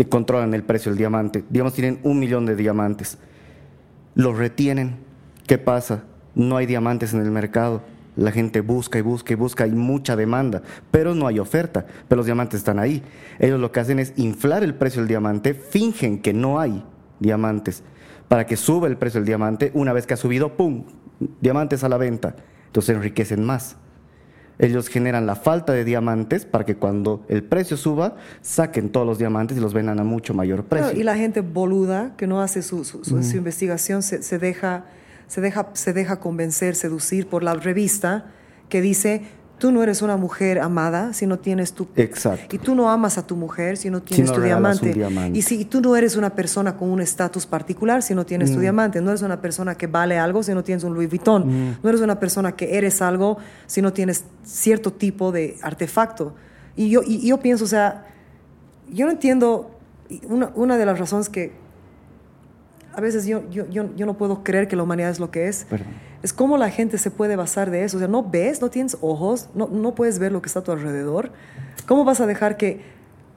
eh, controlan el precio del diamante. Digamos, tienen un millón de diamantes. Los retienen. ¿Qué pasa? No hay diamantes en el mercado. La gente busca y busca y busca, hay mucha demanda, pero no hay oferta, pero los diamantes están ahí. Ellos lo que hacen es inflar el precio del diamante, fingen que no hay diamantes para que suba el precio del diamante, una vez que ha subido, ¡pum!, diamantes a la venta. Entonces enriquecen más. Ellos generan la falta de diamantes para que cuando el precio suba, saquen todos los diamantes y los vendan a mucho mayor precio. y la gente boluda, que no hace su, su, investigación, se, deja, se, deja, se deja convencer, seducir por la revista que dice Tú no eres una mujer amada si no tienes tu... Exacto. Y tú no amas a tu mujer si no tienes tu diamante. Y si tú no eres una persona con un estatus particular si no tienes tu mm. diamante. No eres una persona que vale algo si no tienes un Louis Vuitton. Mm. No eres una persona que eres algo si no tienes cierto tipo de artefacto. Y yo, y yo pienso, o sea, yo no entiendo... Una, una de las razones que a veces yo, yo, yo, yo, no puedo creer que la humanidad es lo que es. Es cómo la gente se puede basar de eso. O sea, no ves, no tienes ojos, no, no puedes ver lo que está a tu alrededor. ¿Cómo vas a dejar que,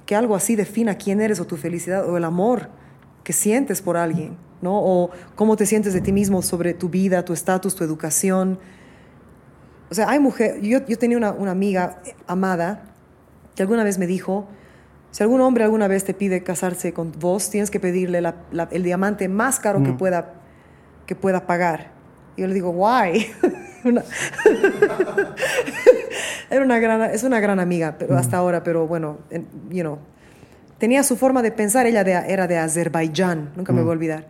que algo así defina quién eres o tu felicidad o el amor que sientes por alguien? ¿no? O cómo te sientes de ti mismo sobre tu vida, tu estatus, tu educación. O sea, hay mujeres... Yo, yo tenía una, una amiga amada que alguna vez me dijo si algún hombre alguna vez te pide casarse con vos, tienes que pedirle el diamante más caro que, mm. pueda, que pueda pagar. Y yo le digo, why? Era una gran, es una gran amiga pero hasta ahora, pero bueno, you know, tenía su forma de pensar, ella era de Azerbaiyán, nunca me mm. voy a olvidar.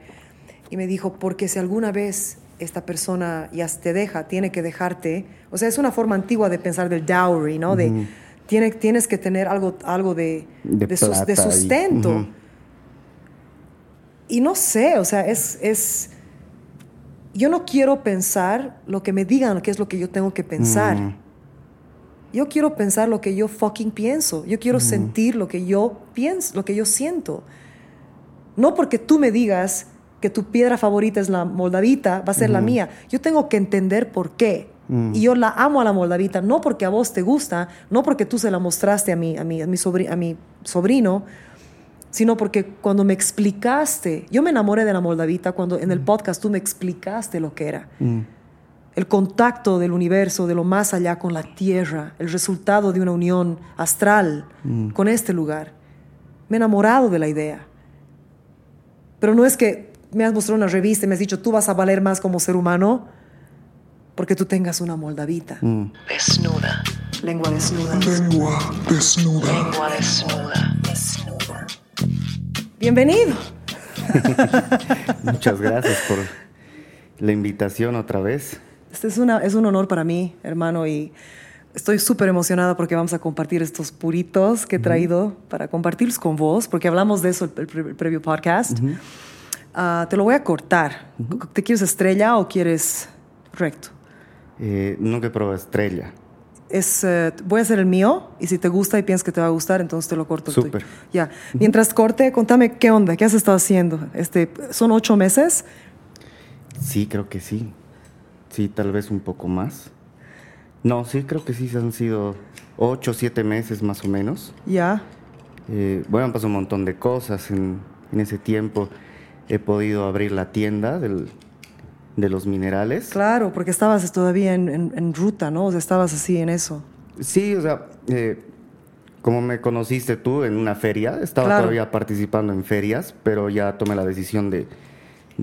Y me dijo, porque si alguna vez esta persona ya te deja, tiene que dejarte, o sea, es una forma antigua de pensar del dowry, ¿no? De, tienes que tener algo, algo de, de, sustento. Y, no sé, o sea, es, es... Yo no quiero pensar lo que me digan, qué es lo que yo tengo que pensar. Mm. Yo quiero pensar lo que yo fucking pienso. Yo quiero mm. sentir lo que yo pienso, lo que yo siento. No porque tú me digas que tu piedra favorita es la moldavita, va a ser la mía. Yo tengo que entender por qué. Y yo la amo a la moldavita, no porque a vos te gusta, no porque tú se la mostraste a mi, a mi, a mi, a mi sobrino, sino porque cuando me explicaste, yo me enamoré de la moldavita cuando en el podcast tú me explicaste lo que era. El contacto del universo, de lo más allá con la tierra, el resultado de una unión astral con este lugar. Me he enamorado de la idea. Pero no es que me has mostrado una revista y me has dicho, tú vas a valer más como ser humano porque tú tengas una moldavita. Mm. Desnuda. Lengua desnuda. Lengua desnuda. Lengua desnuda. Desnuda. Bienvenido. Muchas gracias por la invitación otra vez. Este es, una, es un honor para mí, hermano, y estoy súper emocionada porque vamos a compartir estos puritos que he traído para compartirlos con vos, porque hablamos de eso el, el, previo podcast. Ah, te lo voy a cortar. ¿Te quieres estrella o quieres recto? Eh, nunca he probado estrella. Es, eh, voy a hacer el mío y si te gusta y piensas que te va a gustar, entonces te lo corto. Súper. Ya. Mientras corte, contame qué onda, qué has estado haciendo. Este, ¿Son ocho meses? Sí, creo que sí. Sí, tal vez un poco más. No, sí, creo que sí, han sido ocho, siete meses más o menos. Ya. Eh, bueno, han pasado un montón de cosas en, en ese tiempo. He podido abrir la tienda del, de los minerales. Claro, porque estabas todavía en, ruta, ¿no? O sea, estabas así en eso. Sí, o sea, eh, como me conociste tú en una feria, estaba todavía participando en ferias, pero ya tomé la decisión de,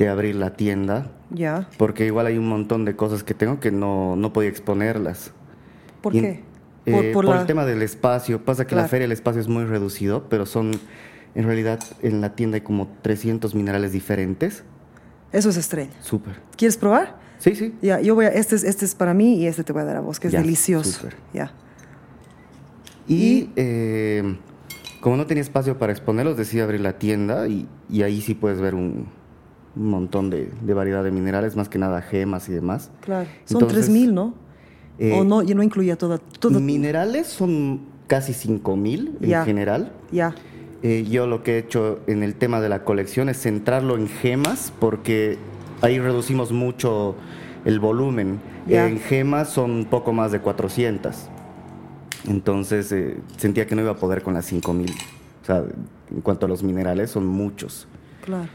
abrir la tienda. Ya. Porque igual hay un montón de cosas que tengo que no, no podía exponerlas. ¿Por qué? Eh, por, el tema del espacio. Pasa que la feria el espacio es muy reducido, pero son, en realidad, en la tienda hay como 300 minerales diferentes. Eso es estrella. Súper. ¿Quieres probar? Sí, sí. Ya, yo voy a, este, es, este es para mí y este te voy a dar a vos, que es delicioso. Súper. Ya. Y, eh, como no tenía espacio para exponerlos, decidí abrir la tienda y, ahí sí puedes ver un, montón de, variedad de minerales, más que nada gemas y demás. Claro. Son 3.000, ¿no? Eh, o no, y no incluía todo, todo. Minerales son casi 5.000 en general. Ya. Eh, yo lo que he hecho en el tema de la colección es centrarlo en gemas porque ahí reducimos mucho el volumen. En gemas son poco más de 400. Entonces eh, sentía que no iba a poder con las 5000. O sea, en cuanto a los minerales, son muchos. Claro.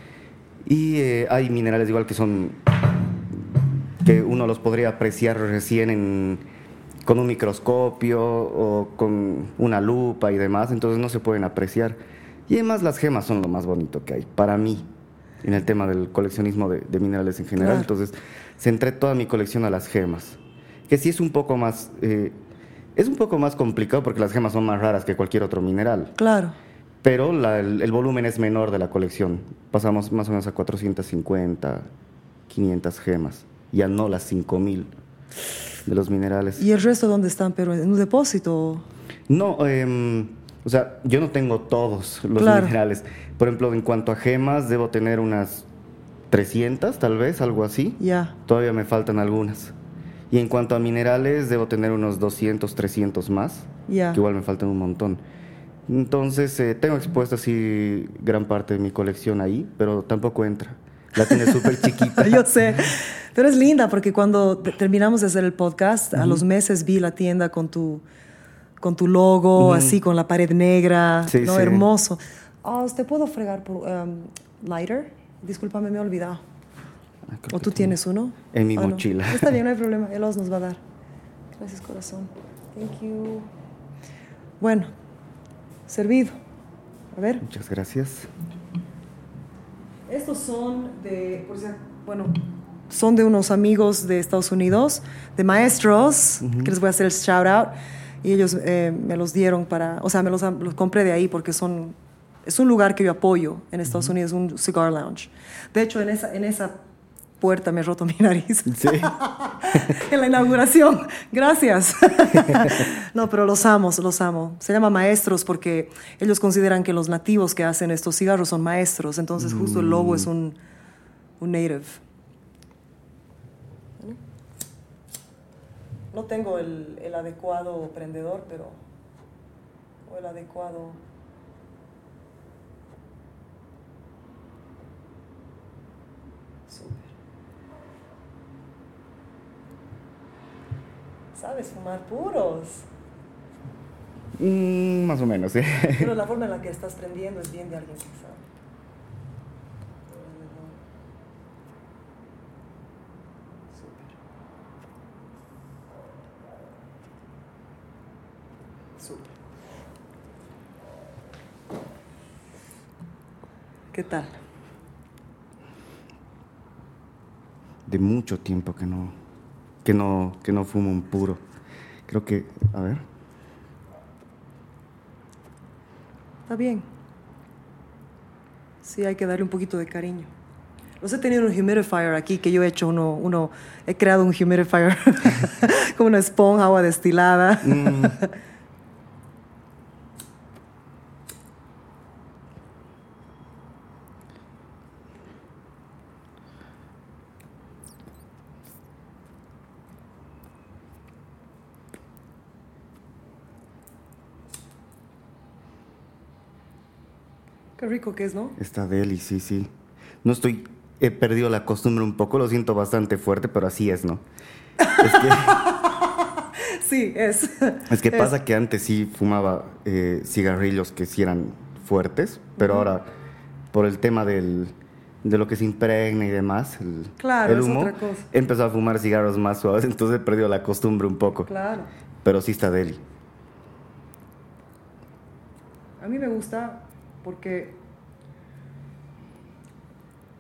Y eh, hay minerales igual que son que uno los podría apreciar recién con un microscopio o con una lupa y demás, entonces no se pueden apreciar. Y además las gemas son lo más bonito que hay, para mí, en el tema del coleccionismo de, minerales en general. Entonces centré toda mi colección a las gemas, que sí es un poco más... Eh, es un poco más complicado porque las gemas son más raras que cualquier otro mineral. Claro pero el, volumen es menor de la colección. Pasamos más o menos a 450, 500 gemas, ya no las 5000 de los minerales. ¿Y el resto dónde están? ¿Pero en un depósito? No, em, o sea, yo no tengo todos los minerales. Por ejemplo, en cuanto a gemas, debo tener unas 300, tal vez, algo así. Ya. Todavía me faltan algunas. Y en cuanto a minerales, debo tener unos 200, 300 más. Ya. Que igual me faltan un montón. Entonces, eh, tengo expuesta así gran parte de mi colección ahí, pero tampoco entra. La tiene súper chiquita. Yo sé. Pero es linda porque cuando terminamos de hacer el podcast, a los meses vi la tienda con tu, con tu logo, así con la pared negra, sí, ¿no? Hermoso. Oh, ¿Te puedo fregar por um, lighter? Discúlpame, me he olvidado. Ah, ¿O tú tienes uno? En mi ah, mochila. Está bien, no hay problema. Él nos va a dar. Gracias, corazón. Thank you. Bueno, servido. A ver. Muchas gracias. Estos son de, bueno, son de unos amigos de Estados Unidos, de maestros, que les voy a hacer el shout out. Y ellos eh, me los dieron para, o sea, me los, compré de ahí porque son, es un lugar que yo apoyo en Estados Unidos, un cigar lounge. De hecho, en esa, en esa puerta me he roto mi nariz. Sí. en la inauguración. Gracias. no, pero los amo, los amo. Se llama maestros porque ellos consideran que los nativos que hacen estos cigarros son maestros. Entonces, justo el logo es un, un native. No tengo el, el adecuado prendedor, pero. O el adecuado. ¿Sabes fumar puros? Mm, más o menos, sí. Pero la forma en la que estás prendiendo es bien de alguien que sabe. Súper. ¿Qué tal? De mucho tiempo que no que no, que no fumo un puro. Creo que, a ver. Está bien. Sí, hay que darle un poquito de cariño. Los he tenido un humidifier aquí, que yo he hecho uno, uno he creado un humidifier como una esponja, agua destilada. Mm. Qué rico que es, ¿no? Está deli, sí, sí. No estoy, he perdido la costumbre un poco, lo siento bastante fuerte, pero así es, ¿no? Es que, sí, es. Es que pasa que antes sí fumaba eh, cigarrillos que sí eran fuertes, pero ahora por el tema del, de lo que se impregna y demás, el, claro, humo, es otra cosa. he empezado a fumar cigarros más suaves, entonces he perdido la costumbre un poco. Claro. Pero sí está deli. A mí me gusta porque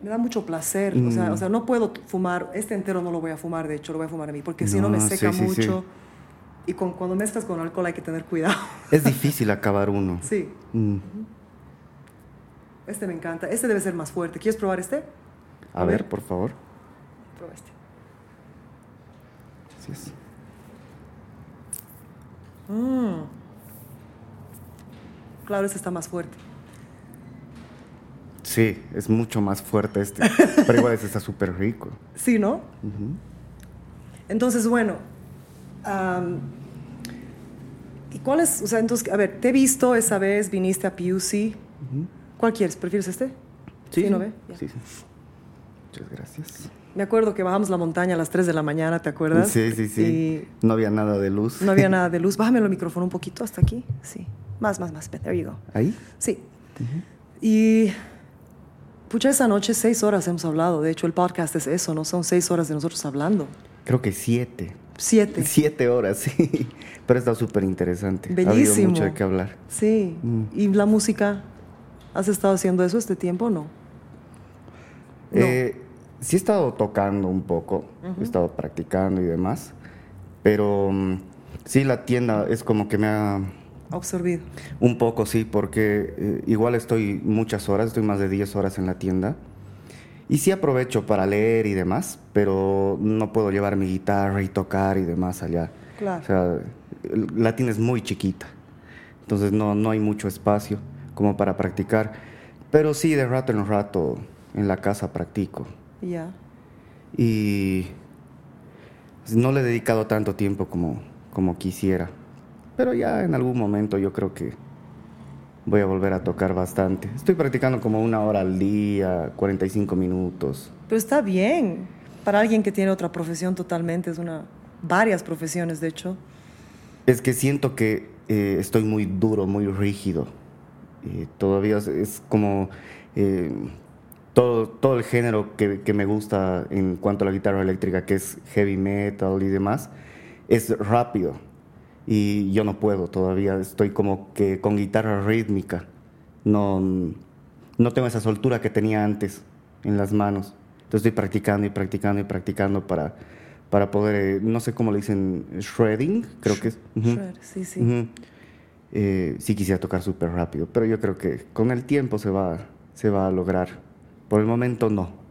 me da mucho placer. O, sea, o, sea, no puedo fumar, este entero no lo voy a fumar, de hecho, lo voy a fumar a mí, porque si no me seca mucho. Y con, cuando mezclas con alcohol hay que tener cuidado. Es difícil acabar uno. Sí. Mm. Este me encanta. Este debe ser más fuerte. ¿Quieres probar este? A, ver, por favor. Prueba este. Gracias. Mm. Claro, este está más fuerte. Sí, es mucho más fuerte este. Pero igual este está súper rico. Sí, ¿no? Entonces, bueno. ¿Y cuál es? O sea, entonces, a ver, te he visto esa vez, viniste a PUC. ¿Cuál quieres? ¿Prefieres este? Sí. ¿No ve? Sí, sí. Muchas gracias. Me acuerdo que bajamos la montaña a las 3 de la mañana, ¿te acuerdas? Sí, sí, sí. no había nada de luz. No había nada de luz. Bájame el micrófono un poquito hasta aquí. Sí. Más, más, más. There you go. ¿Ahí? Sí. Y, pucha, esa noche seis horas hemos hablado. De hecho, el podcast es eso, ¿no? Son seis horas de nosotros hablando. Creo que siete. Siete. Siete horas, sí. Pero está súper interesante. Bellísimo. Ha habido mucho de qué hablar. Sí. Mm. ¿Y la música? ¿Has estado haciendo eso este tiempo o no? No. Eh, sí he estado tocando un poco, he estado practicando y demás, pero mm, sí la tienda es como que me ha... Absorbido. Un poco, sí, porque eh, igual estoy muchas horas, estoy más de 10 horas en la tienda. Y sí aprovecho para leer y demás, pero no puedo llevar mi guitarra y tocar y demás allá. Claro. O sea, la tienda es muy chiquita, entonces no, no hay mucho espacio como para practicar. Pero sí, de rato en rato en la casa practico. Ya. Y no le he dedicado tanto tiempo como, como quisiera. Pero ya en algún momento yo creo que voy a volver a tocar bastante. Estoy practicando como una hora al día, 45 minutos. Pero está bien. Para alguien que tiene otra profesión totalmente, es una... Varias profesiones, de hecho. Es que siento que eh, estoy muy duro, muy rígido. Eh, todavía es, es como... eh, todo, todo el género que, que me gusta en cuanto a la guitarra eléctrica, que es heavy metal y demás, es rápido. Y yo no puedo todavía, estoy como que con guitarra rítmica. No, no tengo esa soltura que tenía antes en las manos. Entonces estoy practicando y practicando y practicando para, para poder, eh, no sé cómo le dicen, shredding, creo que es. Ujú. Shred, sí, sí. Ujú. Eh, sí quisiera tocar súper rápido, pero yo creo que con el tiempo se va, se va a lograr. Por el momento no.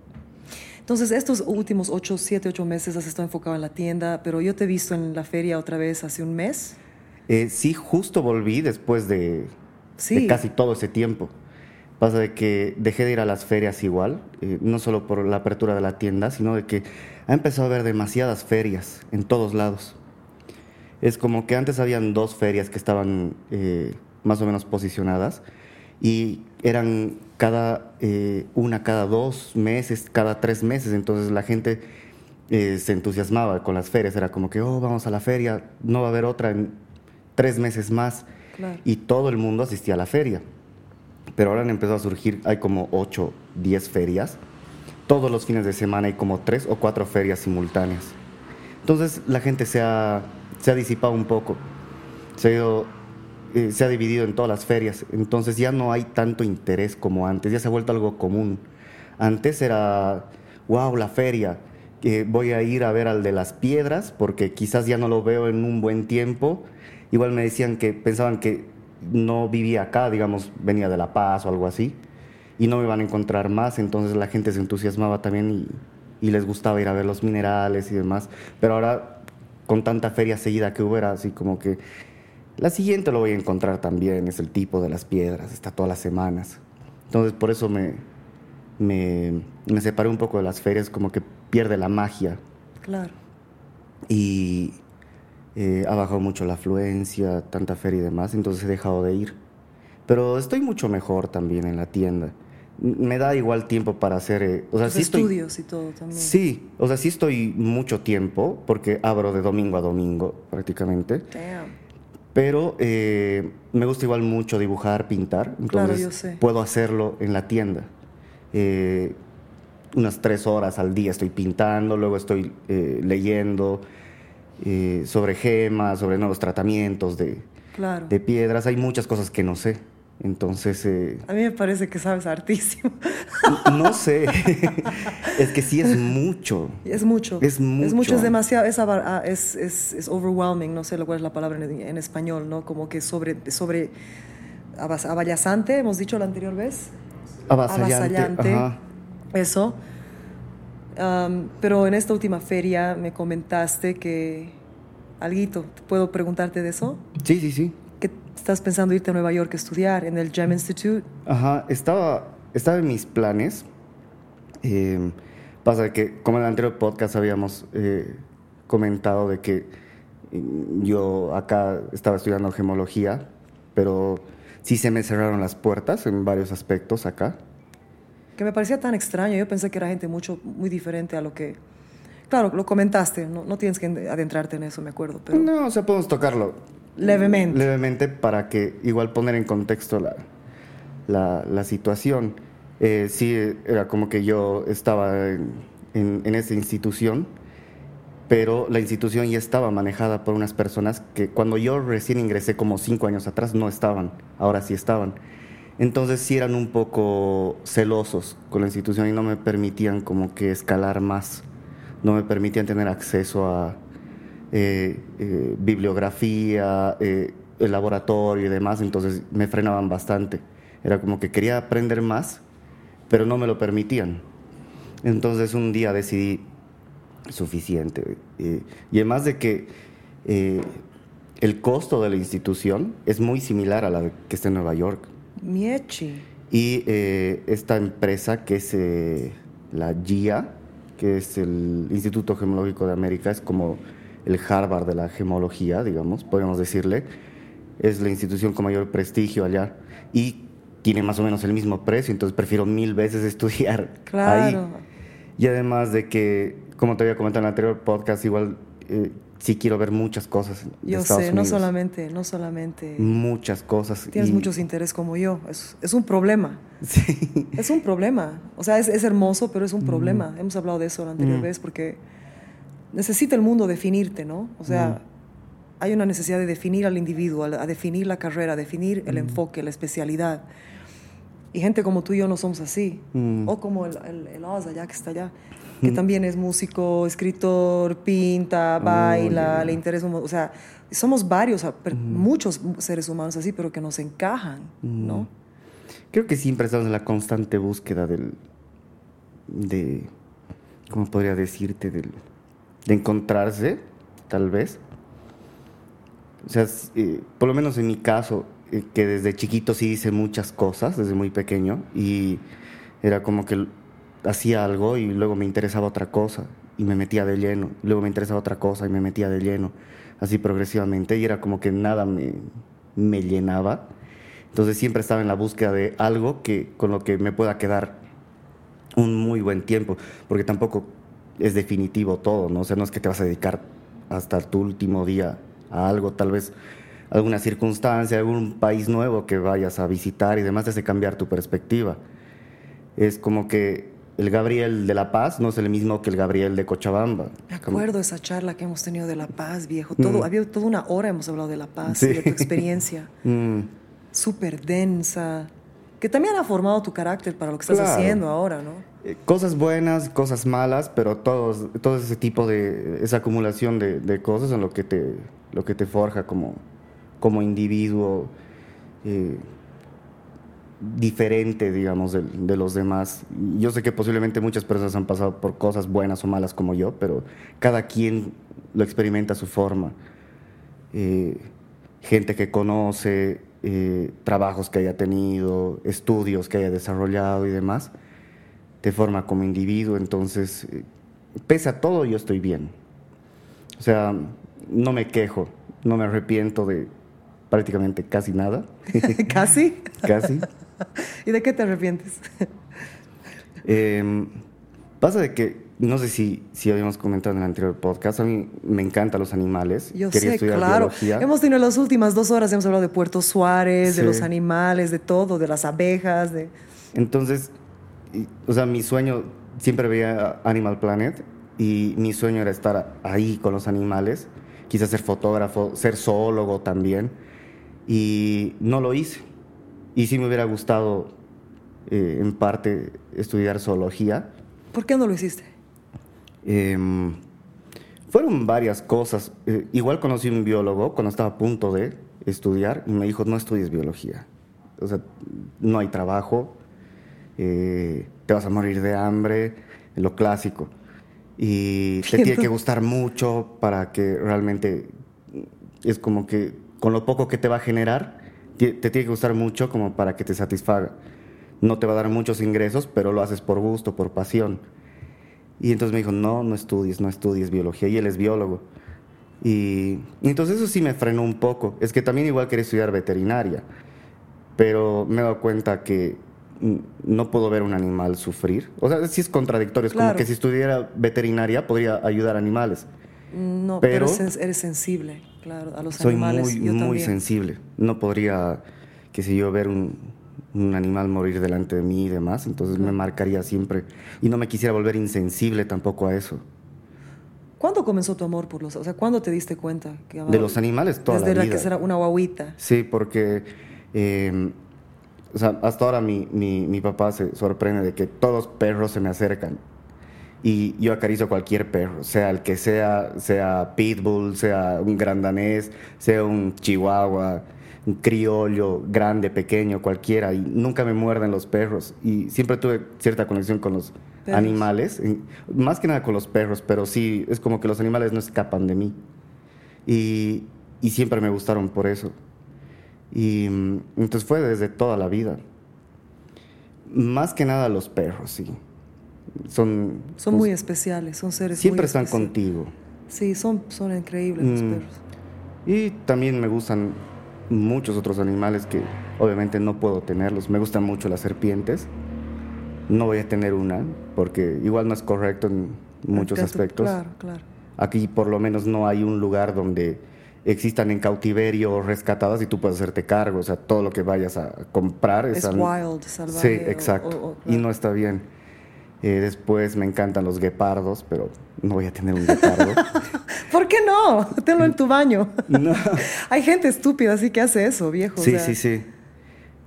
Entonces, estos últimos ocho, siete, ocho meses has estado enfocado en la tienda, pero yo te he visto en la feria otra vez hace un mes. Eh, sí, justo volví después de, Sí. de casi todo ese tiempo. Pasa de que dejé de ir a las ferias igual, eh, no solo por la apertura de la tienda, sino de que ha empezado a haber demasiadas ferias en todos lados. Es como que antes habían dos ferias que estaban eh, más o menos posicionadas y eran cada eh, una cada dos meses, cada tres meses. Entonces la gente eh, se entusiasmaba con las ferias. Era como que, oh, vamos a la feria, no va a haber otra en tres meses más. Claro. Y todo el mundo asistía a la feria. Pero ahora han empezado a surgir, hay como 8, 10 ferias. Todos los fines de semana hay como tres o cuatro ferias simultáneas. Entonces la gente se ha, se ha disipado un poco. Se ha, ido, eh, se ha dividido en todas las ferias. Entonces ya no hay tanto interés como antes. Ya se ha vuelto algo común. Antes era, wow, la feria. eh, voy a ir a ver al de las piedras porque quizás ya no lo veo en un buen tiempo. Igual me decían que pensaban que no vivía acá, digamos, venía de La Paz o algo así, y no me iban a encontrar más, entonces la gente se entusiasmaba también y, y les gustaba ir a ver los minerales y demás. Pero ahora, con tanta feria seguida que hubo, era así como que la siguiente lo voy a encontrar también, es el tipo de las piedras, está todas las semanas. Entonces, por eso me, me, me separé un poco de las ferias, como que pierde la magia Claro. y eh, ha bajado mucho la afluencia, tanta feria y demás, entonces he dejado de ir. Pero estoy mucho mejor también en la tienda. Me da igual tiempo para hacer... eh, o sea, Los sí estoy, estudios y todo también. Sí, o sea, sí estoy mucho tiempo, porque abro de domingo a domingo prácticamente. Damn. Pero eh, me gusta igual mucho dibujar, pintar. Claro, Entonces yo sé. puedo hacerlo en la tienda. Eh, unas tres horas al día estoy pintando, luego estoy eh, leyendo sobre gemas, sobre nuevos tratamientos de, Claro. de piedras. Hay muchas cosas que no sé. Entonces, eh, A mí me parece que sabes hartísimo. no sé. es que sí es mucho. Es mucho. Es mucho. Es mucho, es demasiado, es, ah, es, es, es overwhelming, no sé lo cuál es la palabra en, en español, ¿no? Como que sobre, sobre abayazante, hemos dicho la anterior vez. Avasallante. Ajá. Eso. Am, pero en esta última feria me comentaste que, alguito, ¿puedo preguntarte de eso? Sí, sí, sí. Estás pensando irte a Nueva York a estudiar en el Gem Institute. Ajá, estaba, estaba en mis planes. Eh, pasa que, como en el anterior podcast habíamos eh, comentado de que eh, yo acá estaba estudiando gemología, pero sí se me cerraron las puertas en varios aspectos acá. que me parecía tan extraño. Yo pensé que era gente mucho, muy diferente a lo que... Claro, lo comentaste, no, no tienes que adentrarte en eso, me acuerdo, pero No, o sea, podemos tocarlo levemente. levemente para que igual poner en contexto la, la, situación. Eh, sí, era como que yo estaba en, en, esa institución, pero la institución ya estaba manejada por unas personas que cuando yo recién ingresé como cinco años atrás no estaban, ahora sí estaban. Entonces sí eran un poco celosos con la institución y no me permitían como que escalar más, no me permitían tener acceso a eh, eh, bibliografía, el laboratorio y demás, entonces me frenaban bastante. Era como que quería aprender más, pero no me lo permitían. Entonces un día decidí, suficiente. Eh, y además de que eh, el costo de la institución es muy similar a la que está en Nueva York. Miechi. Y eh, esta empresa que es la GIA, que es el Instituto Gemológico de América, es como el Harvard de la gemología, digamos, podríamos decirle. Es la institución con mayor prestigio allá. Y tiene más o menos el mismo precio, entonces prefiero mil veces estudiar claro. ahí. Y además de que, como te había comentado en el anterior podcast, igual eh, sí quiero ver muchas cosas. Yo sé, no solamente, no solamente. Muchas cosas. Tienes muchos intereses como yo. Es, es, un problema. Sí. Es un problema. O sea, es, es hermoso, pero es un problema. Mm. Hemos hablado de eso la anterior mm. vez porque necesita el mundo definirte, ¿no? O sea, mm. hay una necesidad de definir al individuo, a, definir la carrera, a definir el enfoque, la especialidad. Y gente como tú y yo no somos así. Mm. O como el, el, el Oz allá que está allá, que también es músico, escritor, pinta, baila, le interesa, o sea, somos varios, muchos seres humanos así, pero que nos encajan, ¿no? Creo que siempre estamos en la constante búsqueda del, de, ¿cómo podría decirte? Del, de encontrarse, tal vez. O sea, eh, por lo menos en mi caso, eh, que desde chiquito sí hice muchas cosas, desde muy pequeño, y era como que hacía algo y luego me interesaba otra cosa y me metía de lleno, luego me interesaba otra cosa y me metía de lleno, así progresivamente, y era como que nada me, me llenaba. Entonces siempre estaba en la búsqueda de algo que, con lo que me pueda quedar un muy buen tiempo, porque tampoco es definitivo todo, ¿no? O sea, no es que te vas a dedicar hasta tu último día a algo, tal vez alguna circunstancia, algún país nuevo que vayas a visitar y demás, te hace cambiar tu perspectiva. Es como que el Gabriel de La Paz no es el mismo que el Gabriel de Cochabamba. Me acuerdo esa charla que hemos tenido de La Paz, viejo. Todo, mm. Había toda una hora hemos hablado de La Paz y de tu experiencia. mm. Súper densa. Que también ha formado tu carácter para lo que estás haciendo ahora, ¿no? Cosas buenas, cosas malas, pero todos, todo ese tipo de, esa acumulación de, cosas en lo que te, lo que te forja como, como individuo eh, diferente, digamos, de, los demás. Yo sé que posiblemente muchas personas han pasado por cosas buenas o malas como yo, pero cada quien lo experimenta a su forma. Eh, gente que conoce, eh, trabajos que haya tenido, estudios que haya desarrollado y demás, te forma como individuo. Entonces, pese a todo, yo estoy bien. O sea, no me quejo, no me arrepiento de, prácticamente casi nada. ¿Casi? casi. ¿Y de qué te arrepientes? Em, pasa de que, no sé si, si habíamos comentado en el anterior podcast, a mí me encantan los animales. Yo sé, claro. Hemos tenido las últimas dos horas, hemos hablado de Puerto Suárez, de los animales, de todo, de las abejas. de Entonces, o sea, mi sueño, siempre veía Animal Planet y mi sueño era estar ahí con los animales. Quise ser fotógrafo, ser zoólogo también y no lo hice. Y sí me hubiera gustado eh, en parte estudiar zoología. ¿Por qué no lo hiciste? Em, fueron varias cosas. Eh, igual conocí un biólogo cuando estaba a punto de estudiar y me dijo, no estudies biología. O sea, no hay trabajo, eh, te vas a morir de hambre, lo clásico. Y te tiene que gustar mucho para que realmente es como que con lo poco que te va a generar, te, tiene que gustar mucho como para que te satisfaga. No te va a dar muchos ingresos, pero lo haces por gusto, por pasión. Y entonces me dijo, no, no estudies, no estudies biología. Y él es biólogo. Y, entonces eso sí me frenó un poco. Es que también igual quería estudiar veterinaria. Pero me he dado cuenta que no puedo ver un animal sufrir. O sea, sí es contradictorio. Es como que si estudiara veterinaria podría ayudar a animales. No, pero, eres sensible, claro, a los soy animales. Muy, muy sensible. No podría, qué sé yo, ver un, un animal morir delante de mí y demás, entonces me marcaría siempre y no me quisiera volver insensible tampoco a eso. ¿Cuándo comenzó tu amor por los, o sea, cuándo te diste cuenta que de los animales toda Desde la vida? que será una guaguita. Sí, porque em, o sea, hasta ahora mi, mi, mi, papá se sorprende de que todos los perros se me acercan y yo acaricio cualquier perro, sea el que sea, sea pitbull, sea un grandanés, sea un chihuahua, un criollo, grande, pequeño, cualquiera, y nunca me muerden los perros. Y siempre tuve cierta conexión con los animales, más que nada con los perros, pero sí, es como que los animales no escapan de mí. Y, y siempre me gustaron por eso. Y mm, entonces fue desde toda la vida. Más que nada los perros, sí. Son, son muy especiales, son seres Siempre están contigo. Sí, son, son increíbles los mm. perros. Y también me gustan muchos otros animales que obviamente no puedo tenerlos. Me gustan mucho las serpientes. No voy a tener una porque igual no es correcto en muchos aspectos. Claro, claro. Aquí por lo menos no hay un lugar donde existan en cautiverio o rescatadas y tú puedes hacerte cargo. O sea, todo lo que vayas a comprar es, wild, salvaje. Sí, exacto. Y no está bien. Eh, después me encantan los guepardos, pero no voy a tener un guepardo. ¿Por qué no? Tenlo en tu baño. No. Hay gente estúpida así que hace eso, viejo. Sí, sí, sí.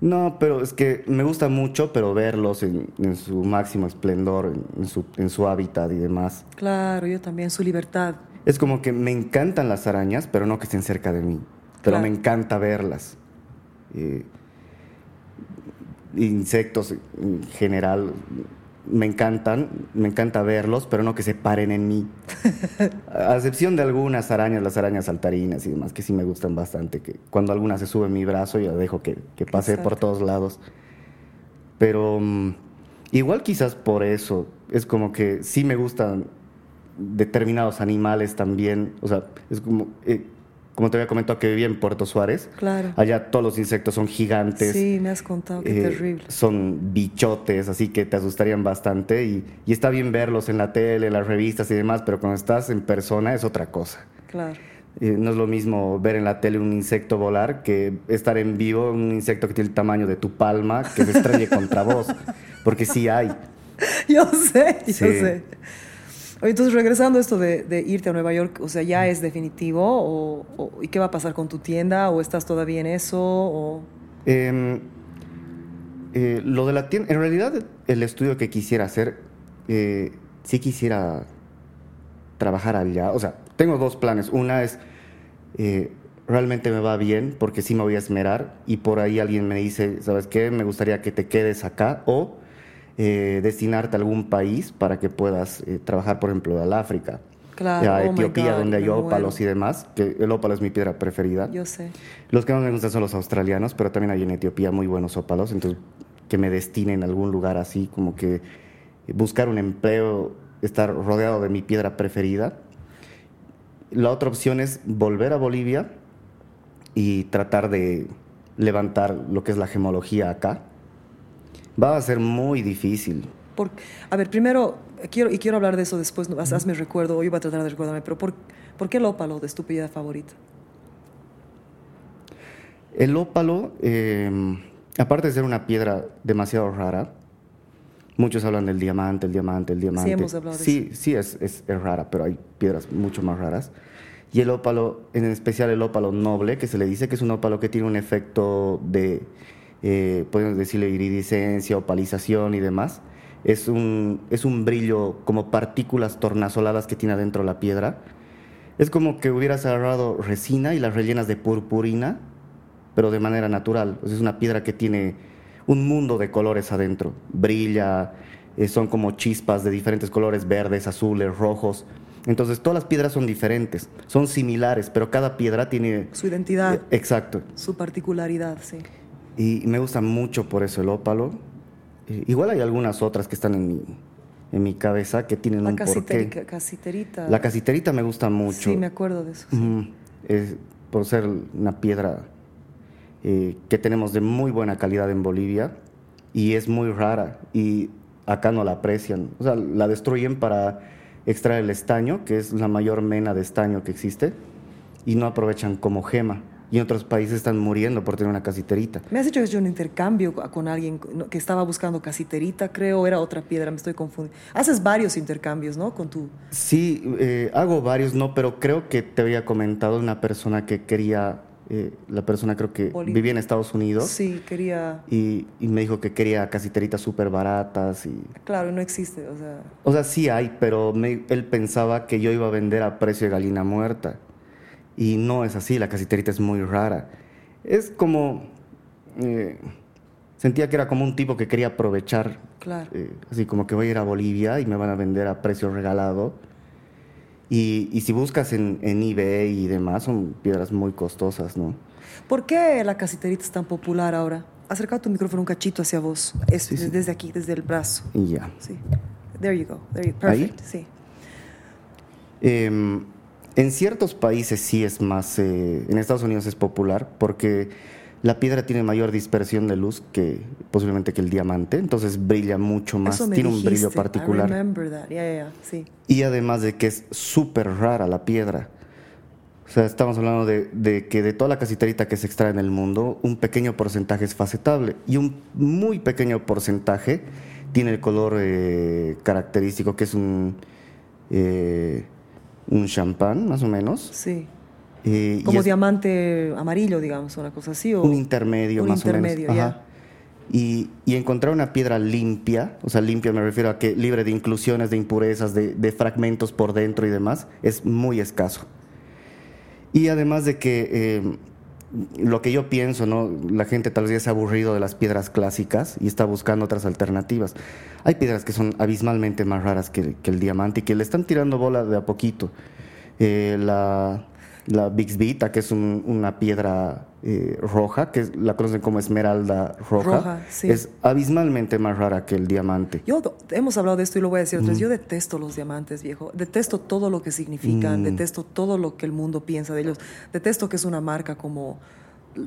No, pero es que me gusta mucho, pero verlos en, su máximo esplendor, en su, en su hábitat y demás. Claro, yo también, su libertad. Es como que me encantan las arañas, pero no que estén cerca de mí. Pero me encanta verlas. Eh, insectos en general, me encantan, me encanta verlos, pero no que se paren en mí. A excepción de algunas arañas, las arañas saltarinas y demás, que sí me gustan bastante, que cuando alguna se sube en mi brazo ya dejo que, que pase por todos lados. Pero mm, igual quizás por eso, es como que sí me gustan determinados animales también, o sea, es como... Eh, como te había comentado que vivía en Puerto Suárez. Claro. Allá todos los insectos son gigantes. Sí, me has contado, qué eh, terrible. Son bichotes, así que te asustarían bastante. Y, y, está bien verlos en la tele, en las revistas y demás, pero cuando estás en persona es otra cosa. Claro. Eh, no es lo mismo ver en la tele un insecto volar que estar en vivo un insecto que tiene el tamaño de tu palma, que se estrelle contra vos. Porque sí hay. Yo sé, yo sé. Entonces, regresando a esto de, irte a Nueva York, o sea, ¿ya es definitivo? O, ¿Y qué va a pasar con tu tienda? ¿O estás todavía en eso? O... Em, eh, lo de la tienda, en realidad el estudio que quisiera hacer, eh, sí quisiera trabajar allá. O sea, tengo dos planes. Una es, eh, realmente me va bien porque sí me voy a esmerar y por ahí alguien me dice, ¿sabes qué? Me gustaría que te quedes acá o eh, destinarte a algún país para que puedas eh, trabajar, por ejemplo, al África. Claro, a oh Etiopía, donde hay ópalos y demás, que el ópalo es mi piedra preferida. Yo sé. Los que no me gustan son los australianos, pero también hay en Etiopía muy buenos ópalos, entonces que me destinen a algún lugar así, como que buscar un empleo, estar rodeado de mi piedra preferida. La otra opción es volver a Bolivia y tratar de levantar lo que es la gemología acá Va a ser muy difícil. Por, a ver, primero, quiero, y quiero hablar de eso después, hazme recuerdo, hoy voy a tratar de recordarme, pero ¿por, ¿por qué el ópalo de tu piedra favorita? El ópalo, em, aparte de ser una piedra demasiado rara, muchos hablan del diamante, el diamante, el diamante. Sí, hemos hablado de sí, Sí, es, es, es, rara, pero hay piedras mucho más raras. Y el ópalo, en especial el ópalo noble, que se le dice que es un ópalo que tiene un efecto de eh, podemos decirle iridiscencia, opalización y demás. Es un, es un brillo como partículas tornasoladas que tiene adentro la piedra. Es como que hubieras agarrado resina y las rellenas de purpurina, pero de manera natural. Es una piedra que tiene un mundo de colores adentro. Brilla, eh, son como chispas de diferentes colores, verdes, azules, rojos. Entonces todas las piedras son diferentes, son similares, pero cada piedra tiene... Su identidad. Exacto. Su particularidad, sí. Y me gusta mucho por eso el ópalo. igual hay algunas otras que están en mi, en mi cabeza que tienen un porqué. La casiterita. La casiterita me gusta mucho. Sí, me acuerdo de eso. es, por ser una piedra eh, que tenemos de muy buena calidad en Bolivia y es muy rara y acá no la aprecian. O sea, la destruyen para extraer el estaño, que es la mayor mena de estaño que existe, y no aprovechan como gema. Y en otros países están muriendo por tener una casiterita. Me has hecho hecho un intercambio con alguien que estaba buscando casiterita, creo, era otra piedra, me estoy confundiendo. Haces varios intercambios, ¿no? Con tu... Sí, eh, hago varios, no, pero creo que te había comentado una persona que quería eh, la persona creo que vivía en Estados Unidos. Sí, quería... Y, me dijo que quería casiteritas súper baratas y... Claro, no existe, o sea... O sea, sí hay, pero él pensaba que yo iba a vender a precio de gallina muerta. Y no es así, la casiterita es muy rara. Es como... Eh, sentía que era como un tipo que quería aprovechar. Claro. Eh, así como que voy a ir a Bolivia y me van a vender a precio regalado y, si buscas en, en, eBay y demás, son piedras muy costosas, ¿no? ¿Por qué la casiterita es tan popular ahora? Acerca tu micrófono un cachito hacia vos. Es, Desde aquí, desde el brazo. Ya. Sí. There you go. There you, perfect. Sí. Em, en ciertos países sí es más. Eh, en Estados Unidos es popular porque la piedra tiene mayor dispersión de luz que posiblemente que el diamante, entonces brilla mucho más, tiene un brillo particular. Y además de que es súper rara la piedra. O sea, estamos hablando de, que de toda la casiterita que se extrae en el mundo, un pequeño porcentaje es facetable y un muy pequeño porcentaje tiene el color eh, característico que es un, eh, un champán, más o menos. Sí como diamante amarillo, digamos, una cosa así. ¿o? Un intermedio, más o menos. Y, y, encontrar una piedra limpia, o sea, limpia me refiero a que libre de inclusiones, de impurezas, de, de fragmentos por dentro y demás, es muy escaso. Y además de que eh, lo que yo pienso, ¿no? La gente tal vez ya se ha aburrido de las piedras clásicas y está buscando otras alternativas. Hay piedras que son abismalmente más raras que, el diamante y que le están tirando bola de a poquito. Eh, la, la Bixbita, que es una piedra eh, roja, que la conocen como esmeralda roja, es abismalmente más rara que el diamante. Yo, hemos hablado de esto y lo voy a decir otra vez, yo detesto los diamantes, viejo, detesto todo lo que significan, mm. detesto todo lo que el mundo piensa de ellos, detesto que es una marca como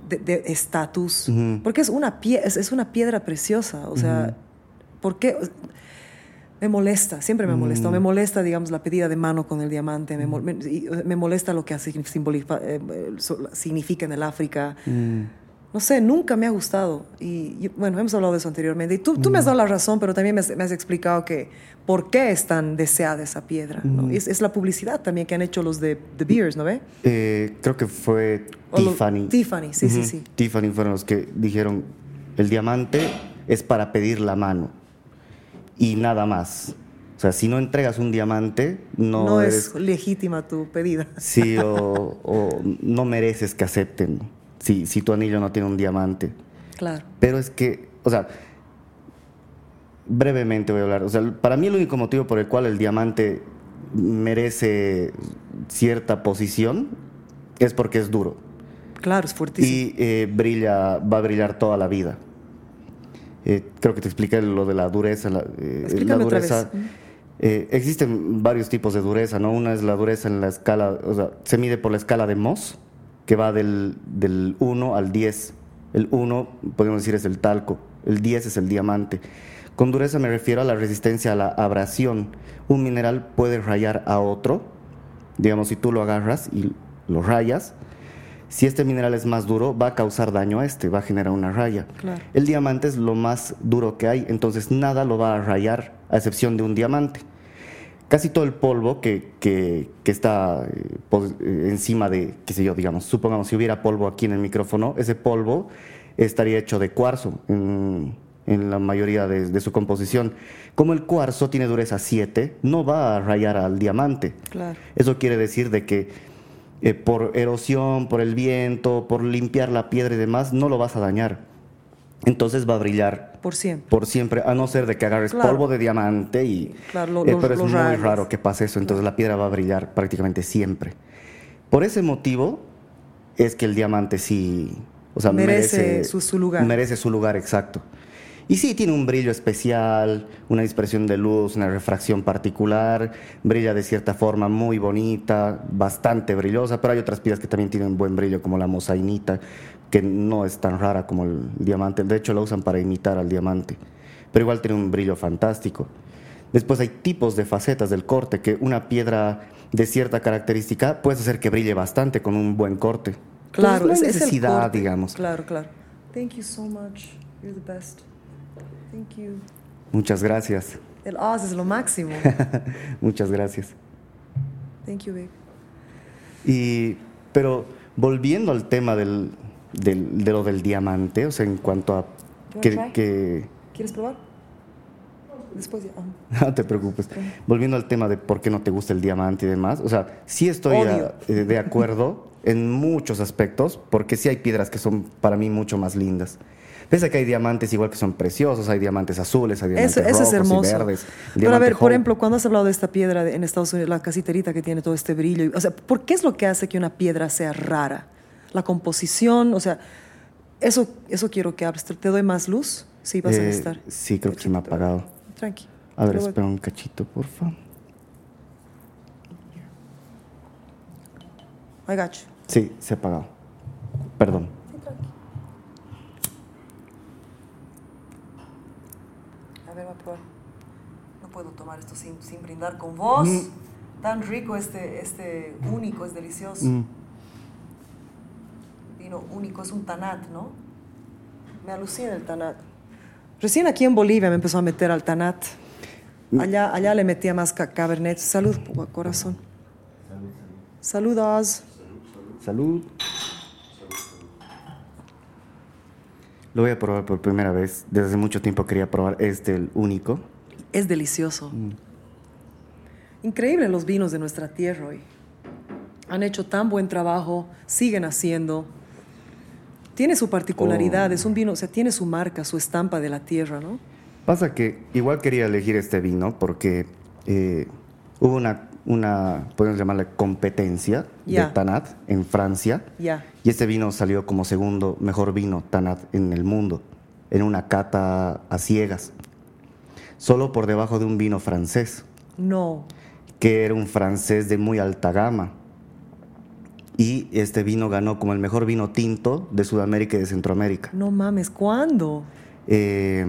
de estatus, porque es una, es, es, una piedra preciosa, o sea, ¿por qué? Me molesta, siempre me molesta. Mm. Me molesta, digamos, la pedida de mano con el diamante. Me, me, molesta lo que eh, significa en el África. Mm. No sé, nunca me ha gustado. Y, bueno, hemos hablado de eso anteriormente. Y tú, tú me has mm. dado la razón, pero también me has, explicado que por qué es tan deseada esa piedra. ¿no? Es, es, la publicidad también que han hecho los de The Beers, ¿no ve? Eh, creo que fue Tiffany. Tiffany, sí, sí, sí. Tiffany fueron los que dijeron, el diamante es para pedir la mano y nada más. O sea, si no entregas un diamante, no, no es legítima tu pedida. Sí, o, no mereces que acepten si, si tu anillo no tiene un diamante. Claro. Pero es que, o sea, brevemente voy a hablar. O sea, para mí el único motivo por el cual el diamante merece cierta posición es porque es duro. Claro, es fuertísimo. Y eh, brilla, va a brillar toda la vida. Eh, creo que te expliqué lo de la dureza. La, eh, la dureza. Eh, existen varios tipos de dureza, ¿no? Una es la dureza en la escala, o sea, se mide por la escala de Mohs, que va del, del 1 al 10. El 1, podemos decir, es el talco, el 10 es el diamante. Con dureza me refiero a la resistencia a la abrasión. Un mineral puede rayar a otro, digamos, si tú lo agarras y lo rayas, si este mineral es más duro, va a causar daño a este, va a generar una raya. El diamante es lo más duro que hay, entonces nada lo va a rayar, a excepción de un diamante. Casi todo el polvo que, que, está eh, eh, encima de, qué sé yo, digamos, supongamos si hubiera polvo aquí en el micrófono, ese polvo estaría hecho de cuarzo en, la mayoría de, de, su composición. Como el cuarzo tiene dureza 7, no va a rayar al diamante. Eso quiere decir de que eh, por erosión, por el viento, por limpiar la piedra y demás, no lo vas a dañar. Entonces va a brillar. Por siempre. Por siempre, a no ser de que agarres polvo de diamante y... Claro, eh, pero es muy raro que pase eso, entonces la piedra va a brillar prácticamente siempre. Por ese motivo es que el diamante sí... O sea, merece, su, lugar. Merece su lugar, exacto. Y sí, tiene un brillo especial, una dispersión de luz, una refracción particular, brilla de cierta forma muy bonita, bastante brillosa, pero hay otras piedras que también tienen buen brillo, como la mosainita, que no es tan rara como el diamante. De hecho, la usan para imitar al diamante, pero igual tiene un brillo fantástico. Después hay tipos de facetas del corte, que una piedra de cierta característica puede hacer que brille bastante con un buen corte. Claro, pues, no hay es, necesidad, el corte. digamos. Claro, claro. Thank you so much. You're the best. Thank you. Muchas gracias. El Oz es lo máximo. Muchas gracias. Thank you, babe. Y, pero volviendo al tema del, del- de lo del diamante, o sea, en cuanto a que, que- ¿Quieres probar? Después ya. ah. no te preocupes, volviendo al tema de por qué no te gusta el diamante y demás, o sea, sí estoy a- eh, de acuerdo en muchos aspectos, porque sí hay piedras que son para mí mucho más lindas. Pese a que hay diamantes igual que son preciosos, hay diamantes azules, hay diamantes Eso, eso rojos es hermoso. y verdes. Pero a ver, por ejemplo, cuando has hablado de esta piedra de- en Estados Unidos, la casiterita que tiene todo este brillo, o sea, ¿por qué es lo que hace que una piedra sea rara? La composición, o sea, eso, eso quiero que hables. ¿Te doy más luz? Sí, vas a Eh, necesitar. sí, creo que se me ha apagado. Tranqui. A ver, espera un cachito, por favor. I got you. Sí, se ha apagado. Perdón. A ver, va a probar. No puedo tomar esto sin, sin brindar con vos. Tan rico este, este único, es delicioso. Mm. Vino único, es un tanat, ¿no? Me alucina el tanat. Recién aquí en Bolivia me empezó a meter al tanat. Allá, allá le metía más ca- cabernet. Salud, corazón. Saludos. Salud. Lo voy a probar por primera vez. Desde hace mucho tiempo quería probar este, el único. Es delicioso. Increíble los vinos de nuestra tierra hoy. Han hecho tan buen trabajo, siguen haciendo. Tiene su particularidad, Oh. es un vino, o sea, tiene su marca, su estampa de la tierra, ¿no? Pasa que igual quería elegir este vino porque eh, hubo una, una, podemos llamarle competencia de Tanat en Francia. Ya. Y este vino salió como segundo mejor vino Tanat en el mundo, en una cata a ciegas. Solo por debajo de un vino francés. No. que era un francés de muy alta gama. Y este vino ganó como el mejor vino tinto de Sudamérica y de Centroamérica. No mames, ¿cuándo? Eh,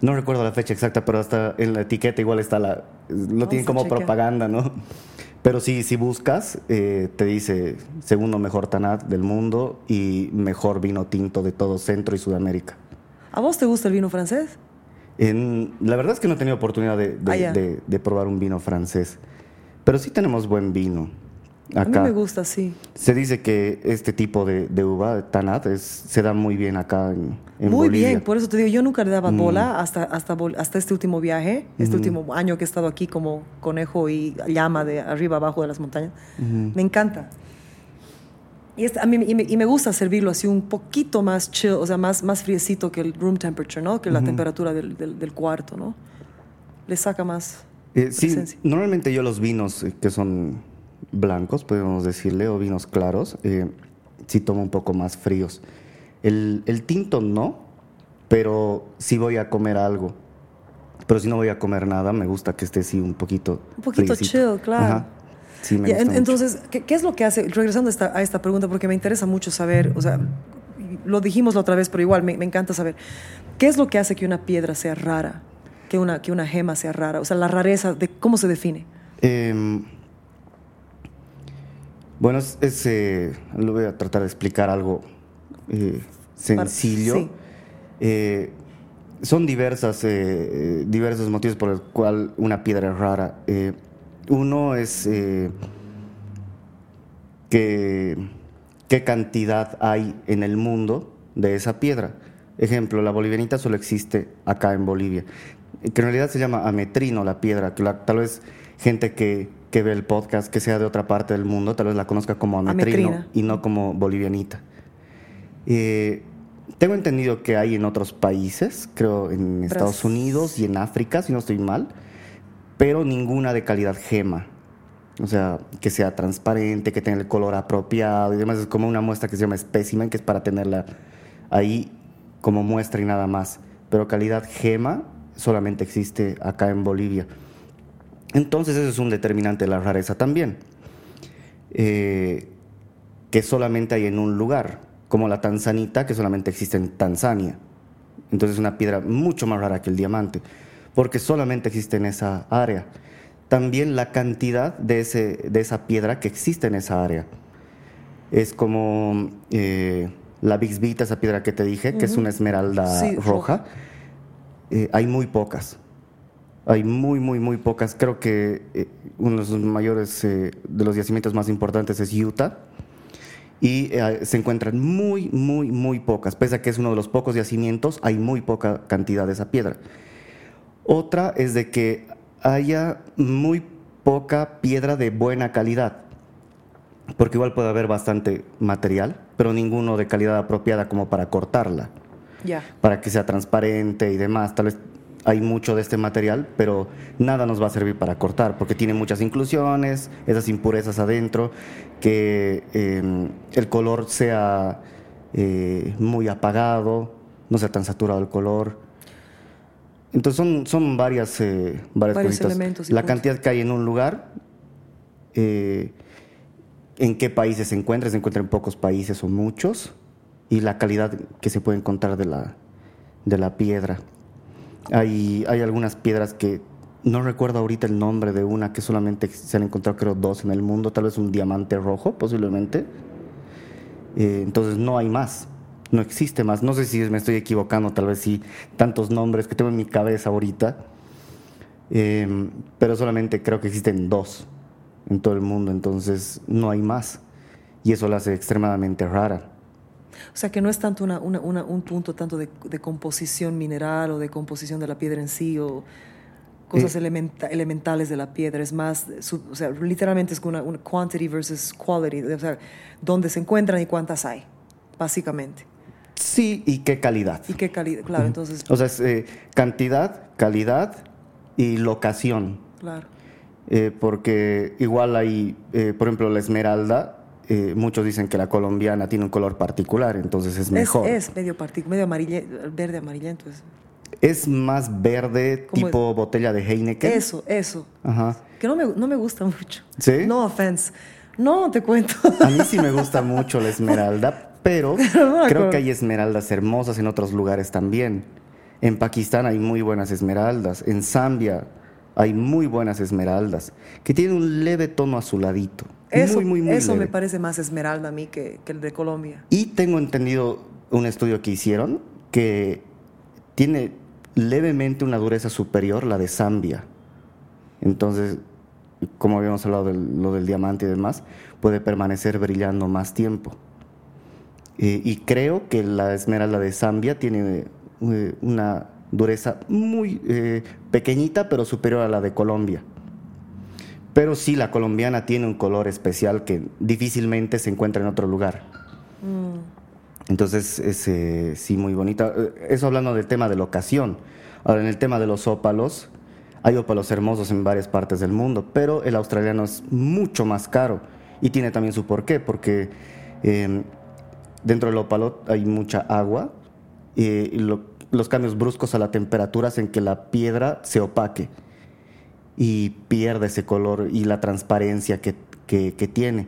no recuerdo la fecha exacta, pero hasta en la etiqueta igual está la... Lo tienen como chequear. propaganda, ¿no? Pero sí, si buscas, eh, te dice segundo mejor Tanat del mundo y mejor vino tinto de todo Centro y Sudamérica. ¿A vos te gusta el vino francés? En- la verdad es que no he tenido oportunidad de, de- Ah, ya. de- de probar un vino francés, pero sí tenemos buen vino. A Acá. mí me gusta, sí. Se dice que este tipo de, de uva, de Tanat, es, se da muy bien acá en, en Muy Bolivia. Mm. bien, por eso te digo, yo nunca le daba bola hasta, hasta, hasta este último viaje, este último año que he estado aquí como conejo y llama de arriba abajo de las montañas. Me encanta. Y, este- a mí, y, me, y me gusta servirlo así un poquito más chill, o sea, más, más friecito que el room temperature, ¿no? Que la temperatura del, del- del cuarto, ¿no? Le saca más Eh, sí, normalmente yo los vinos eh, que son blancos, podemos decirle, o vinos claros, eh, sí tomo un poco más fríos. El, el tinto no, pero sí voy a comer algo. Pero si no voy a comer nada, me gusta que esté así un poquito Un poquito friecito. chill, claro. Ajá. Sí, me Ya, gusta en- mucho. entonces, ¿qué, qué es lo que hace? Regresando a esta, a esta pregunta, porque me interesa mucho saber, o sea, lo dijimos la otra vez, pero igual me, me encanta saber, ¿qué es lo que hace que una piedra sea rara? Que una, que una gema sea rara, o sea, la rareza, de ¿cómo se define? Em, bueno, es, es, eh, lo voy a tratar de explicar algo eh, sencillo. sí. Eh, son diversas, diversos motivos por el cual una piedra es rara. Uno es eh, que, qué cantidad hay en el mundo de esa piedra. Ejemplo, la bolivianita solo existe acá en Bolivia, que en realidad se llama ametrino la piedra, que la- tal vez gente que, que ve el podcast, que sea de otra parte del mundo, tal vez la conozca como ametrino Ametrina. y no como bolivianita. Eh, tengo entendido que hay en otros países, creo en Estados. Unidos y en África, si no estoy mal, pero ninguna de calidad gema. O sea, que sea transparente, que tenga el color apropiado y demás. Es como una muestra que se llama specimen, que es para tenerla ahí como muestra y nada más. Pero calidad gema solamente existe acá en Bolivia. Entonces eso es un determinante de la rareza también. Eh, que solamente hay en un lugar, como la tanzanita, que solamente existe en Tanzania. Entonces es una piedra mucho más rara que el diamante, porque solamente existe en esa área. También la cantidad de, ese, de esa piedra que existe en esa área. es como eh, la Bixbita, esa piedra que te dije, que es una esmeralda roja. Eh, hay muy pocas. Hay muy, muy, muy pocas. Creo que eh, uno de los mayores, de los yacimientos más importantes es Utah. Y se encuentran muy, muy, muy pocas. Pese a que es uno de los pocos yacimientos, hay muy poca cantidad de esa piedra. Otra es de que haya muy poca piedra de buena calidad porque igual puede haber bastante material, pero ninguno de calidad apropiada como para cortarla. Ya. Para que sea transparente y demás. Tal vez hay mucho de este material, pero nada nos va a servir para cortar, porque tiene muchas inclusiones, esas impurezas adentro, que em, el color sea eh, muy apagado, no sea tan saturado el color. Entonces son, son varias, eh, varias, elementos. La cantidad que hay en un lugar. Eh, en qué países se encuentra, se encuentra en pocos países o muchos, y la calidad que se puede encontrar de la, de la piedra. Hay, hay algunas piedras que no recuerdo ahorita el nombre de una que solamente se han encontrado creo dos en el mundo, tal vez un diamante rojo posiblemente. Eh, entonces no hay más, no existe más. No sé si me estoy equivocando, tal vez sí, tantos nombres que tengo en mi cabeza ahorita, eh, pero solamente creo que existen dos en todo el mundo, entonces no hay más. Y eso la hace extremadamente rara. O sea, que no es tanto una, un punto tanto de, composición mineral o de composición de la piedra en sí o cosas eh, elementales de la piedra, es más, o sea, literalmente es una quantity versus quality, o sea, dónde se encuentran y cuántas hay, básicamente. Sí, y qué calidad. Y qué calidad, claro, entonces... O sea, es eh, cantidad, calidad y locación. Claro. Eh, porque igual hay, eh, por ejemplo, la esmeralda, eh, muchos dicen que la colombiana tiene un color particular, entonces es mejor. Es, medio, medio verde amarillento. Es, es más verde, tipo botella de Heineken. Eso, eso. Ajá. Que no me, no me gusta mucho. ¿Sí? No offense. No, te cuento. A mí sí me gusta mucho la esmeralda, pero creo que hay esmeraldas hermosas en otros lugares también. En Pakistán hay muy buenas esmeraldas. En Zambia hay muy buenas esmeraldas que tienen un leve tono azuladito. Eso, muy, muy, muy eso me parece más esmeralda a mí que, el de Colombia. Y tengo entendido un estudio que hicieron que tiene levemente una dureza superior, la de Zambia. Entonces, como habíamos hablado de lo del diamante y demás, puede permanecer brillando más tiempo. Eh, y creo que la esmeralda de Zambia tiene eh, una dureza muy eh, pequeñita, pero superior a la de Colombia. Pero sí, la colombiana tiene un color especial que difícilmente se encuentra en otro lugar. Mm. Entonces, es eh, sí muy bonita. Eh, eso hablando del tema de la ocasión. Ahora, en el tema de los ópalos, hay ópalos hermosos en varias partes del mundo, pero el australiano es mucho más caro y tiene también su porqué, porque em, dentro del ópalo hay mucha agua y lo, los cambios bruscos a la temperatura hacen que la piedra se opaque y pierde ese color y la transparencia que, tiene.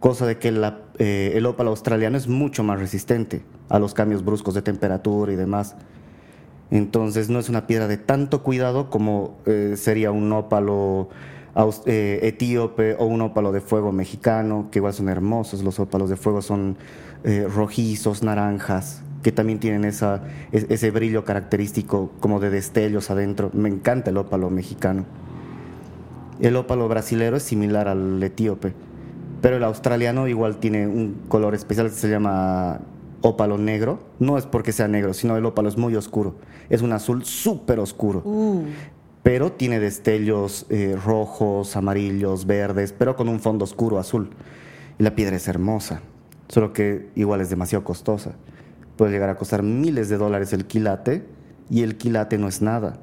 Cosa de que eh, el ópalo australiano es mucho más resistente a los cambios bruscos de temperatura y demás. Entonces no es una piedra de tanto cuidado como eh, sería un ópalo eh, etíope o un ópalo de fuego mexicano, que igual son hermosos. Los ópalos de fuego son rojizos, naranjas, que también tienen esa, ese brillo característico como de destellos adentro. Me encanta el ópalo mexicano. El ópalo brasilero es similar al etíope, pero el australiano igual tiene un color especial que se llama ópalo negro. No es porque sea negro, sino el ópalo es muy oscuro. Es un azul súper oscuro. Uh. Pero tiene destellos eh, rojos, amarillos, verdes, pero con un fondo oscuro azul. Y la piedra es hermosa, solo que igual es demasiado costosa puede llegar a costar miles de dólares el quilate y el quilate no es nada.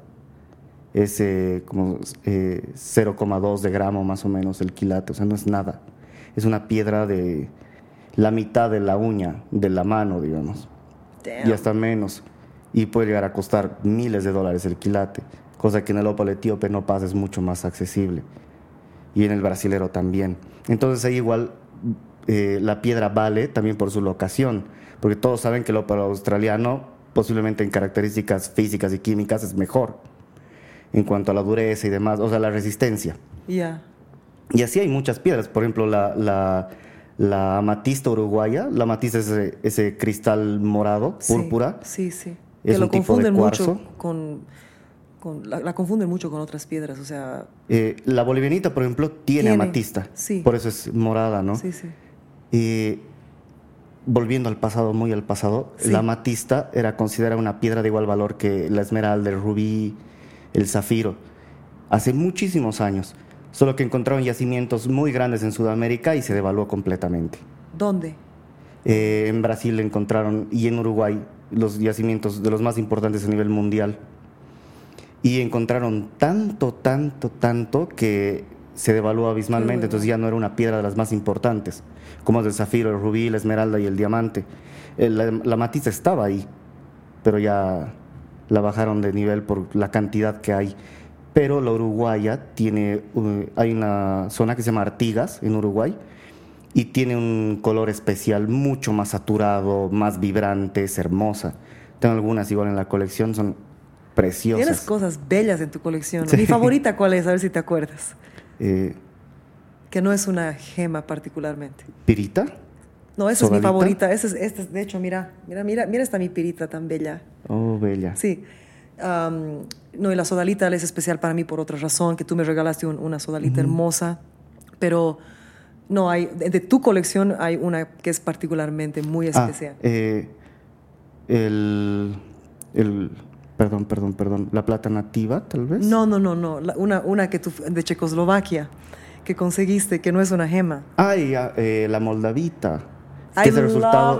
Es eh, como 0,2 eh, de gramo más o menos el quilate, o sea, no es nada. Es una piedra de la mitad de la uña, de la mano, digamos. Y hasta menos. Y puede llegar a costar miles de dólares el quilate, cosa que en el ópalo etíope no pasa, es mucho más accesible. Y en el brasilero también. Entonces ahí igual eh, la piedra vale también por su locación porque todos saben que el ópalo australiano, posiblemente en características físicas y químicas, es mejor en cuanto a la dureza y demás, o sea, la resistencia. Ya. Y así hay muchas piedras, por ejemplo, la, la amatista uruguaya. La amatista es ese, cristal morado, púrpura. Sí, sí. Es que lo confunden mucho con, la, confunden mucho con otras piedras, o sea... Eh, la bolivianita, por ejemplo, tiene, amatista. Sí. Por eso es morada, ¿no? Sí, sí. Y volviendo al pasado, muy al pasado, la amatista era considerada una piedra de igual valor que la esmeralda, el rubí, el zafiro. Hace muchísimos años. Solo que encontraron yacimientos muy grandes en Sudamérica y se devaluó completamente. ¿Dónde? Eh, en Brasil encontraron y en Uruguay los yacimientos de los más importantes a nivel mundial. Y encontraron tanto, tanto, tanto que se devaluó abismalmente, entonces ya no era una piedra de las más importantes, como el zafiro, el rubí, la esmeralda y el diamante. la, la matiza estaba ahí, pero ya la bajaron de nivel por la cantidad que hay pero la uruguaya tiene, uh, hay una zona que se llama Artigas en Uruguay y tiene un color especial mucho más saturado, más vibrante, es hermosa. Tengo algunas igual en la colección, son preciosas. Tienes cosas bellas en tu colección. Mi favorita, ¿cuál es? A ver si te acuerdas. Eh, que no es una gema particularmente. ¿Pirita? No, esa es mi favorita. Esta es, de hecho, mira, mira, mira, mira esta mi pirita tan bella. Oh, bella. Sí no, y la sodalita es especial para mí por otra razón, que tú me regalaste una sodalita hermosa, pero no, hay, de, tu colección hay una que es particularmente muy ah, especial. Eh, el, perdón, perdón, perdón, la plata nativa, tal vez. No, no, no, no, una, una que tú, de Checoslovaquia, que conseguiste, que no es una gema. Ay, eh, la moldavita. I es el resultado,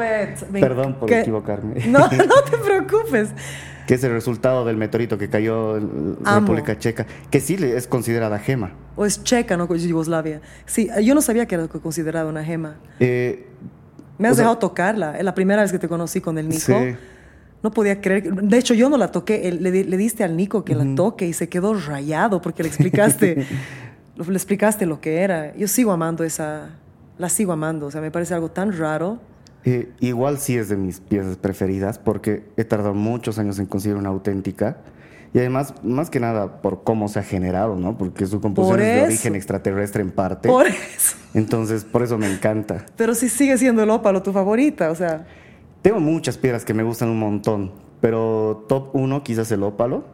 Perdón por equivocarme. No, no te preocupes que es el resultado del meteorito que cayó en la República Checa, que sí es considerada gema. O es checa, no Yugoslavia. Sí, yo no sabía que era considerada una gema. Eh, Me has dejado tocarla. Es la primera vez que te conocí con el Nico. No podía creer. De hecho, yo no la toqué. Le, diste al Nico que la toque y se quedó rayado porque le explicaste, le explicaste lo que era. Yo sigo amando esa. La sigo amando. O sea, me parece algo tan raro. Eh, igual sí es de mis piezas preferidas porque he tardado muchos años en conseguir una auténtica. Y además, más que nada por cómo se ha generado, ¿no? Porque su composición es de origen extraterrestre en parte. Por eso. Entonces, por eso me encanta. Pero sí sigue siendo el ópalo tu favorita, o sea. Tengo muchas piedras que me gustan un montón, pero top uno quizás el ópalo.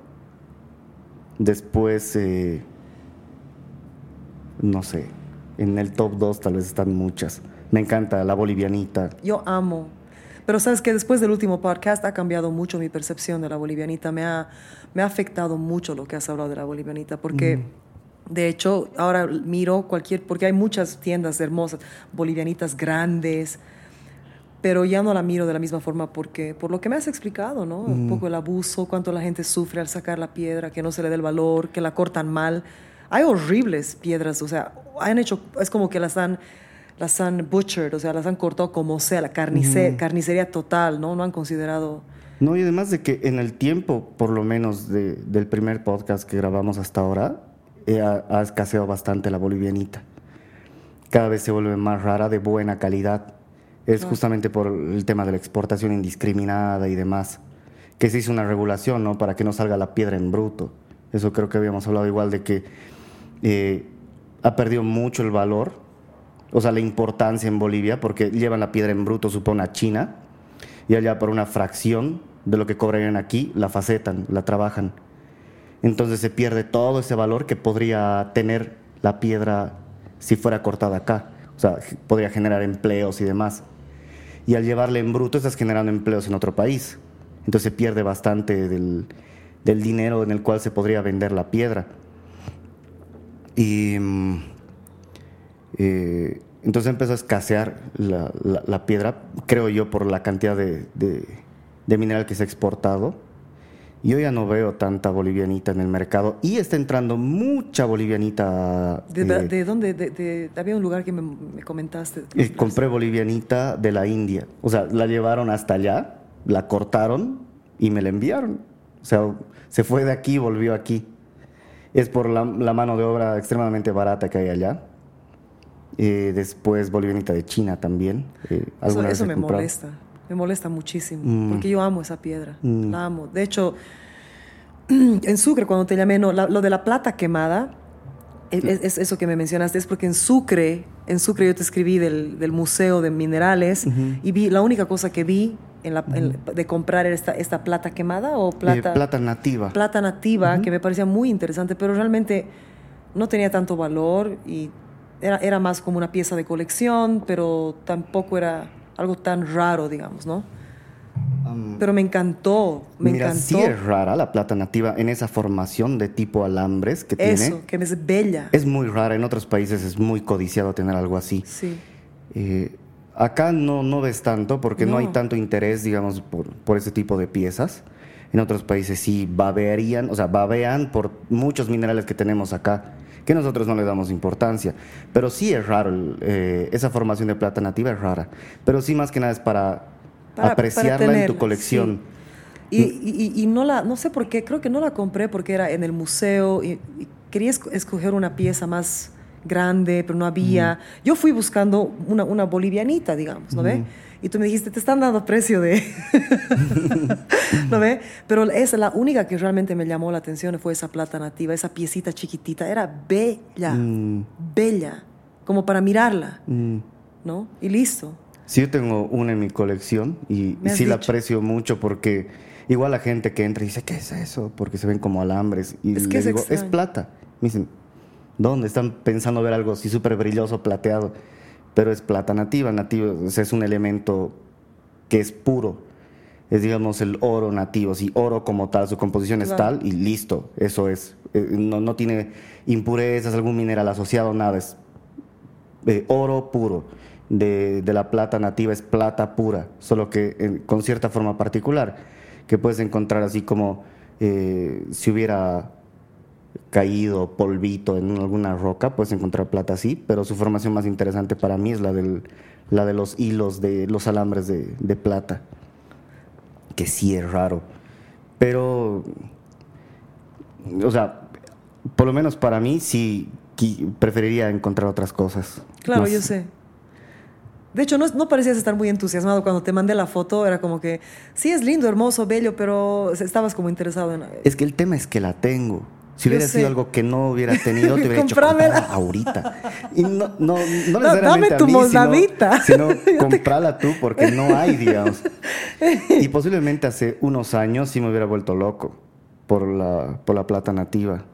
Después, eh, no sé, en el top 2 tal vez están muchas. Me encanta la bolivianita. Yo amo. Pero sabes que después del último podcast ha cambiado mucho mi percepción de la bolivianita. Me ha, me ha afectado mucho lo que has hablado de la bolivianita. Porque, de hecho, ahora miro cualquier. Porque hay muchas tiendas hermosas, bolivianitas grandes. Pero ya no la miro de la misma forma porque, por lo que me has explicado, ¿no? Un poco el abuso, cuánto la gente sufre al sacar la piedra, que no se le dé el valor, que la cortan mal. Hay horribles piedras, o sea, han hecho, es como que las han las han butchered, o sea, las han cortado como sea, la carnicería total, ¿no? No han considerado... No, y además de que en el tiempo, por lo menos del primer podcast que grabamos hasta ahora, eh, ha, escaseado bastante la bolivianita. Cada vez se vuelve más rara, de buena calidad. Es justamente por el tema de la exportación indiscriminada y demás, que se hizo una regulación, ¿no? Para que no salga la piedra en bruto. Eso creo que habíamos hablado igual de que eh, ha perdido mucho el valor o sea, la importancia en Bolivia, porque llevan la piedra en bruto, supone, a China, y allá por una fracción de lo que cobrarían aquí, la facetan, la trabajan. Entonces se pierde todo ese valor que podría tener la piedra si fuera cortada acá. O sea, podría generar empleos y demás. Y al llevarle en bruto estás generando empleos en otro país. Entonces se pierde bastante del, del dinero en el cual se podría vender la piedra. Y mm, eh, entonces empezó a escasear la, piedra, creo yo, por la cantidad de, mineral que se ha exportado. Y yo ya no veo tanta bolivianita en el mercado. Y está entrando mucha bolivianita. ¿De, eh, dónde? había un lugar que me, comentaste. Eh, compré bolivianita de la India. O sea, la llevaron hasta allá, la cortaron y me la enviaron. O sea, se fue de aquí y volvió aquí. Es por la mano de obra extremadamente barata que hay allá. Eh, después bolivianita de China también. Eh, eso, me molesta, me molesta muchísimo, mm. porque yo amo esa piedra, mm. la amo. De hecho, en Sucre, cuando te llamé, no, lo de la plata quemada, es, eso que me mencionaste, es porque en Sucre en Sucre yo te escribí del, del Museo de Minerales y vi, la única cosa que vi en la, de comprar esta, esta plata quemada o plata... Eh, plata nativa. Plata nativa, que me parecía muy interesante, pero realmente no tenía tanto valor y era, era más como una pieza de colección, pero tampoco era algo tan raro, digamos, ¿no? Pero me encantó, me mira, encantó. sí es rara la plata nativa en esa formación de tipo alambres que tiene. Eso, que es bella. Es muy rara, en otros países es muy codiciado tener algo así. Sí. Eh, acá no, no ves tanto porque no, hay tanto interés, digamos, por, por ese tipo de piezas. En otros países sí babearían, o sea, babean por muchos minerales que tenemos acá, que nosotros no le damos importancia. Pero sí es raro, eh, esa formación de plata nativa es rara. Pero sí más que nada es para apreciarla en tu colección. Y, no la, no sé por qué, creo que no la compré porque era en el museo y, quería escoger una pieza más grande, pero no había. Yo fui buscando una, una bolivianita, digamos, ¿no ve? Y tú me dijiste, te están dando precio de... ¿No ve? Pero esa, la única que realmente me llamó la atención fue esa plata nativa, esa piecita chiquitita. Era bella, mm. bella, como para mirarla, mm. ¿no? Y listo. Sí, yo tengo una en mi colección y, sí la aprecio mucho porque igual la gente que entra y dice, ¿qué es eso? Porque se ven como alambres. Y es les digo, es plata. Me dicen, ¿dónde? Están pensando ver algo así súper brilloso, plateado. Pero es plata nativa, nativa. es un elemento que es puro. Es, digamos, el oro nativo. Si oro como tal, su composición es tal y listo. Eso es. Eh, no, no tiene impurezas, algún mineral asociado, nada. Es eh, oro puro de, la plata nativa es plata pura, solo que con cierta forma particular, que puedes encontrar así como eh, si hubiera caído polvito en alguna roca, puedes encontrar plata así, pero su formación más interesante para mí es la, del, la de los hilos de los alambres de, de plata, que sí es raro, pero, o sea, por lo menos para mí sí preferiría encontrar otras cosas. Claro, yo sé. De hecho, no, no, parecías estar muy entusiasmado cuando te mandé la foto. Era como que, sí, es lindo, hermoso, bello, pero estabas como interesado en... Es que el tema es que la tengo. Si hubiera sido algo que no hubiera tenido, te hubiera dicho ahorita. Y no, no, no necesariamente Dame tu moldavita. Sino, sino comprala tú, porque no hay, digamos. Y posiblemente hace unos años sí me hubiera vuelto loco por la, por la plata nativa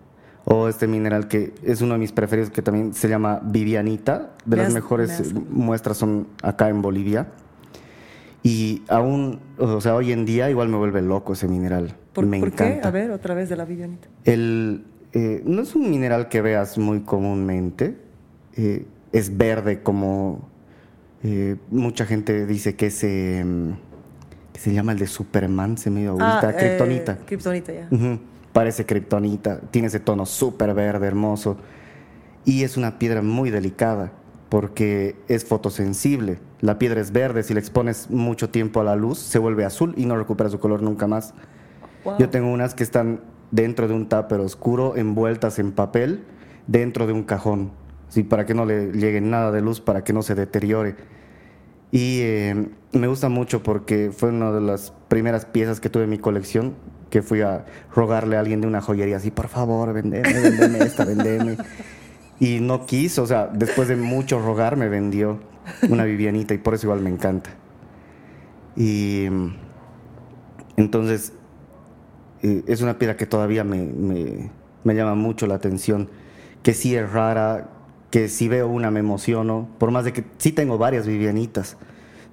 o este mineral que es uno de mis preferidos que también se llama Vivianita, de las mejores muestras son acá en Bolivia. Y aún, o sea, hoy en día igual me vuelve loco ese mineral. ¿Por, me qué? A ver, otra vez de la Vivianita. El, eh, no es un mineral que veas muy comúnmente. Eh, es verde como eh, mucha gente dice que es... Em, que se llama el de Superman, se me dio ahorita, ah, Kryptonita. Kryptonita, ya parece kriptonita, tiene ese tono súper verde, hermoso, y es una piedra muy delicada porque es fotosensible. La piedra es verde, si la expones mucho tiempo a la luz, se vuelve azul y no recupera su color nunca más. Yo tengo unas que están dentro de un tupper oscuro, envueltas en papel, dentro de un cajón, ¿sí? para que no le llegue nada de luz, para que no se deteriore. Y eh, me gusta mucho porque fue una de las primeras piezas que tuve en mi colección que fui a rogarle a alguien de una joyería así, por favor, vendeme, vendeme esta, vendeme. Y no quiso, o sea, después de mucho rogar me vendió una Vivianita y por eso igual me encanta. Y entonces eh, es una piedra que todavía me, me, llama mucho la atención, que sí es rara, que si veo una me emociono, por más de que sí tengo varias Vivianitas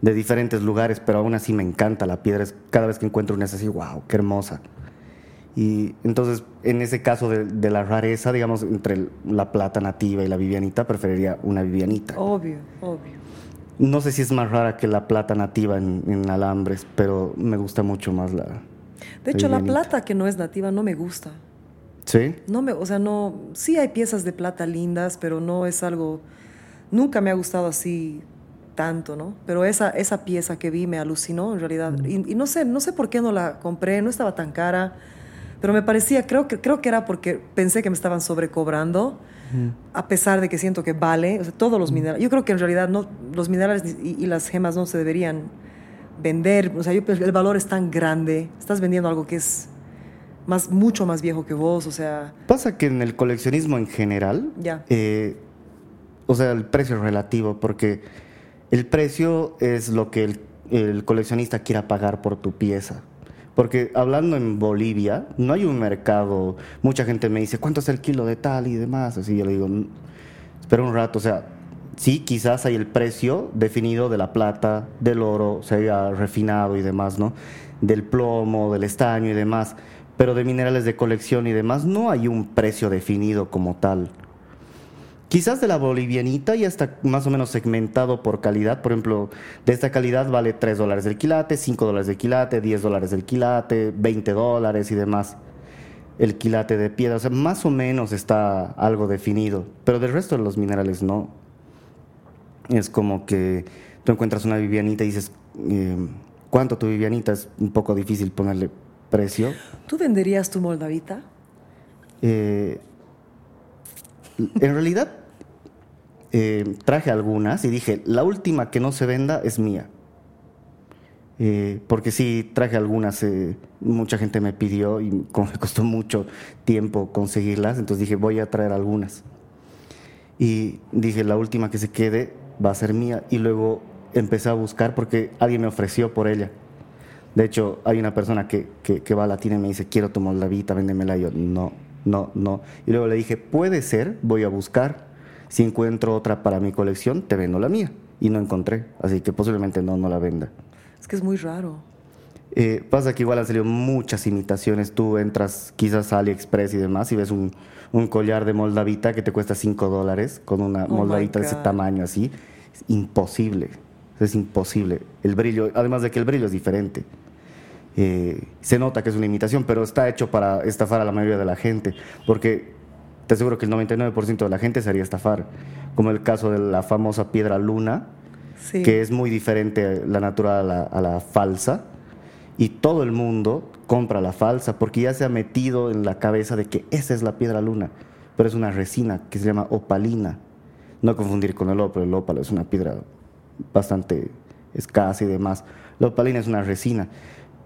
de diferentes lugares, pero aún así me encanta la piedra. Cada vez que encuentro una es así, wow, qué hermosa. Y entonces, en ese caso de, la rareza, digamos, entre la plata nativa y la vivianita, preferiría una vivianita. Obvio, obvio. No sé si es más rara que la plata nativa en, alambres, pero me gusta mucho más la. De hecho, la, plata que no es nativa no me gusta. ¿Sí? No me, o sea, no. Sí hay piezas de plata lindas, pero no es algo. Nunca me ha gustado así tanto, ¿no? Pero esa, esa pieza que vi me alucinó en realidad. Y, no, sé, no sé por qué no la compré, no estaba tan cara, pero me parecía, creo que, creo que era porque pensé que me estaban sobrecobrando, a pesar de que siento que vale, o sea, todos los minerales. Yo creo que en realidad no, los minerales y, las gemas no se deberían vender, o sea, yo, el valor es tan grande, estás vendiendo algo que es más, mucho más viejo que vos, o sea... Pasa que en el coleccionismo en general, ya. Eh, o sea, el precio es relativo, porque el precio es lo que el, coleccionista quiera pagar por tu pieza. Porque hablando en Bolivia, no hay un mercado. Mucha gente me dice, ¿cuánto es el kilo de tal y demás? Así yo le digo, espera un rato, o sea, sí, quizás hay el precio definido de la plata, del oro, se haya refinado y demás, ¿no? Del plomo, del estaño y demás. Pero de minerales de colección y demás, no hay un precio definido como tal. Quizás de la bolivianita ya está más o menos segmentado por calidad. Por ejemplo, de esta calidad vale 3 dólares del quilate, 5 dólares del quilate, 10 dólares del quilate, 20 dólares y demás. El quilate de piedra, o sea, más o menos está algo definido. Pero del resto de los minerales no. Es como que tú encuentras una vivianita y dices, eh, ¿cuánto tu vivianita? Es un poco difícil ponerle precio. ¿Tú venderías tu moldavita? Eh, en realidad eh, traje algunas y dije, la última que no se venda es mía. Eh, porque sí, traje algunas, eh, mucha gente me pidió y como me costó mucho tiempo conseguirlas, entonces dije, voy a traer algunas. Y dije, la última que se quede va a ser mía. Y luego empecé a buscar porque alguien me ofreció por ella. De hecho, hay una persona que, que, va a la tienda y me dice, quiero tomar la vida, véndemela. Y yo, no, no, no. Y luego le dije, puede ser, voy a buscar si encuentro otra para mi colección, te vendo la mía. Y no encontré, así que posiblemente no, no la venda. Es que es muy raro. Eh, pasa que igual han salido muchas imitaciones. Tú entras quizás a AliExpress y demás y ves un, collar de moldavita que te cuesta 5 dólares con una oh moldavita de ese tamaño así. Es imposible. Es imposible. El brillo, además de que el brillo es diferente. Eh, se nota que es una imitación, pero está hecho para estafar a la mayoría de la gente. Porque te aseguro que el 99% de la gente se haría estafar, como el caso de la famosa piedra luna, que es muy diferente la natural a la, falsa, y todo el mundo compra la falsa porque ya se ha metido en la cabeza de que esa es la piedra luna, pero es una resina que se llama opalina. No confundir con el ópalo, el ópalo es una piedra bastante escasa y demás. La opalina es una resina.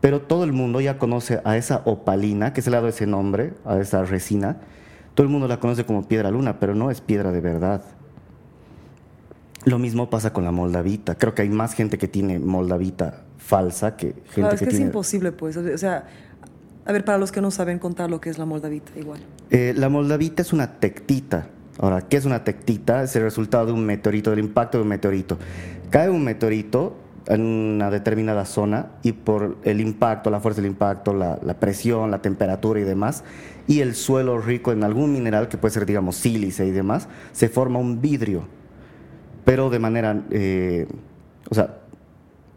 Pero todo el mundo ya conoce a esa opalina, que se le ha dado ese nombre, a esa resina, todo el mundo la conoce como piedra luna, pero no es piedra de verdad. Lo mismo pasa con la moldavita. Creo que hay más gente que tiene moldavita falsa que gente claro, es que, es imposible, pues. O sea, a ver, para los que no saben contar lo que es la moldavita, igual. Eh, la moldavita es una tectita. Ahora, ¿qué es una tectita? Es el resultado de un meteorito, del impacto de un meteorito. Cae un meteorito en una determinada zona y por el impacto, la fuerza del impacto, la, presión, la temperatura y demás, y el suelo rico en algún mineral que puede ser, digamos, sílice y demás, se forma un vidrio, pero de manera, eh, o sea,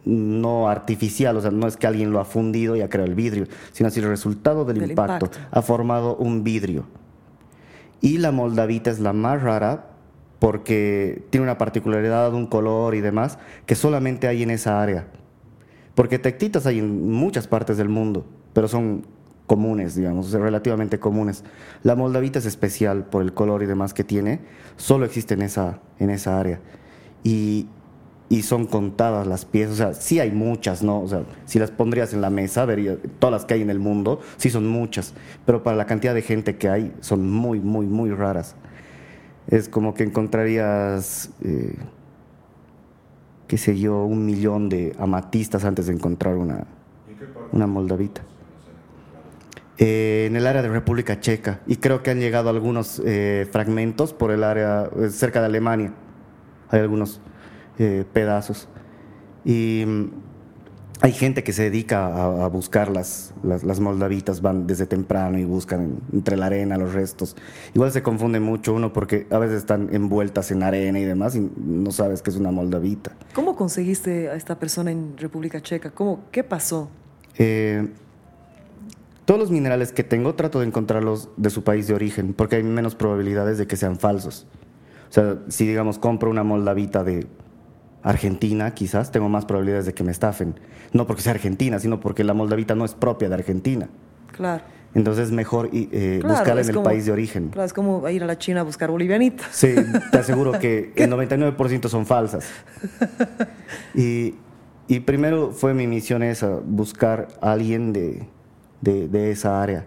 no artificial, o sea, no es que alguien lo ha fundido y ha creado el vidrio, sino así el resultado del, impacto, ha formado un vidrio. Y la moldavita es la más rara porque tiene una particularidad, un color y demás, que solamente hay en esa área. Porque tectitas hay en muchas partes del mundo, pero son comunes, digamos, relativamente comunes. La moldavita es especial por el color y demás que tiene, solo existe en esa, en esa área. Y, y son contadas las piezas, o sea, sí hay muchas, ¿no? O sea, si las pondrías en la mesa, verías todas las que hay en el mundo, sí son muchas, pero para la cantidad de gente que hay, son muy, muy, muy raras es como que encontrarías, eh, qué sé yo, un millón de amatistas antes de encontrar una, una moldavita. Eh, en el área de República Checa y creo que han llegado algunos eh, fragmentos por el área cerca de Alemania. Hay algunos pedazos. Y hay gente que se dedica a, buscar las, las, moldavitas, van desde temprano y buscan entre la arena los restos. Igual se confunde mucho uno porque a veces están envueltas en arena y demás y no sabes que es una moldavita. ¿Cómo conseguiste a esta persona en República Checa? ¿Cómo, ¿Qué pasó? Eh, todos los minerales que tengo trato de encontrarlos de su país de origen porque hay menos probabilidades de que sean falsos. O sea, si digamos compro una moldavita de Argentina, quizás tengo más probabilidades de que me estafen. No porque sea Argentina, sino porque la moldavita no es propia de Argentina. Claro. Entonces es mejor eh, buscarla en el país de origen. Claro, es como ir a la China a buscar bolivianitas. Sí, te aseguro que el 99% son falsas. Y, y, primero fue mi misión esa, buscar a alguien de, de, de esa área.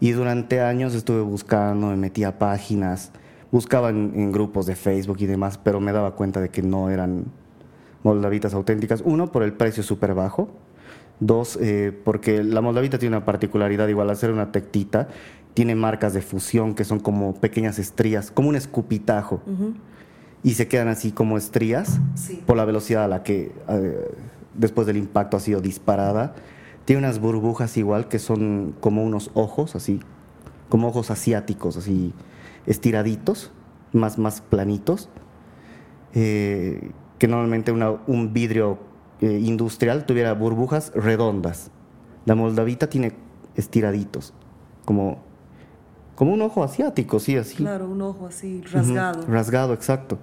Y durante años estuve buscando, me metí a páginas, buscaba en, grupos de Facebook y demás, pero me daba cuenta de que no eran moldavitas auténticas. Uno, por el precio súper bajo. Dos, eh, porque la moldavita tiene una particularidad, igual al ser una tectita, tiene marcas de fusión que son como pequeñas estrías, como un escupitajo. Y se quedan así como estrías por la velocidad a la que eh, después del impacto ha sido disparada. Tiene unas burbujas igual que son como unos ojos, así, como ojos asiáticos, así estiraditos, más, más planitos. Eh, que normalmente un vidrio eh, industrial tuviera burbujas redondas. La moldavita tiene estiraditos, como, como un ojo asiático, sí, así. Claro, un ojo así, rasgado. rasgado, exacto.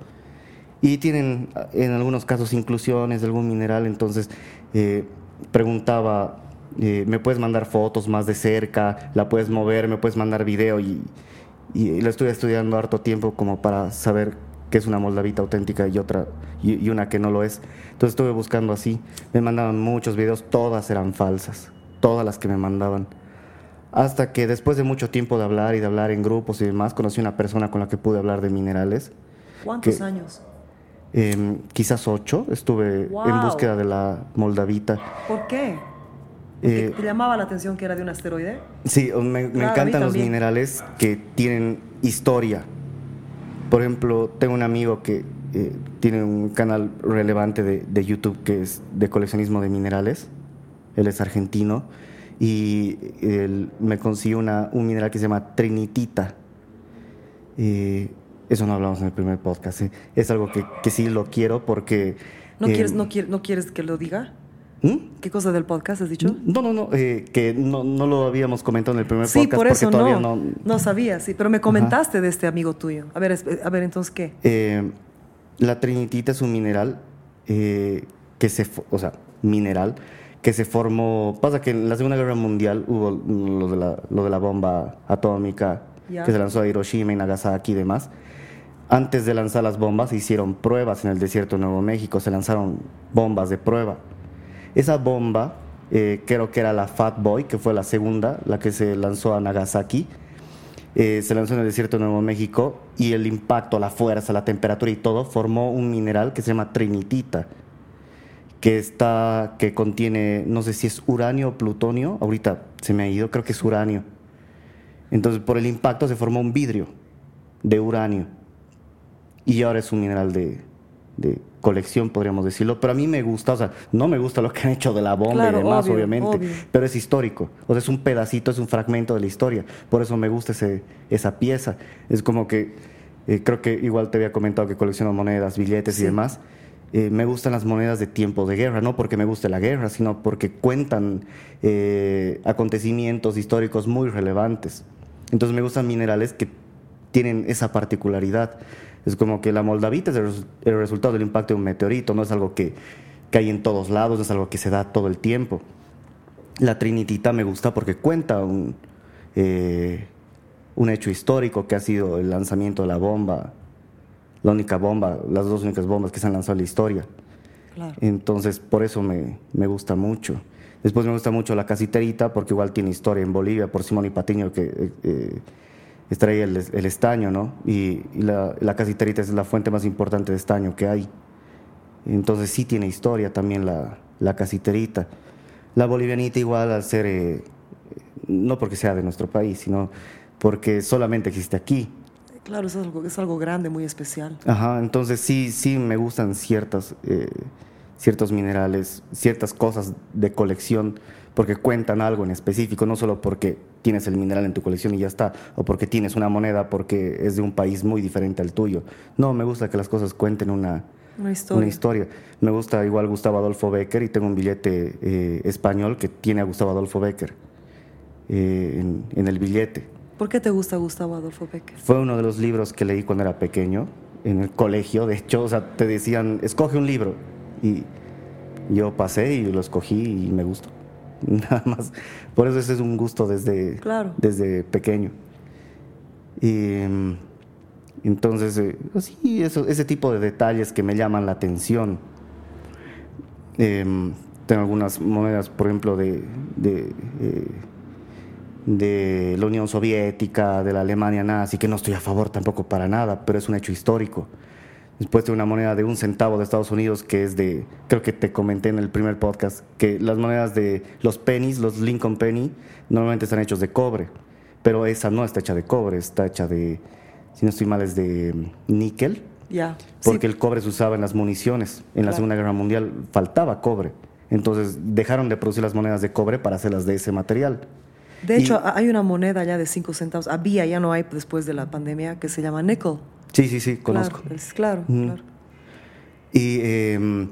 Y tienen en algunos casos inclusiones de algún mineral, entonces eh, preguntaba, eh, ¿me puedes mandar fotos más de cerca? ¿La puedes mover? ¿Me puedes mandar video? Y, y la estuve estudiando harto tiempo como para saber que es una moldavita auténtica y otra y, una que no lo es. Entonces estuve buscando así, me mandaban muchos videos, todas eran falsas, todas las que me mandaban. Hasta que después de mucho tiempo de hablar y de hablar en grupos y demás, conocí una persona con la que pude hablar de minerales. ¿Cuántos años? Em, quizás ocho. Estuve en búsqueda de la moldavita. ¿Por qué? Eh, ¿Te llamaba la atención que era de un asteroide? Sí, me, encantan los minerales que tienen historia. Por ejemplo, tengo un amigo que eh, tiene un canal relevante de, YouTube que es de coleccionismo de minerales. Él es argentino y él me consiguió una, un mineral que se llama trinitita. Eh, eso no hablamos en el primer podcast. ¿eh? Es algo que, que, sí lo quiero porque... ¿No, quieres, no, ¿No quieres que lo diga? ¿Mm? ¿Qué cosa del podcast has dicho? No, no, no, eh, que no, no, lo habíamos comentado en el primer podcast por eso porque todavía no, no... sabía, sí, pero me comentaste de este amigo tuyo. A ver, a ver entonces, ¿qué? Eh, la trinitita es un mineral eh, que se, o sea, mineral que se formó, pasa que en la Segunda Guerra Mundial hubo lo de la, lo de la bomba atómica que se lanzó a Hiroshima y Nagasaki y demás. Antes de lanzar las bombas se hicieron pruebas en el desierto de Nuevo México, se lanzaron bombas de prueba esa bomba, eh, creo que era la Fat Boy, que fue la segunda, la que se lanzó a Nagasaki, eh, se lanzó en el desierto de Nuevo México y el impacto, la fuerza, la temperatura y todo formó un mineral que se llama trinitita, que está, que contiene, no sé si es uranio o plutonio, ahorita se me ha ido, creo que es uranio. Entonces por el impacto se formó un vidrio de uranio y ahora es un mineral de colección, podríamos decirlo, pero a mí me gusta, o sea, no me gusta lo que han hecho de la bomba y demás, obviamente, pero es histórico, o sea, es un pedacito, es un fragmento de la historia, por eso me gusta ese, esa pieza, es como que, eh, creo que igual te había comentado que colecciono monedas, billetes y demás, eh, me gustan las monedas de tiempo de guerra, no porque me guste la guerra, sino porque cuentan eh, acontecimientos históricos muy relevantes. Entonces me gustan minerales que tienen esa particularidad. Es como que la moldavita es el, resultado del impacto de un meteorito, no es algo que, que, hay en todos lados, no es algo que se da todo el tiempo. La trinitita me gusta porque cuenta un, eh, un hecho histórico que ha sido el lanzamiento de la bomba, la única bomba, las dos únicas bombas que se han lanzado en la historia. Entonces, por eso me, me, gusta mucho. Después me gusta mucho la casiterita porque igual tiene historia en Bolivia por Simón y Patiño que... Eh, eh extrae el, el estaño, ¿no? Y, la, la, casiterita es la fuente más importante de estaño que hay. Entonces sí tiene historia también la, la casiterita. La bolivianita igual al ser, eh, no porque sea de nuestro país, sino porque solamente existe aquí. Claro, es algo, es algo grande, muy especial. Ajá, entonces sí, sí me gustan ciertas, eh, ciertos minerales, ciertas cosas de colección porque cuentan algo en específico, no solo porque tienes el mineral en tu colección y ya está, o porque tienes una moneda porque es de un país muy diferente al tuyo. No, me gusta que las cosas cuenten una, una, historia. Me gusta igual Gustavo Adolfo Becker y tengo un billete eh, español que tiene a Gustavo Adolfo Becker eh, en, el billete. ¿Por qué te gusta Gustavo Adolfo Becker? Fue uno de los libros que leí cuando era pequeño, en el colegio. De hecho, o sea, te decían, escoge un libro. Y yo pasé y lo escogí y me gustó. nada más. Por eso ese es un gusto desde, desde pequeño. Y entonces, eh, sí, eso, ese tipo de detalles que me llaman la atención. Em, tengo algunas monedas, por ejemplo, de, de, eh, de la Unión Soviética, de la Alemania nazi, que no estoy a favor tampoco para nada, pero es un hecho histórico. Después de una moneda de un centavo de Estados Unidos que es de, creo que te comenté en el primer podcast, que las monedas de los pennies, los Lincoln Penny, normalmente están hechos de cobre, pero esa no está hecha de cobre, está hecha de, si no estoy mal, es de níquel. Ya. Porque el cobre se usaba en las municiones. En la Segunda Guerra Mundial faltaba cobre. Entonces dejaron de producir las monedas de cobre para hacerlas de ese material. De hecho, hay una moneda ya de 5 centavos, había, ya no hay después de la pandemia, que se llama nickel. Sí, sí, sí, conozco. Claro, claro. Y em,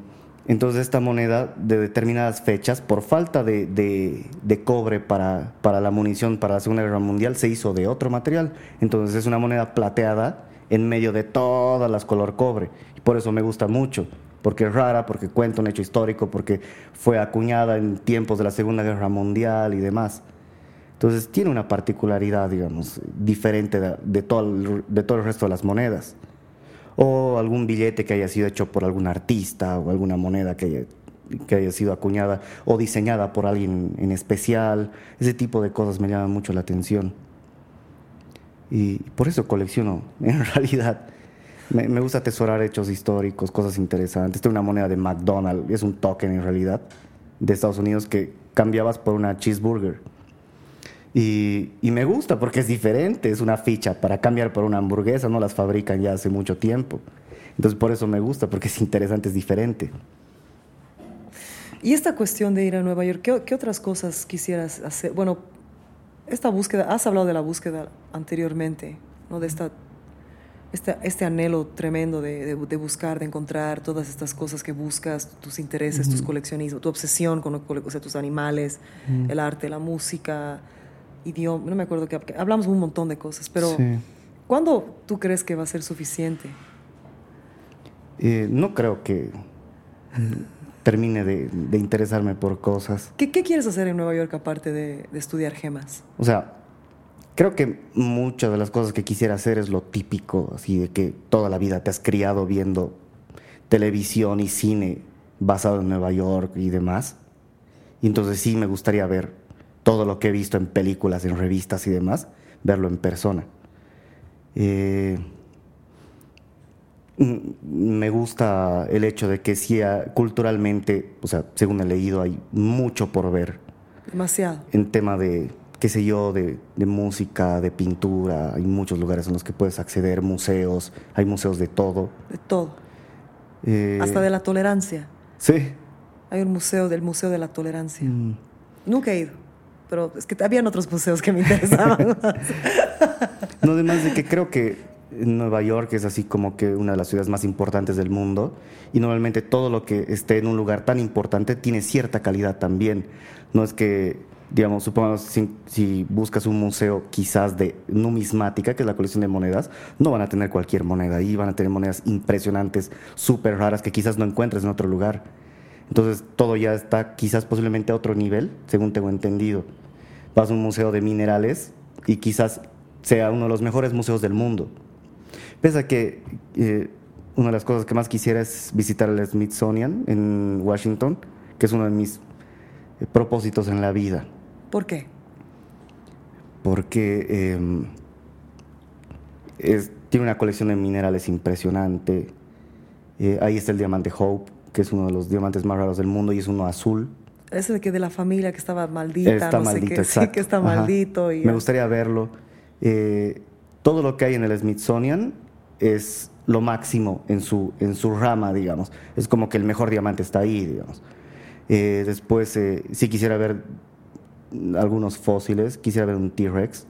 entonces esta moneda de determinadas fechas, por falta de, de, cobre para, para, la munición para la Segunda Guerra Mundial, se hizo de otro material. Entonces es una moneda plateada en medio de todas las color cobre. Y por eso me gusta mucho, porque es rara, porque cuenta un hecho histórico, porque fue acuñada en tiempos de la Segunda Guerra Mundial y demás. Entonces tiene una particularidad, digamos, diferente de, todo el, resto de las monedas. O algún billete que haya sido hecho por algún artista o alguna moneda que haya, que haya sido acuñada o diseñada por alguien en especial. Ese tipo de cosas me llaman mucho la atención. Y por eso colecciono, en realidad. Me, me, gusta atesorar hechos históricos, cosas interesantes. Tengo una moneda de McDonald's, es un token en realidad, de Estados Unidos que cambiabas por una cheeseburger. Y, me gusta porque es diferente, es una ficha para cambiar por una hamburguesa, no las fabrican ya hace mucho tiempo. Entonces por eso me gusta, porque es interesante, es diferente. Y esta cuestión de ir a Nueva York, ¿qué, otras cosas quisieras hacer? Bueno, esta búsqueda, has hablado de la búsqueda anteriormente, ¿no? de esta, este anhelo tremendo de, buscar, de encontrar todas estas cosas que buscas, tus intereses, tus coleccionismos, tu obsesión con tus animales, el arte, la música, idioma, no me acuerdo que hablamos un montón de cosas, pero ¿cuándo tú crees que va a ser suficiente? Eh, no creo que termine de, interesarme por cosas. ¿Qué, quieres hacer en Nueva York aparte de, estudiar gemas? O sea, creo que muchas de las cosas que quisiera hacer es lo típico, así de que toda la vida te has criado viendo televisión y cine basado en Nueva York y demás. Y entonces sí me gustaría ver todo lo que he visto en películas, en revistas y demás, verlo en persona. Eh, me gusta el hecho de que sí, culturalmente, o sea, según he leído, hay mucho por ver. Demasiado. En tema de, qué sé yo, de, música, de pintura, hay muchos lugares en los que puedes acceder, museos, hay museos de todo. De todo. Eh, Hasta de la tolerancia. Sí. Hay un museo del Museo de la Tolerancia. Mm. Nunca he ido pero es que habían otros museos que me interesaban no, además de que creo que Nueva York es así como que una de las ciudades más importantes del mundo y normalmente todo lo que esté en un lugar tan importante tiene cierta calidad también. No es que, digamos, supongamos, si, si, buscas un museo quizás de numismática, que es la colección de monedas, no van a tener cualquier moneda ahí, van a tener monedas impresionantes, súper raras que quizás no encuentres en otro lugar. Entonces todo ya está quizás posiblemente a otro nivel, según tengo entendido vas a un museo de minerales y quizás sea uno de los mejores museos del mundo. Pese a que eh, una de las cosas que más quisiera es visitar el Smithsonian en Washington, que es uno de mis eh, propósitos en la vida. ¿Por qué? Porque em, tiene una colección de minerales impresionante. Eh, ahí está el diamante Hope, que es uno de los diamantes más raros del mundo y es uno azul. Ese de que de la familia que estaba maldita, está no maldito, sé qué, sí, que está maldito. Y Me gustaría verlo. Eh, todo lo que hay en el Smithsonian es lo máximo en su, en su rama, digamos. Es como que el mejor diamante está ahí, digamos. Eh, después, eh, si quisiera ver algunos fósiles, quisiera ver un T-Rex.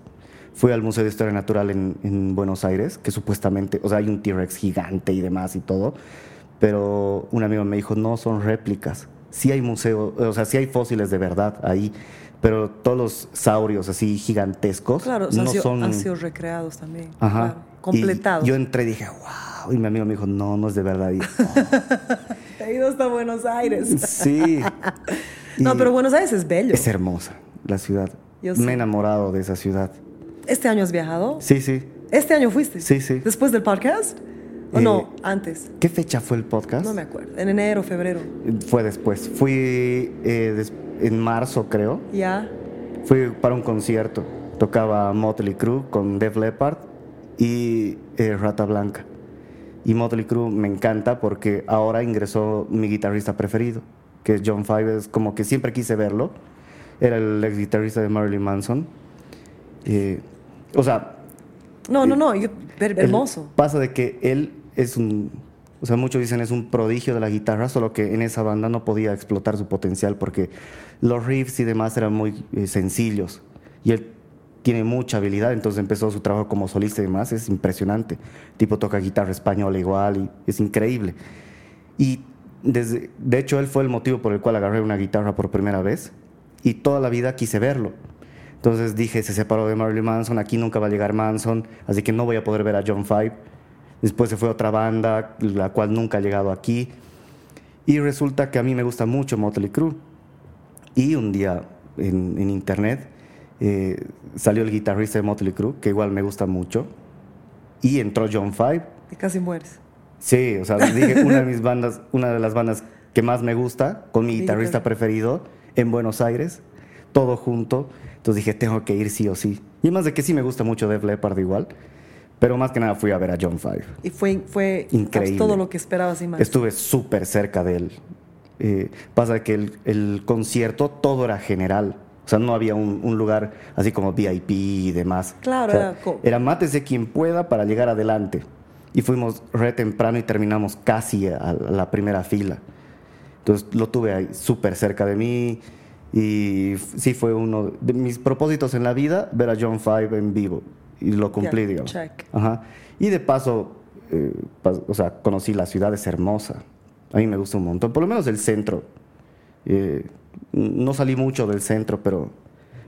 Fui al Museo de Historia Natural en, en Buenos Aires, que supuestamente, o sea, hay un T-Rex gigante y demás y todo, pero un amigo me dijo, no, son réplicas sí hay museos, o sea, sí hay fósiles de verdad ahí, pero todos los saurios así gigantescos claro, no han sido, son... han sido recreados también, Ajá. completados. Y yo entré y dije, wow, y mi amigo me dijo, no, no es de verdad. Y, Te he ido hasta Buenos Aires. sí. no, pero Buenos Aires es bello. Es hermosa la ciudad. Yo me he enamorado de esa ciudad. ¿Este año has viajado? Sí, sí. ¿Este año fuiste? Sí, sí. ¿Después del podcast? ¿O no? Eh, antes. ¿Qué fecha fue el podcast? No me acuerdo. En enero, febrero. Fue después. Fui eh, en marzo, creo. Ya. Fui para un concierto. Tocaba Motley Crue con Def Leppard y eh, Rata Blanca. Y Motley Crue me encanta porque ahora ingresó mi guitarrista preferido, que es John Five. Es como que siempre quise verlo. Era el ex guitarrista de Marilyn Manson. O sea. No, no, no, hermoso. Pasa de que él es un. O sea, muchos dicen es un prodigio de la guitarra, solo que en esa banda no podía explotar su potencial porque los riffs y demás eran muy eh, sencillos. Y él tiene mucha habilidad, entonces empezó su trabajo como solista y demás, es impresionante. tipo toca guitarra española igual y es increíble. Y desde, de hecho él fue el motivo por el cual agarré una guitarra por primera vez y toda la vida quise verlo. Entonces dije, se separó de Marilyn Manson, aquí nunca va a llegar Manson, así que no voy a poder ver a John Five. Después se fue a otra banda, la cual nunca ha llegado aquí. Y resulta que a mí me gusta mucho Motley Crue. Y un día en, en internet eh, salió el guitarrista de Motley Crue, que igual me gusta mucho, y entró John Five. Y casi mueres. Sí, o sea, dije, una de mis bandas, una de las bandas que más me gusta, con mi guitarrista preferido, en Buenos Aires, todo junto. Entonces dije, tengo que ir sí o sí. Y más de que sí me gusta mucho Def Leppard igual, pero más que nada fui a ver a John Five. Y fue, fue increíble. todo lo que esperabas y más. Estuve súper cerca de él. Eh, pasa que el, el concierto todo era general. O sea, no había un, lugar así como VIP y demás. Claro, era, era mátese quien pueda para llegar adelante. Y fuimos re temprano y terminamos casi a la primera fila. Entonces lo tuve ahí súper cerca de mí. Y sí fue uno de mis propósitos en la vida, ver a John Five en vivo. Y lo cumplí, digamos. Ajá. Y de paso, eh, o sea, conocí la ciudad, es hermosa. A mí me gusta un montón. Por lo menos el centro. Eh, no salí mucho del centro, pero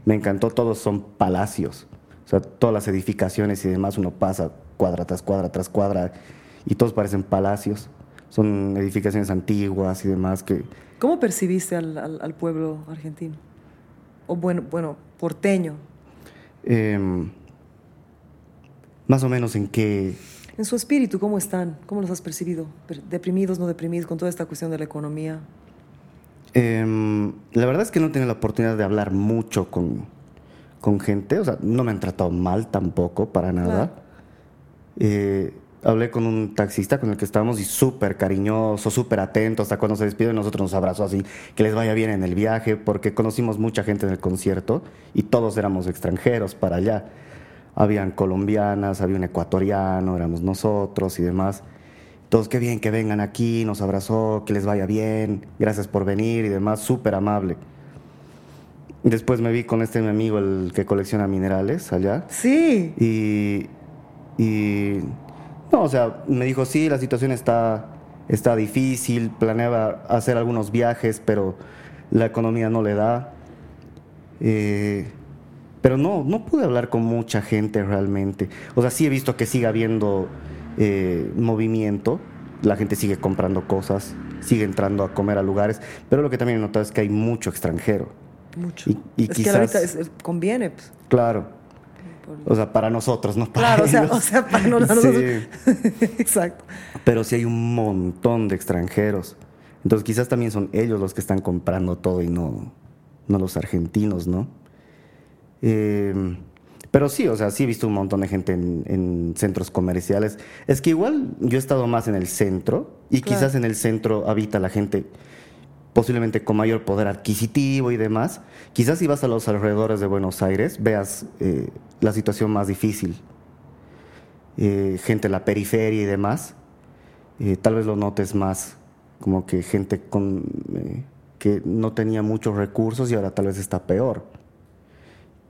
me encantó. Todos son palacios. O sea, todas las edificaciones y demás, uno pasa cuadra tras cuadra tras cuadra y todos parecen palacios. Son edificaciones antiguas y demás que... ¿Cómo percibiste al, pueblo argentino? O bueno, bueno porteño. Em, más o menos en qué... En su espíritu, ¿cómo están? ¿Cómo los has percibido? ¿Deprimidos, no deprimidos con toda esta cuestión de la economía? Em, la verdad es que no he tenido la oportunidad de hablar mucho con, con gente, o sea, no me han tratado mal tampoco, para nada. Eh, hablé con un taxista con el que estábamos y súper cariñoso, súper atento, hasta cuando se despidió de nosotros nos abrazó así, que les vaya bien en el viaje, porque conocimos mucha gente en el concierto y todos éramos extranjeros para allá. Habían colombianas, había un ecuatoriano, éramos nosotros y demás. Todos, qué bien que vengan aquí, nos abrazó, que les vaya bien, gracias por venir y demás, súper amable. Después me vi con este mi amigo, el que colecciona minerales allá. Sí. Y, y no, o sea, me dijo, sí, la situación está, está difícil, planeaba hacer algunos viajes, pero la economía no le da. Eh, pero no, no pude hablar con mucha gente realmente. O sea, sí he visto que sigue habiendo eh, movimiento, la gente sigue comprando cosas, sigue entrando a comer a lugares, pero lo que también he notado es que hay mucho extranjero. Mucho. Y, es que ahorita conviene. Pues. Claro. O sea, para nosotros, no para Claro, o sea, o sea, para nosotros. Exacto. Pero sí hay un montón de extranjeros. Entonces quizás también son ellos los que están comprando todo y no, no los argentinos, ¿no? Eh, pero sí, o sea, sí he visto un montón de gente en, centros comerciales. Es que igual yo he estado más en el centro y quizás en el centro habita la gente posiblemente con mayor poder adquisitivo y demás. Quizás si vas a los alrededores de Buenos Aires veas eh, la situación más difícil. Eh, gente en la periferia y demás. Eh, tal vez lo notes más como que gente con, que no tenía muchos recursos y ahora tal vez está peor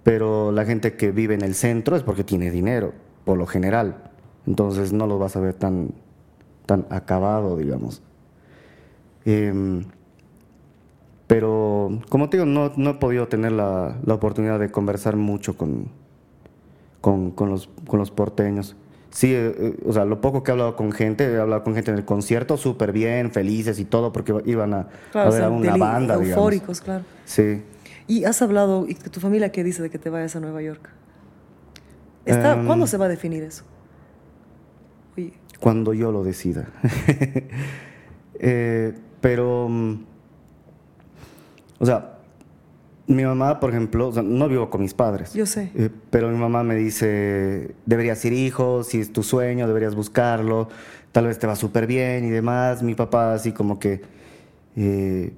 pero la gente que vive en el centro es porque tiene dinero, por lo general. Entonces no lo vas a ver tan, tan acabado, digamos. Em, pero, como te digo, no, no he podido tener la, la oportunidad de conversar mucho con, con, con, los, con los porteños. Sí, eh, eh, o sea, lo poco que he hablado con gente, he hablado con gente en el concierto súper bien, felices y todo, porque iban a, ver a una banda, eufóricos, claro. Sí. ¿Y has hablado, y tu familia qué dice de que te vayas a Nueva York? Está, em, ¿Cuándo se va a definir eso? Cuando yo lo decida. Eh, pero, mm, o sea, Mi mamá, por ejemplo, no vivo con mis padres. Yo sé. Eh, pero mi mamá me dice, deberías ir hijo, si es tu sueño, deberías buscarlo, tal vez te va súper bien y demás. Mi papá así como que, eh,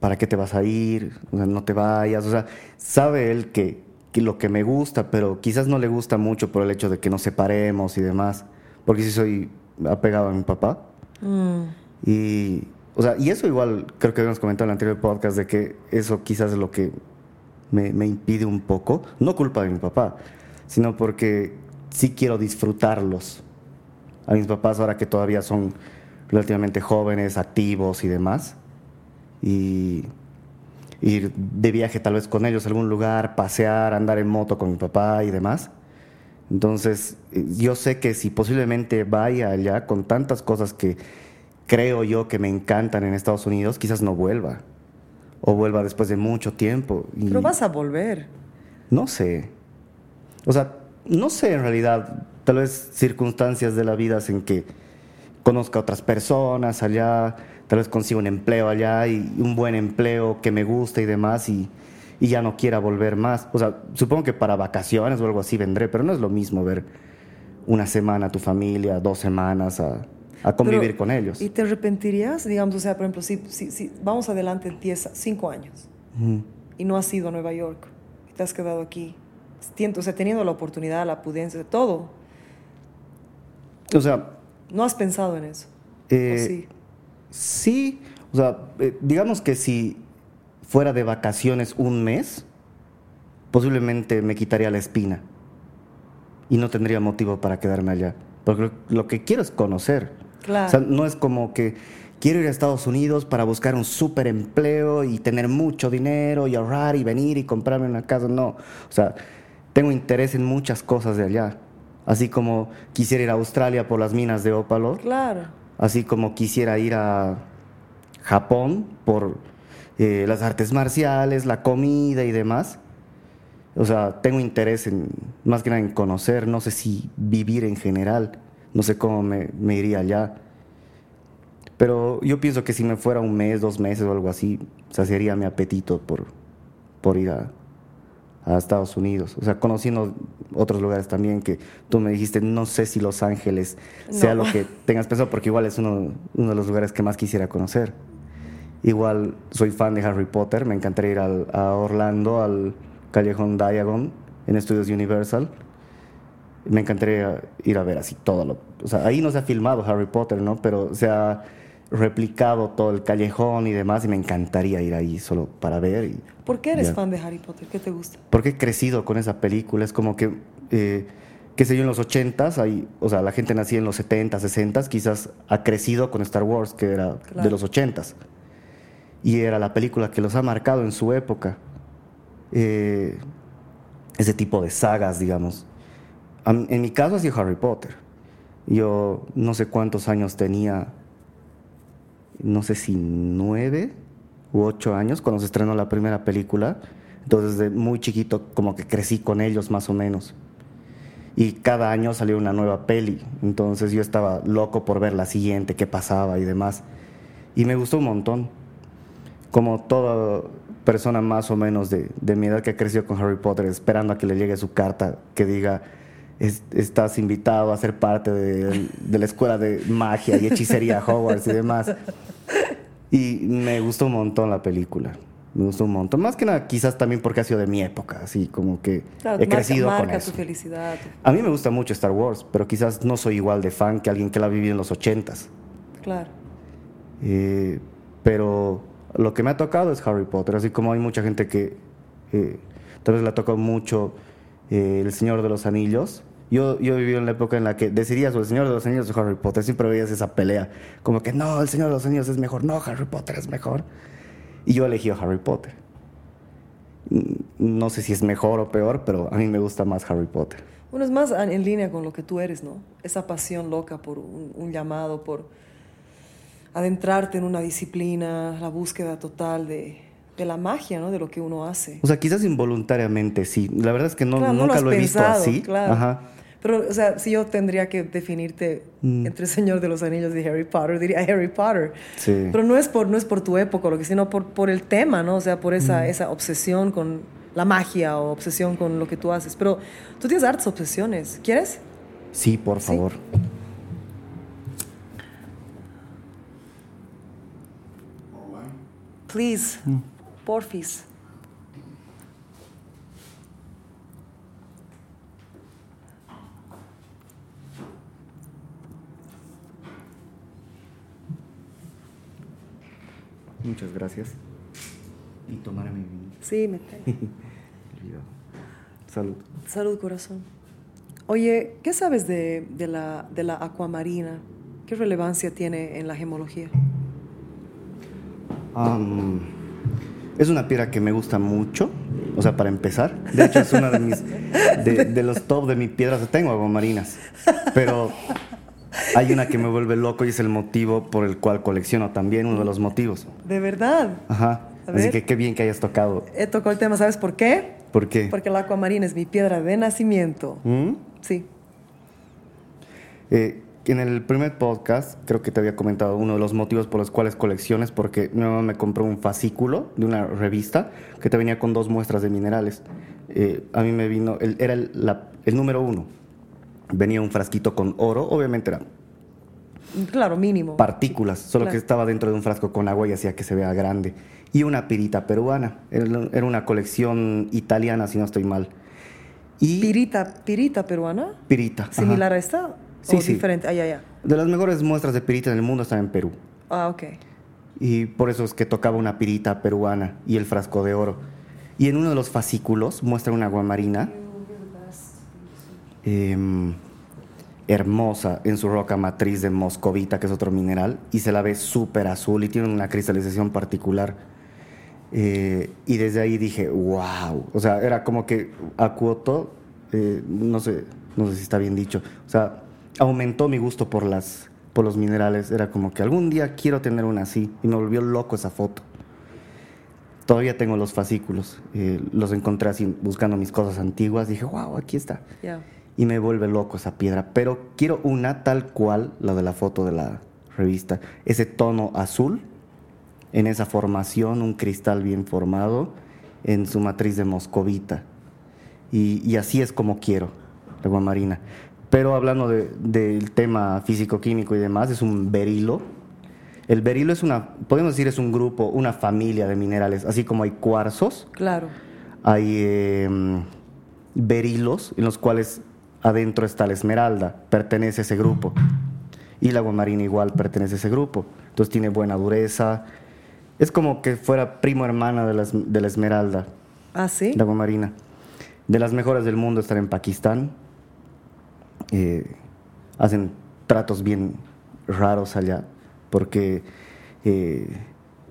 ¿para qué te vas a ir? O sea, no te vayas. O sea, sabe él que, lo que me gusta, pero quizás no le gusta mucho por el hecho de que nos separemos y demás. Porque sí soy apegado a mi papá. Mm. Y o sea, y eso igual creo que habíamos comentado en el anterior podcast de que eso quizás es lo que me, me impide un poco, no culpa de mi papá, sino porque sí quiero disfrutarlos. A mis papás ahora que todavía son relativamente jóvenes, activos y demás. Y ir de viaje tal vez con ellos a algún lugar, pasear, andar en moto con mi papá y demás. Entonces, yo sé que si posiblemente vaya allá con tantas cosas que creo yo que me encantan en Estados Unidos, quizás no vuelva. O vuelva después de mucho tiempo. Pero vas a volver. No sé. O sea, no sé en realidad. Tal vez circunstancias de la vida en que conozca a otras personas allá, tal vez consiga un empleo allá y un buen empleo que me guste y demás y, y ya no quiera volver más. O sea, supongo que para vacaciones o algo así vendré, pero no es lo mismo ver una semana a tu familia, dos semanas a a convivir con ellos. ¿Y te arrepentirías? Digamos, o sea, por ejemplo, si, si, vamos adelante 10, 5 años y no has ido a Nueva York y te has quedado aquí, o sea, teniendo la oportunidad, la pudencia, todo. O sea... ¿No has pensado en eso? Eh, sí? Sí, o sea, eh, digamos que si fuera de vacaciones un mes, posiblemente me quitaría la espina y no tendría motivo para quedarme allá. Porque lo que quiero es conocer. O sea, no es como que quiero ir a Estados Unidos para buscar un súper empleo y tener mucho dinero y ahorrar y venir y comprarme una casa. No. O sea, tengo interés en muchas cosas de allá. Así como quisiera ir a Australia por las minas de ópalo. Claro. Así como quisiera ir a Japón por eh, las artes marciales, la comida y demás. O sea, tengo interés en, más que nada en conocer, no sé si vivir en general no sé cómo me, iría allá. Pero yo pienso que si me fuera un mes, dos meses o algo así, saciaría mi apetito por, por ir a, Estados Unidos. O sea, conociendo otros lugares también que tú me dijiste, no sé si Los Ángeles sea lo que tengas pensado, porque igual es uno, uno, de los lugares que más quisiera conocer. Igual soy fan de Harry Potter, me encantaría ir a Orlando, al Callejón Diagon en Estudios Universal me encantaría ir a ver así todo lo... O sea, ahí no se ha filmado Harry Potter, ¿no? Pero se ha replicado todo el callejón y demás y me encantaría ir ahí solo para ver. Y, ¿Por qué eres fan de Harry Potter? ¿Qué te gusta? Porque he crecido con esa película. Es como que, eh, qué sé yo, en los 80s, ahí, o sea, la gente nacía en los 70, 60, quizás ha crecido con Star Wars, que era de los 80s. Y era la película que los ha marcado en su época. Eh, ese tipo de sagas, digamos. En mi caso ha sido Harry Potter. Yo no sé cuántos años tenía, no sé si nueve u ocho años cuando se estrenó la primera película. Entonces desde muy chiquito como que crecí con ellos más o menos. Y cada año salió una nueva peli. Entonces yo estaba loco por ver la siguiente, qué pasaba y demás. Y me gustó un montón. Como toda persona más o menos de, de mi edad que creció con Harry Potter, esperando a que le llegue su carta que diga estás invitado a ser parte de, la escuela de magia y hechicería Hogwarts y demás. Y me gustó un montón la película. Me gustó un montón. Más que nada, quizás también porque ha sido de mi época, así como que he crecido con eso. tu felicidad. A mí me gusta mucho Star Wars, pero quizás no soy igual de fan que alguien que la ha vivido en los ochentas. Claro. Eh, pero lo que me ha tocado es Harry Potter, así como hay mucha gente que eh, tal vez le ha tocado mucho eh, El Señor de los Anillos. Yo, yo viví en la época en la que decidías o El Señor de los Anillos o Harry Potter. Siempre veías esa pelea. Como que no, El Señor de los Anillos es mejor. No, Harry Potter es mejor. Y yo elegí a Harry Potter. No sé si es mejor o peor, pero a mí me gusta más Harry Potter. Bueno, es más en línea con lo que tú eres, ¿no? Esa pasión loca por un, llamado, por adentrarte en una disciplina, la búsqueda total de, de la magia, ¿no? De lo que uno hace. O sea, quizás involuntariamente, sí. La verdad es que no, nunca lo, he visto así. Claro. Ajá. Pero, o sea, si yo tendría que definirte mm. entre Señor de los Anillos y Harry Potter, diría Harry Potter. Sí. Pero no es por, no es por tu época, lo que, sino por, por el tema, ¿no? O sea, por esa, mm. esa obsesión con la magia o obsesión con lo que tú haces. Pero tú tienes hartas obsesiones. ¿Quieres? Sí, por favor. Please, mm. Porfis. Muchas gracias. Y tomarme mi vino. Sí, me Salud. Salud, corazón. Oye, ¿qué sabes de, de, la, de la acuamarina? ¿Qué relevancia tiene en la gemología? Es una piedra que me gusta mucho, o sea, para empezar. De hecho, es una de mis, de, los top de mis piedras. Tengo aguamarinas, pero hay una que me vuelve loco y es el motivo por el cual colecciono también, uno de los motivos. ¿De verdad? Ajá. Así que qué bien que hayas tocado. He tocado el tema, ¿sabes por qué? ¿Por qué? Porque la acuamarina es mi piedra de nacimiento. ¿Mm? Sí. Eh, en el primer podcast creo que te había comentado uno de los motivos por los cuales colecciones, porque mi mamá me compró un fascículo de una revista que te venía con dos muestras de minerales. Eh, a mí me vino, era el, número uno. Venía un frasquito con oro, obviamente era Claro, mínimo. Partículas, solo que estaba dentro de un frasco con agua y hacía que se vea grande. Y una pirita peruana. Era una colección italiana, si no estoy mal. Y pirita, pirita peruana. Pirita. Similar a esta. Sí, sí. diferente. Ah, ya, ya. De las mejores muestras de pirita en el mundo están en Perú. Ah, ok. Y por eso es que tocaba una pirita peruana y el frasco de oro. Y en uno de los fascículos muestra una aguamarina em, hermosa en su roca matriz de moscovita, que es otro mineral, y se la ve súper azul y tiene una cristalización particular. Eh, y desde ahí dije, wow. O sea, era como que Acuoto, eh, no, sé, no sé si está bien dicho, o sea, aumentó mi gusto por, las, por los minerales. Era como que algún día quiero tener una así. Y me volvió loco esa foto. Todavía tengo los fascículos. Eh, los encontré así buscando mis cosas antiguas. Dije, wow, aquí está. Y me vuelve loco esa piedra. Pero quiero una tal cual, la de la foto de la revista. Ese tono azul, en esa formación, un cristal bien formado, en su matriz de moscovita. Y, y así es como quiero, la guamarina. Pero hablando del tema físico-químico y demás, es un berilo. El berilo es una, podemos decir, es un grupo, una familia de minerales, así como hay cuarzos. Claro. Hay em, berilos en los cuales adentro está la esmeralda, pertenece a ese grupo. Y la aguamarina igual pertenece a ese grupo. Entonces tiene buena dureza. Es como que fuera primo hermana de la, de la esmeralda. Ah, sí. La aguamarina. De las mejores del mundo están en Pakistán eh, hacen tratos bien raros allá, porque eh,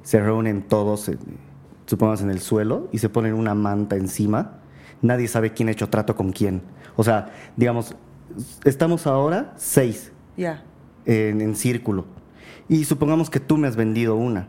se reúnen todos, eh, supongamos, en el suelo y se ponen una manta encima. Nadie sabe quién ha hecho trato con quién. O sea, digamos, estamos ahora seis en, en círculo. Y supongamos que tú me has vendido una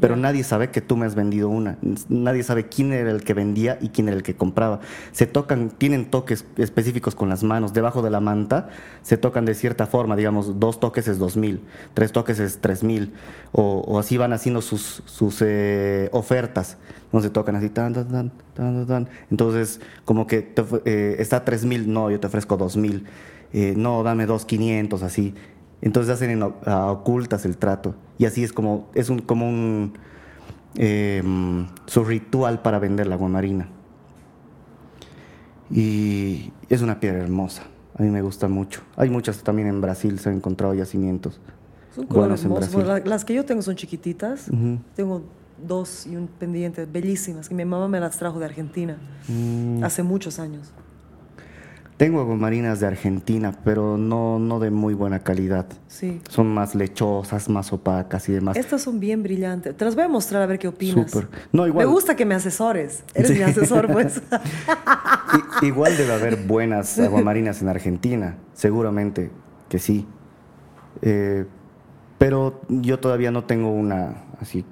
pero nadie sabe que tú me has vendido una. Nadie sabe quién era el que vendía y quién era el que compraba. Se tocan, tienen toques específicos con las manos. Debajo de la manta se tocan de cierta forma, digamos, dos toques es dos mil, tres toques es tres mil, o, así van haciendo sus, sus eh, ofertas. No se tocan así, tan, tan, tan, tan, tan. Entonces, como que eh, está tres mil, no, yo te ofrezco dos mil. Eh, no, dame dos quinientos, así. Entonces hacen en, ocultas el trato. Y así es como, es un, como un, em, su ritual para vender la guamarina. Y es una piedra hermosa. A mí me gusta mucho. Hay muchas también en Brasil, se han encontrado yacimientos. Son colores hermosos. Las que yo tengo son chiquititas. Tengo dos y un pendiente bellísimas que mi mamá me las trajo de Argentina mm. hace muchos años. Tengo aguamarinas de Argentina, pero no, no de muy buena calidad. Sí. Son más lechosas, más opacas y demás. Estas son bien brillantes. Te las voy a mostrar a ver qué opinas. Súper. No, igual. Me gusta que me asesores. Eres mi asesor, pues. igual debe haber buenas aguamarinas en Argentina. Seguramente que sí. Eh, pero yo todavía no tengo una así.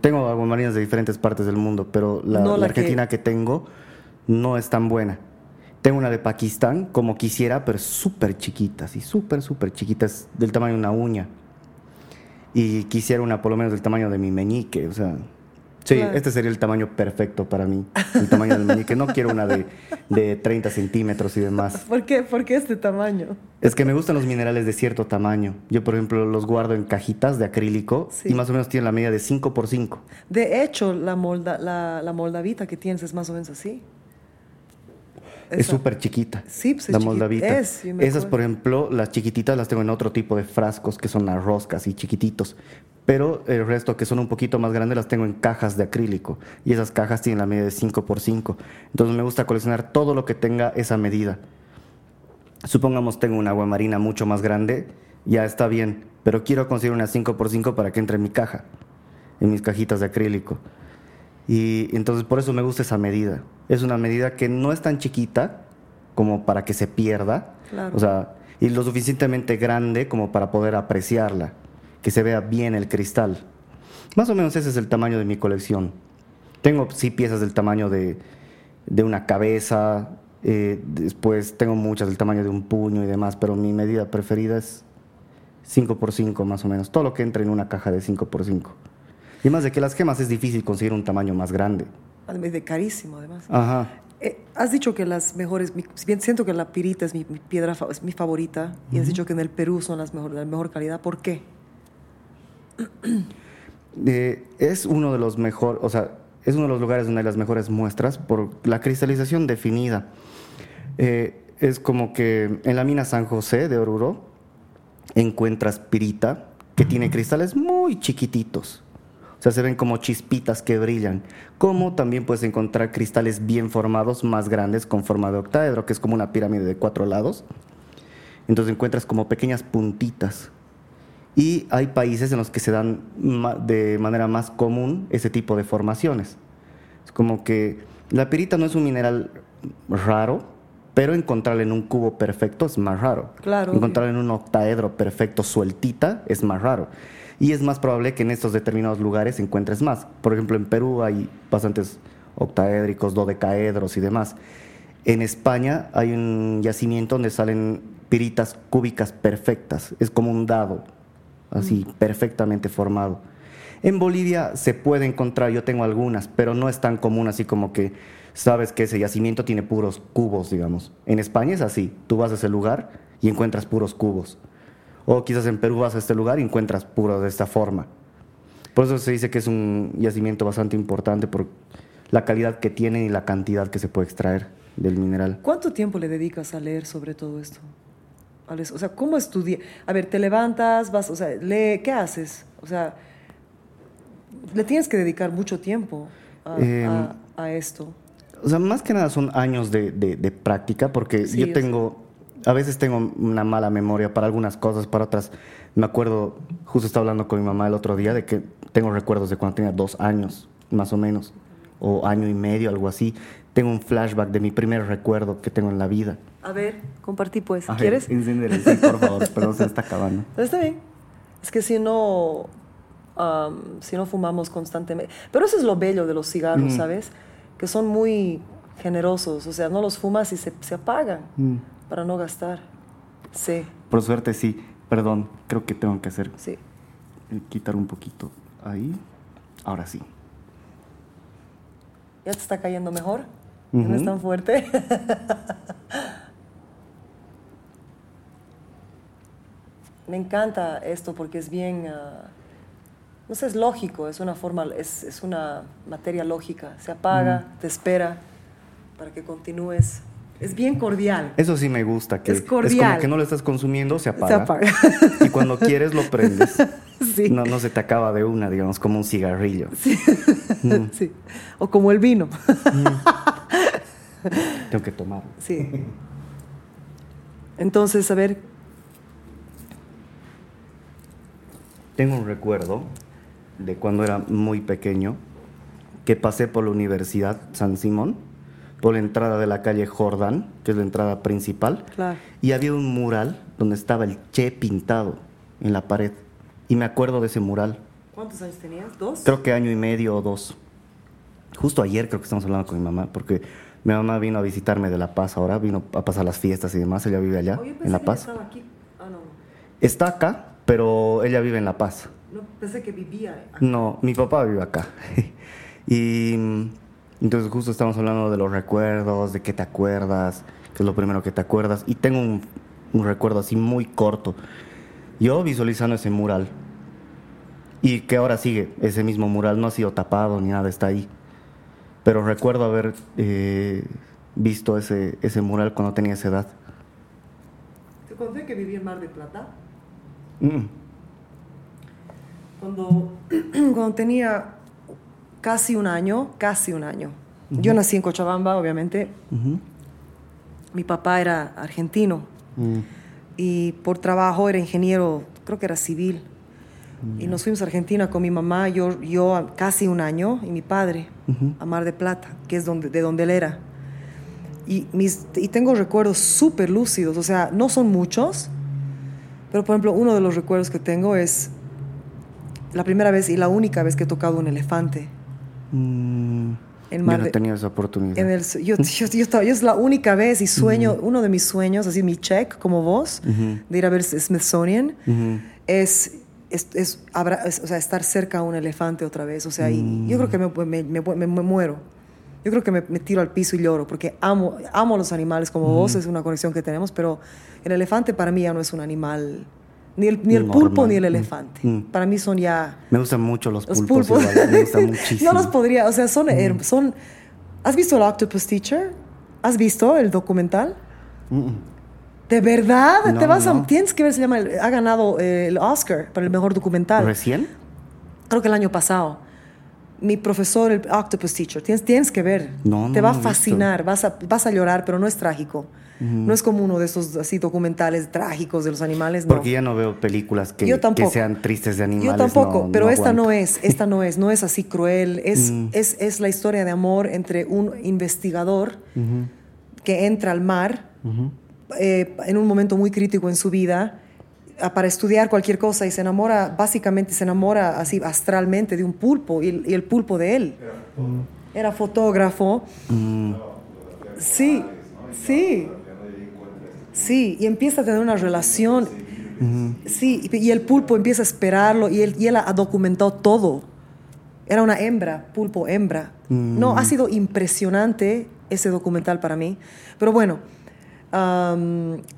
Tengo aguamarinas de diferentes partes del mundo, pero la, Argentina que tengo no es tan buena Tengo una de Pakistán, como quisiera, pero súper chiquita, así, súper, súper chiquita, es del tamaño de una uña. Y quisiera una por lo menos del tamaño de mi meñique, o sea, Sí, este sería el tamaño perfecto para mí, el tamaño del meñique. No quiero una de, de 30 centímetros y demás. ¿Por qué? ¿Por qué este tamaño? Es que me gustan los minerales de cierto tamaño. Yo, por ejemplo, los guardo en cajitas de acrílico y más o menos tienen la medida de 5 por 5. De hecho, la, molda, la, la moldavita que tienes es más o menos así. Es súper chiquita. Sí, pues es La moldavita. Es, Esas, por ejemplo, las chiquititas las tengo en otro tipo de frascos que son las roscas y chiquititos. Pero el resto, que son un poquito más grandes, las tengo en cajas de acrílico. Y esas cajas tienen la medida de 5 por 5 Entonces me gusta coleccionar todo lo que tenga esa medida. Supongamos tengo una agua marina mucho más grande, ya está bien. Pero quiero conseguir una 5 por 5 para que entre en mi caja, en mis cajitas de acrílico. Y entonces por eso me gusta esa medida. Es una medida que no es tan chiquita como para que se pierda. O sea, y lo suficientemente grande como para poder apreciarla, que se vea bien el cristal. Más o menos ese es el tamaño de mi colección. Tengo sí piezas del tamaño de, de una cabeza, eh, después tengo muchas del tamaño de un puño y demás, pero mi medida preferida es 5 por 5 más o menos, todo lo que entra en una caja de 5 por 5 y más de que las gemas es difícil conseguir un tamaño más grande. Además de carísimo, además. Ajá. Eh, has dicho que las mejores, bien siento que la pirita es mi, piedra es mi favorita, y has dicho que en el Perú son las mejor, de la mejor calidad, ¿por qué? Eh, es uno de los mejores, o sea, es uno de los lugares donde hay las mejores muestras por la cristalización definida. Eh, es como que en la mina San José de Oruro encuentras pirita que tiene cristales muy chiquititos o sea, se ven como chispitas que brillan. Como también puedes encontrar cristales bien formados, más grandes, con forma de octaedro, que es como una pirámide de cuatro lados. Entonces encuentras como pequeñas puntitas. Y hay países en los que se dan de manera más común ese tipo de formaciones. Es como que la pirita no es un mineral raro, pero encontrarla en un cubo perfecto es más raro. Claro. Encontrarla en un octaedro perfecto sueltita es más raro y es más probable que en estos determinados lugares encuentres más. Por ejemplo, en Perú hay bastantes octaédricos, dodecaedros y demás. En España hay un yacimiento donde salen piritas cúbicas perfectas, es como un dado, así, mm. perfectamente formado. En Bolivia se puede encontrar, yo tengo algunas, pero no es tan común así como que sabes que ese yacimiento tiene puros cubos, digamos. En España es así, tú vas a ese lugar y encuentras puros cubos. O quizás en Perú vas a este lugar y encuentras puro de esta forma. Por eso se dice que es un yacimiento bastante importante por la calidad que tiene y la cantidad que se puede extraer del mineral. ¿Cuánto tiempo le dedicas a leer sobre todo esto? O sea, ¿cómo estudias? A ver, te levantas, vas, o sea, lee, ¿qué haces? O sea, le tienes que dedicar mucho tiempo a, em, esto. O sea, más que nada son años de, práctica, porque yo tengo a veces tengo una mala memoria para algunas cosas, para otras. Me acuerdo, justo estaba hablando con mi mamá el otro día de que tengo recuerdos de cuando tenía dos años, más o menos, o año y medio, algo así. Tengo un flashback de mi primer recuerdo que tengo en la vida. A ver, compartí pues. ¿Quieres? sí, por favor, pero se está acabando. Está bien. Es que si no, si no fumamos constantemente. Pero eso es lo bello de los cigarros, ¿sabes? Que son muy generosos. O sea, no los fumas y se, se apagan para no gastar. Sí. Por suerte sí. Perdón, creo que tengo que hacer. Sí. Quitar un poquito ahí. Ahora sí. ¿Ya te está cayendo mejor? ¿No es tan fuerte? Me encanta esto porque es bien, ah, no sé, es lógico, es una forma, es, es una materia lógica. Se apaga, te espera para que continúes es bien cordial. Eso sí me gusta, que es cordial. Es como que no lo estás consumiendo, se apaga. Se apaga. Y cuando quieres lo prendes. Sí. No, no se te acaba de una, digamos, como un cigarrillo. Sí. Mm. sí. O como el vino. Mm. Tengo que tomar. Sí. Entonces, a ver. Tengo un recuerdo de cuando era muy pequeño que pasé por la Universidad San Simón por la entrada de la calle Jordán, que es la entrada principal. Y había un mural donde estaba el Che pintado en la pared. Y me acuerdo de ese mural. ¿Cuántos años tenías? ¿Dos? Creo que año y medio o dos. Justo ayer creo que estamos hablando con mi mamá, porque Mi mamá vino a visitarme de La Paz ahora, vino a pasar las fiestas y demás. Ella vive allá, en La Paz. Estaba aquí. Ah, no. Está acá, pero ella vive en La Paz. No, pensé que vivía. No, mi papá vive acá. y entonces justo estamos hablando de los recuerdos, de qué te acuerdas, qué es lo primero que te acuerdas. Y tengo un, un recuerdo así muy corto. Yo visualizando ese mural. Y que ahora sigue, ese mismo mural no ha sido tapado ni nada, está ahí. Pero recuerdo haber eh, visto ese, ese mural cuando tenía esa edad. ¿Te conté que vivía en Mar de Plata? Mm. Cuando, cuando tenía casi un año, casi un año. Yo nací en Cochabamba, obviamente. Mi papá era argentino mm. y por trabajo era ingeniero, creo que era civil. Y nos fuimos a Argentina con mi mamá, yo, yo casi un año, y mi padre, a Mar de Plata, que es donde, de donde él era. Y, mis, y tengo recuerdos súper lúcidos, o sea, no son muchos, pero por ejemplo, uno de los recuerdos que tengo es la primera vez y la única vez que he tocado un elefante. Mm, en yo no he tenido esa oportunidad. En el, yo, yo, yo, es la única vez y sueño, uno de mis sueños, así mi check como vos, de ir a ver Smithsonian, es, es, es, o sea, estar cerca a un elefante otra vez. O sea, y yo creo que me, me, me, me muero. Yo creo que me, tiro al piso y lloro porque amo, amo los animales como vos, es una conexión que tenemos, pero el elefante para mí ya no es un animal ni el, ni el pulpo ni el elefante. Mm. Para mí son ya... Me gustan mucho los, pulpos. me gustan muchísimo. no los podría, o sea, son, son... ¿Has visto el Octopus Teacher? ¿Has visto el documental? ¿De verdad? Te vas a, tienes que ver, se llama, ha ganado eh, el Oscar para el mejor documental. ¿Recién? Creo que el año pasado. Mi profesor, el Octopus Teacher, tienes, tienes que ver. No, Te va a fascinar, vas a, vas a llorar, pero no es trágico. No es como uno de esos así documentales trágicos de los animales. No. Porque ya no veo películas que, que sean tristes de animales. Yo tampoco, pero esta no es, esta no es, no es así cruel. Es, mm. es, es, la historia de amor entre un investigador que entra al mar eh, en un momento muy crítico en su vida para estudiar cualquier cosa y se enamora, básicamente se enamora así astralmente de un pulpo y, el pulpo de él. Era fotógrafo. Mm. Sí, sí. Sí, y empieza a tener una relación. Sí, y, el pulpo empieza a esperarlo y él, y él ha documentado todo. Era una hembra, pulpo hembra. No, ha sido impresionante ese documental para mí. Pero bueno,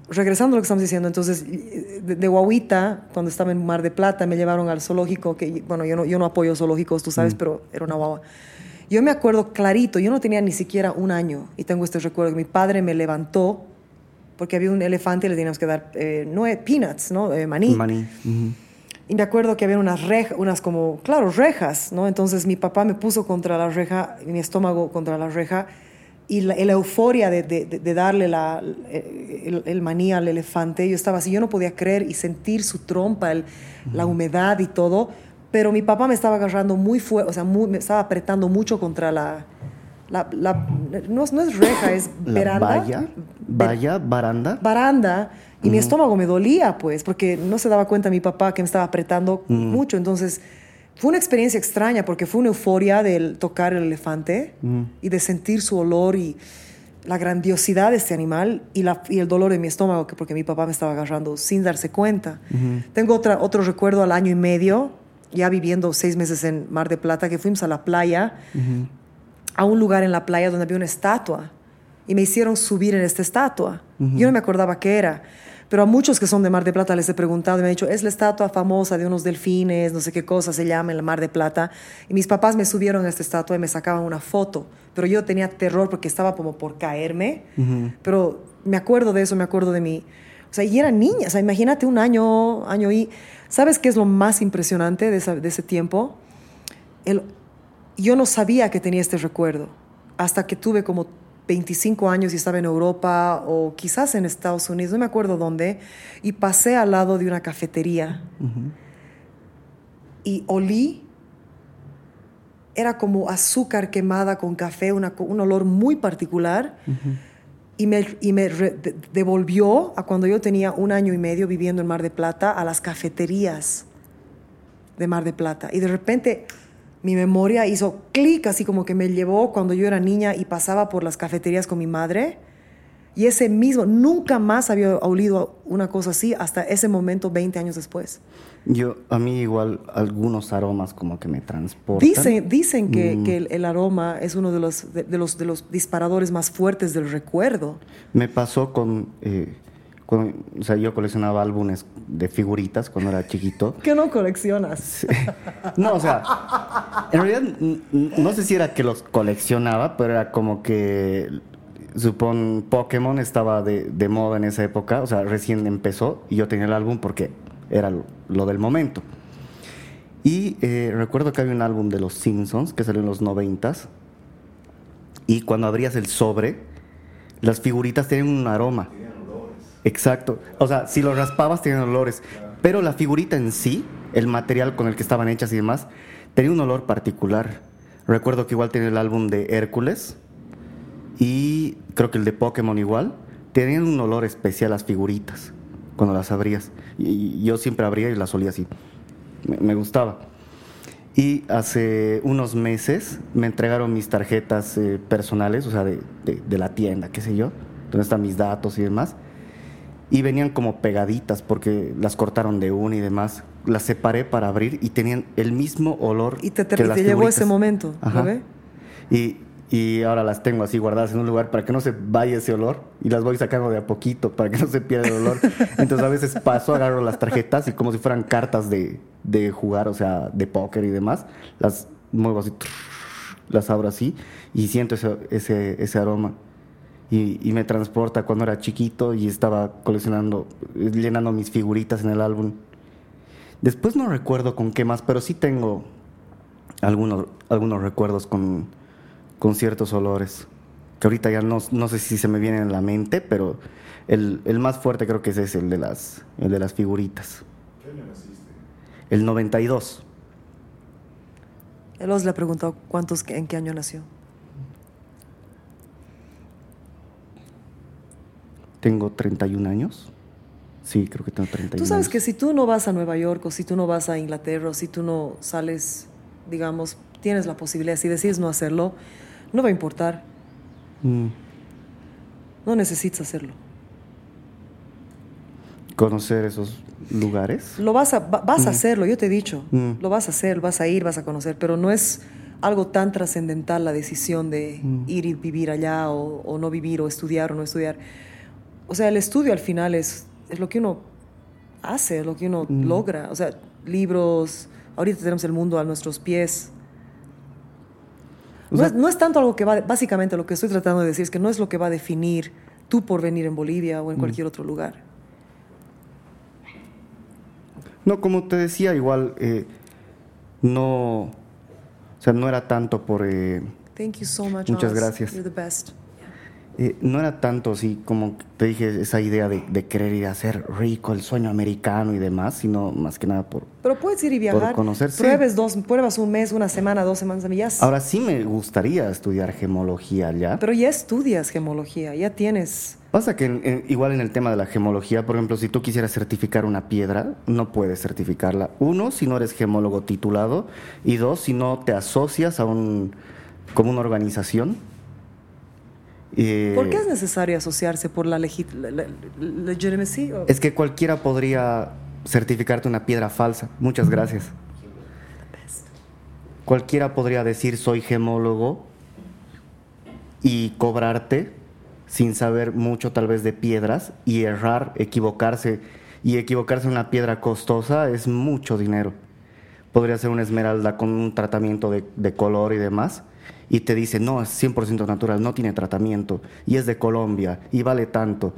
regresando a lo que estamos diciendo, entonces, de, de, guaguita, cuando estaba en Mar de Plata, me llevaron al zoológico, que, bueno, yo no, yo no apoyo zoológicos, tú sabes, pero era una guagua. Yo me acuerdo clarito, yo no tenía ni siquiera un año, y tengo este recuerdo, que mi padre me levantó porque había un elefante y le teníamos que dar eh, peanuts, ¿no? Eh, maní. Maní. Y me acuerdo que había unas rejas, unas como, claro, rejas, ¿no? Entonces mi papá me puso contra la reja, mi estómago contra la reja, y la, euforia de, de, darle la, el, maní al elefante, yo estaba así, yo no podía creer y sentir su trompa, la humedad y todo, pero mi papá me estaba agarrando muy fuerte, o sea, me estaba apretando mucho contra la, la, la no, no, es reja, es veranda. Valla, valla, baranda. Baranda. Y mi estómago me dolía, pues, porque no se daba cuenta mi papá que me estaba apretando mucho. Entonces, fue una experiencia extraña porque fue una euforia de tocar el elefante y de sentir su olor y la grandiosidad de este animal y, la, y el dolor de mi estómago, porque mi papá me estaba agarrando sin darse cuenta. Tengo otra, otro recuerdo al año y medio, ya viviendo seis meses en Mar de Plata, que fuimos a la playa a un lugar en la playa donde había una estatua y me hicieron subir en esta estatua. Yo no me acordaba qué era, pero a muchos que son de Mar de Plata les he preguntado y me han dicho, es la estatua famosa de unos delfines, no sé qué cosa se llama en la Mar de Plata. Y mis papás me subieron a esta estatua y me sacaban una foto, pero yo tenía terror porque estaba como por caerme, pero me acuerdo de eso, me acuerdo de mí. O sea, y era niña, o sea, imagínate un año, año y... ¿Sabes qué es lo más impresionante de, de ese tiempo? El, yo no sabía que tenía este recuerdo hasta que tuve como 25 años y estaba en Europa o quizás en Estados Unidos, no me acuerdo dónde, y pasé al lado de una cafetería. Y olí, era como azúcar quemada con café, un olor muy particular, y me, y me devolvió a cuando yo tenía un año y medio viviendo en Mar de Plata, a las cafeterías de Mar de Plata. Y de repente mi memoria hizo clic, así como que me llevó cuando yo era niña y pasaba por las cafeterías con mi madre. Y ese mismo, nunca más había olido una cosa así hasta ese momento, 20 años después. Yo, a mí igual, algunos aromas como que me transportan. Dicen, dicen que, mm. que el, aroma es uno de los, de, los, de los disparadores más fuertes del recuerdo. Me pasó con... Eh, o sea, yo coleccionaba álbumes de figuritas cuando era chiquito. ¿Qué no coleccionas? No, o sea, en realidad no sé si era que los coleccionaba, pero era como que, supón, Pokémon estaba de, de moda en esa época, o sea, recién empezó y yo tenía el álbum porque era lo, del momento. Y eh, recuerdo que había un álbum de los Simpsons que salió en los noventas y cuando abrías el sobre, las figuritas tenían un aroma. Exacto. O sea, si lo raspabas tenían olores. Pero la figurita en sí, el material con el que estaban hechas y demás, tenía un olor particular. Recuerdo que igual tenía el álbum de Hércules y creo que el de Pokémon igual. Tenían un olor especial las figuritas cuando las abrías. Y yo siempre abría y las olía así. Me, gustaba. Y hace unos meses me entregaron mis tarjetas eh, personales, o sea, de, de la tienda, qué sé yo, donde están mis datos y demás y venían como pegaditas porque las cortaron de una y demás. Las separé para abrir y tenían el mismo olor. Y te, te, llevó ese momento. Y, y ahora las tengo así guardadas en un lugar para que no se vaya ese olor y las voy sacando de a poquito para que no se pierda el olor. Entonces a veces paso, agarro las tarjetas y como si fueran cartas de, de jugar, o sea, de póker y demás, las muevo así, las abro así y siento ese, ese, ese aroma y, me transporta cuando era chiquito y estaba coleccionando, llenando mis figuritas en el álbum. Después no recuerdo con qué más, pero sí tengo algunos, algunos recuerdos con, con ciertos olores, que ahorita ya no, no, sé si se me vienen en la mente, pero el, el más fuerte creo que es ese, el de las, el de las figuritas. ¿Qué año naciste? El 92. Él os le preguntó cuántos, en qué año nació. Tengo 31 años. Sí, creo que tengo 31 Tú sabes que si tú no vas a Nueva York o si tú no vas a Inglaterra o si tú no sales, digamos, tienes la posibilidad, si decides no hacerlo, no va a importar. Mm. No necesitas hacerlo. ¿Conocer esos lugares? Lo vas a, vas a mm. hacerlo, yo te he dicho. Mm. Lo vas a hacer, vas a ir, vas a conocer, pero no es algo tan trascendental la decisión de ir y vivir allá o, o no vivir o estudiar o no estudiar o sea, el estudio al final es, es lo que uno hace, es lo que uno mm. logra. O sea, libros, ahorita tenemos el mundo a nuestros pies. No, es, tanto algo que va, básicamente lo que estoy tratando de decir es que no es lo que va a definir tu porvenir en Bolivia o en mm. cualquier otro lugar. No, como te decía, igual eh, no, o sea, no era tanto por. Eh, Thank you so much. Muchas gracias. You're the best. Eh, no era tanto así como te dije, esa idea de, querer ir a ser rico, el sueño americano y demás, sino más que nada por. Pero puedes ir y viajar. Por Pruebes dos, pruebas un mes, una semana, dos semanas, ya. Ahora sí me gustaría estudiar gemología ya. Pero ya estudias gemología, ya tienes. Pasa que igual en el tema de la gemología, por ejemplo, si tú quisieras certificar una piedra, no puedes certificarla. Uno, si no eres gemólogo titulado, y dos, si no te asocias a un como una organización ¿Por qué es necesario asociarse por la, legitimacy? Es que cualquiera podría certificarte una piedra falsa. Muchas gracias. Cualquiera podría decir soy gemólogo y cobrarte sin saber mucho tal vez de piedras y errar, equivocarse. Y equivocarse en una piedra costosa es mucho dinero. Podría ser una esmeralda con un tratamiento de color y demás y te dice, no, es 100% natural, no tiene tratamiento y es de Colombia y vale tanto.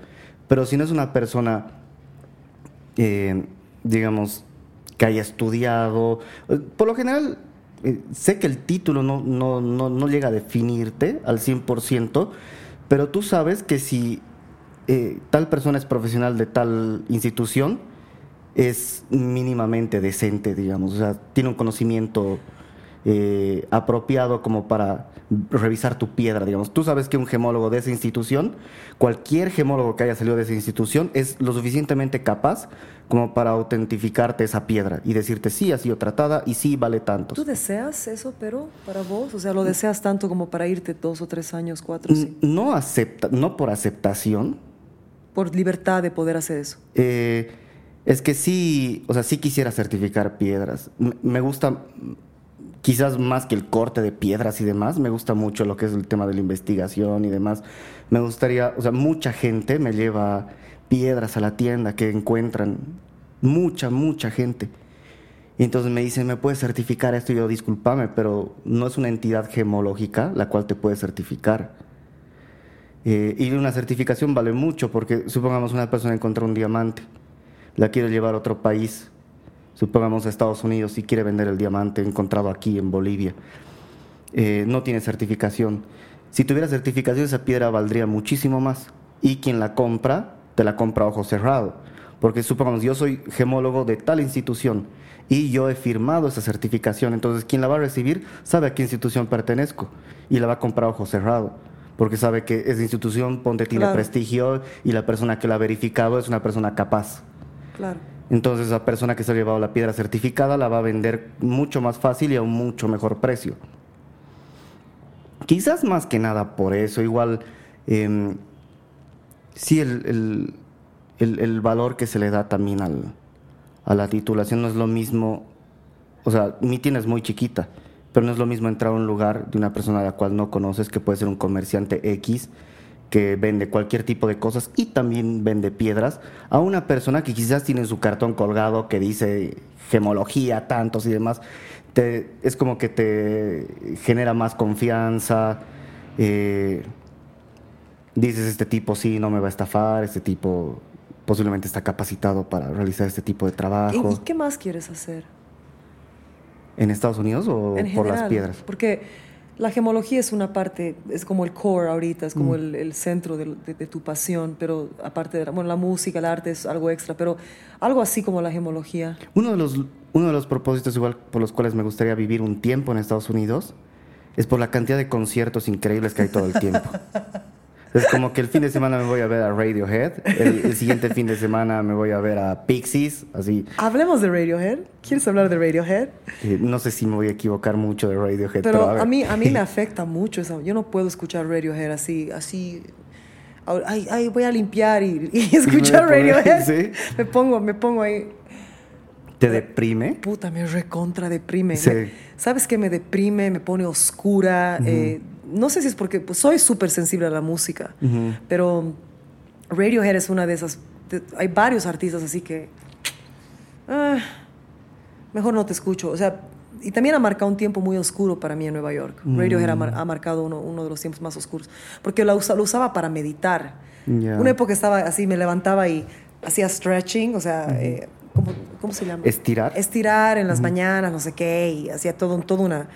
Pero si no es una persona, eh, digamos, que haya estudiado, eh, por lo general, eh, sé que el título no, no, no, no, llega a definirte al 100%, pero tú sabes que si tal persona es profesional de tal institución, es mínimamente decente, digamos, o sea, tiene un conocimiento eh, apropiado como para revisar tu piedra, digamos. Tú sabes que un gemólogo de esa institución, cualquier gemólogo que haya salido de esa institución, es lo suficientemente capaz como para autentificarte esa piedra y decirte sí ha sido tratada y sí vale tanto. ¿Tú deseas eso, pero para vos? O sea, ¿lo deseas tanto como para irte dos o tres años, cuatro? No, acepta, no por aceptación. Por libertad de poder hacer eso. Eh, es que sí, o sea, sí quisiera certificar piedras. Me gusta quizás más que el corte de piedras y demás, me gusta mucho lo que es el tema de la investigación y demás. Me gustaría, o sea, mucha gente me lleva piedras a la tienda que encuentran, mucha, mucha gente. Y entonces me dicen, ¿me puedes certificar esto? Y yo, discúlpame, pero no es una entidad gemológica la cual te puede certificar. Eh, y una certificación vale mucho porque supongamos una persona encontró un diamante, la quiere llevar a otro país supongamos Estados Unidos y quiere vender el diamante encontrado aquí en Bolivia, eh, no tiene certificación. Si tuviera certificación esa piedra valdría muchísimo más y quien la compra, te la compra a ojo cerrado. Porque supongamos, yo soy gemólogo de tal institución y yo he firmado esa certificación, entonces quien la va a recibir sabe a qué institución pertenezco y la va a comprar a ojo cerrado porque sabe que esa institución ponte tiene prestigio y la persona que la ha verificado es una persona capaz. Claro. Entonces la persona que se ha llevado la piedra certificada la va a vender mucho más fácil y a un mucho mejor precio. Quizás más que nada por eso, igual eh, sí el, valor que se le da también a la titulación no es lo mismo, o sea, mi tienda es muy chiquita, pero no es lo mismo entrar a un lugar de una persona a la cual no conoces, que puede ser un comerciante X, que vende cualquier tipo de cosas y también vende piedras, a una persona que quizás tiene su cartón colgado que dice gemología, tantos y demás, es como que te genera más confianza. Eh, dices, este tipo sí, no me va a estafar, este tipo posiblemente está capacitado para realizar este tipo de trabajo. ¿Y, qué más quieres hacer? ¿En Estados Unidos o por las piedras? Porque la gemología es una parte, es como el core ahorita, es como mm. el, centro de, tu pasión, pero aparte de bueno, la música, el arte es algo extra, pero algo así como la gemología. Uno de los, uno de los propósitos igual por los cuales me gustaría vivir un tiempo en Estados Unidos es por la cantidad de conciertos increíbles que hay todo el tiempo. Es como que el fin de semana me voy a ver a Radiohead, el, siguiente fin de semana me voy a ver a Pixies, así. Hablemos de Radiohead. ¿Quieres hablar de Radiohead? Eh, no sé si me voy a equivocar mucho de Radiohead. Pero, a, mí, a mí me afecta mucho eso. Yo no puedo escuchar Radiohead así, así. Ay, ay voy a limpiar y, escuchar Radiohead. ¿Sí? Me pongo, me pongo ahí. ¿Te deprime? Puta, me recontra deprime. Sí. ¿Sabes qué me deprime? Me pone oscura no sé si es porque pues, soy súper sensible a la música, pero Radiohead es una de esas. hay varios artistas así que. Ah, mejor no te escucho. O sea, y también ha marcado un tiempo muy oscuro para mí en Nueva York. Radiohead ha, mm. marcado uno, de los tiempos más oscuros. Porque lo, lo usaba para meditar. Una época estaba así, me levantaba y hacía stretching, o sea. Eh, ¿cómo, se llama? Estirar. Estirar en las mañanas, no sé qué, y hacía todo, todo una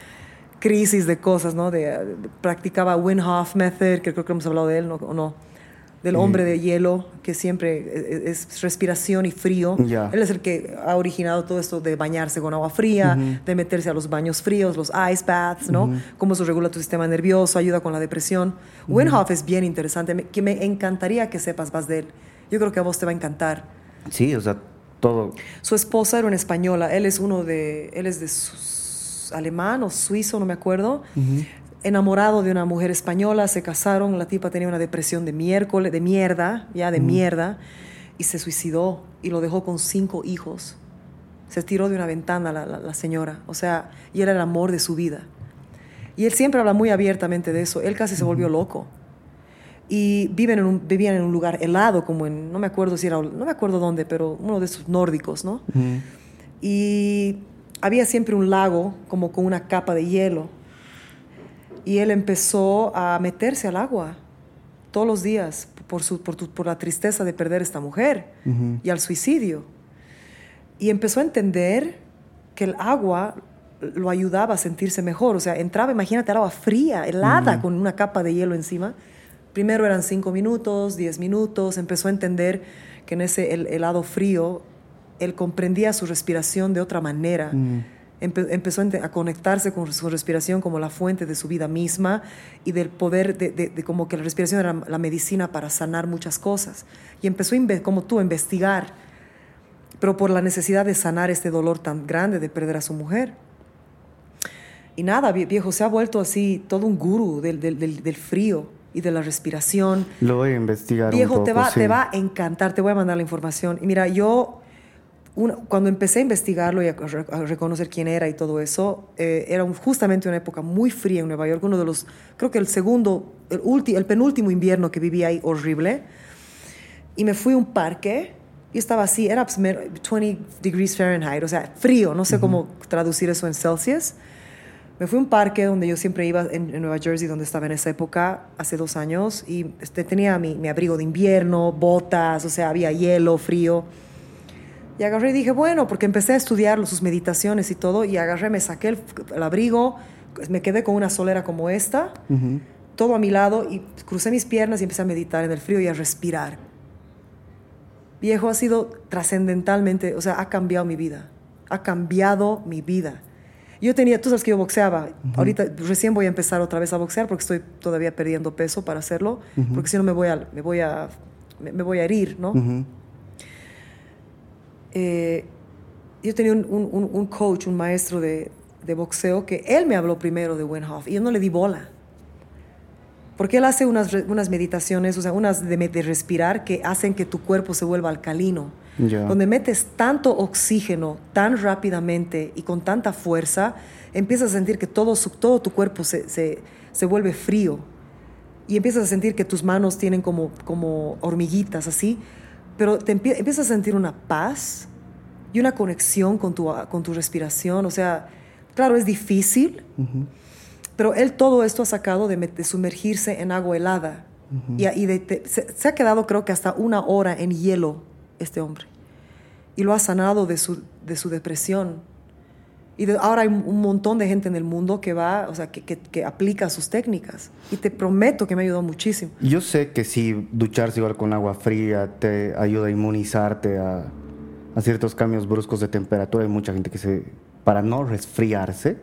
crisis de cosas, ¿no? De, practicaba Wim Hof Method, que creo que hemos hablado de él, ¿no? ¿O no? Del hombre de hielo, que siempre es, respiración y frío. Él es el que ha originado todo esto de bañarse con agua fría, de meterse a los baños fríos, los ice baths, ¿no? Cómo eso regula tu sistema nervioso, ayuda con la depresión. Wim Hof es bien interesante, que me encantaría que sepas más de él. Yo creo que a vos te va a encantar. Sí, o sea, todo. Su esposa era una española, él es uno de, él es de sus alemán o suizo, no me acuerdo, enamorado de una mujer española, se casaron, la tipa tenía una depresión de miércoles, de mierda, ya de mierda, y se suicidó y lo dejó con cinco hijos. Se tiró de una ventana la, señora, o sea, y era el amor de su vida. Y él siempre habla muy abiertamente de eso, él casi se volvió loco. Y viven en un, vivían en un lugar helado, como en, no me acuerdo si era, no me acuerdo dónde, pero uno de esos nórdicos, ¿no? Y había siempre un lago como con una capa de hielo. Y él empezó a meterse al agua todos los días por, su, por, la tristeza de perder esta mujer y al suicidio. Y empezó a entender que el agua lo ayudaba a sentirse mejor. O sea, entraba, imagínate, al agua fría, helada, con una capa de hielo encima. Primero eran cinco minutos, diez minutos. Empezó a entender que en ese helado frío él comprendía su respiración de otra manera. Mm. empezó a conectarse con su respiración como la fuente de su vida misma y del poder de, como que la respiración era la medicina para sanar muchas cosas. Y empezó, como tú, a investigar, pero por la necesidad de sanar este dolor tan grande de perder a su mujer. Y nada, viejo, se ha vuelto así todo un gurú del, del, del, frío y de la respiración. Lo voy a investigar. Viejo, un poco, te, va, te va a encantar, te voy a mandar la información. Y mira, yo cuando empecé a investigarlo y a, reconocer quién era y todo eso, eh, era justamente una época muy fría en Nueva York, uno de los, creo que el segundo, el, el penúltimo invierno que viví ahí, horrible. Y me fui a un parque y estaba así, era 20 pues, degrees Fahrenheit, o sea, frío, no sé cómo traducir eso en Celsius. Me fui a un parque donde yo siempre iba en, Nueva Jersey, donde estaba en esa época, hace dos años, y este, tenía mi, mi abrigo de invierno, botas, o sea, había hielo, frío. Y agarré y dije, bueno, porque empecé a estudiar sus meditaciones y todo, y agarré, me saqué el, abrigo, me quedé con una solera como esta, todo a mi lado, y crucé mis piernas y empecé a meditar en el frío y a respirar. Viejo, ha sido trascendentalmente, o sea, ha cambiado mi vida, ha cambiado mi vida. Yo tenía, tú sabes que yo boxeaba, ahorita recién voy a empezar otra vez a boxear porque estoy todavía perdiendo peso para hacerlo, porque si no me voy a, me voy a, me, voy a herir, ¿no? Eh, yo tenía un, coach, un maestro de, boxeo, que él me habló primero de Wim y yo no le di bola. Porque él hace unas, unas meditaciones, o sea, unas de, de, respirar que hacen que tu cuerpo se vuelva alcalino. Donde metes tanto oxígeno tan rápidamente y con tanta fuerza, empiezas a sentir que todo, todo tu cuerpo se, se, se vuelve frío. Y empiezas a sentir que tus manos tienen como, como hormiguitas, así pero te empiezas a sentir una paz y una conexión con tu, con tu respiración. O sea, claro, es difícil, pero él todo esto ha sacado de, sumergirse en agua helada. Y, se, ha quedado creo que hasta una hora en hielo este hombre. Y lo ha sanado de su, de su depresión. Y ahora hay un montón de gente en el mundo que va, o sea, que, que, aplica sus técnicas. Y te prometo que me ayudó muchísimo. Yo sé que si ducharse igual con agua fría te ayuda a inmunizarte a, a ciertos cambios bruscos de temperatura. Hay mucha gente que se, para no resfriarse,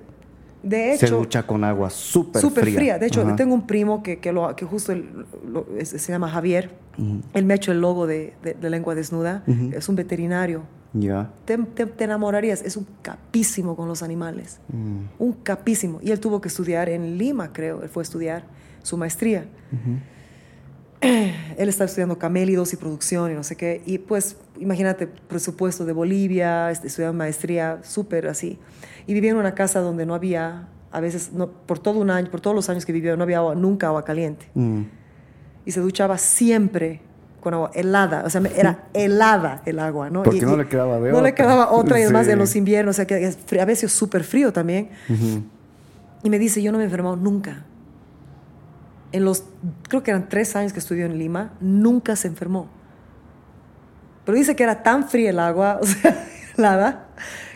de hecho, se ducha con agua súper fría. Fría. De hecho, tengo un primo que, que, lo, que justo se llama Javier. Él me ha hecho el logo de, de, Lengua Desnuda. Es un veterinario ya. Te, enamorarías. Es un capísimo con los animales. Mm. Un capísimo. Y él tuvo que estudiar en Lima, creo. Él fue a estudiar su maestría. Él estaba estudiando camélidos y producción y no sé qué. Y pues, imagínate, presupuesto de Bolivia, este, estudiando maestría, súper así. Y vivía en una casa donde no había, a veces, no, por todo un año, por todos los años que vivió, no había nunca agua caliente. Mm. Y se duchaba siempre con agua helada, o sea, era helada el agua, ¿no? Porque no le quedaba de No le quedaba otra, y además en los inviernos, o sea, que a veces súper frío también. Y me dice, yo no me he enfermado nunca. En los, creo que eran tres años que estudió en Lima, nunca se enfermó. Pero dice que era tan fría el agua, o sea, helada,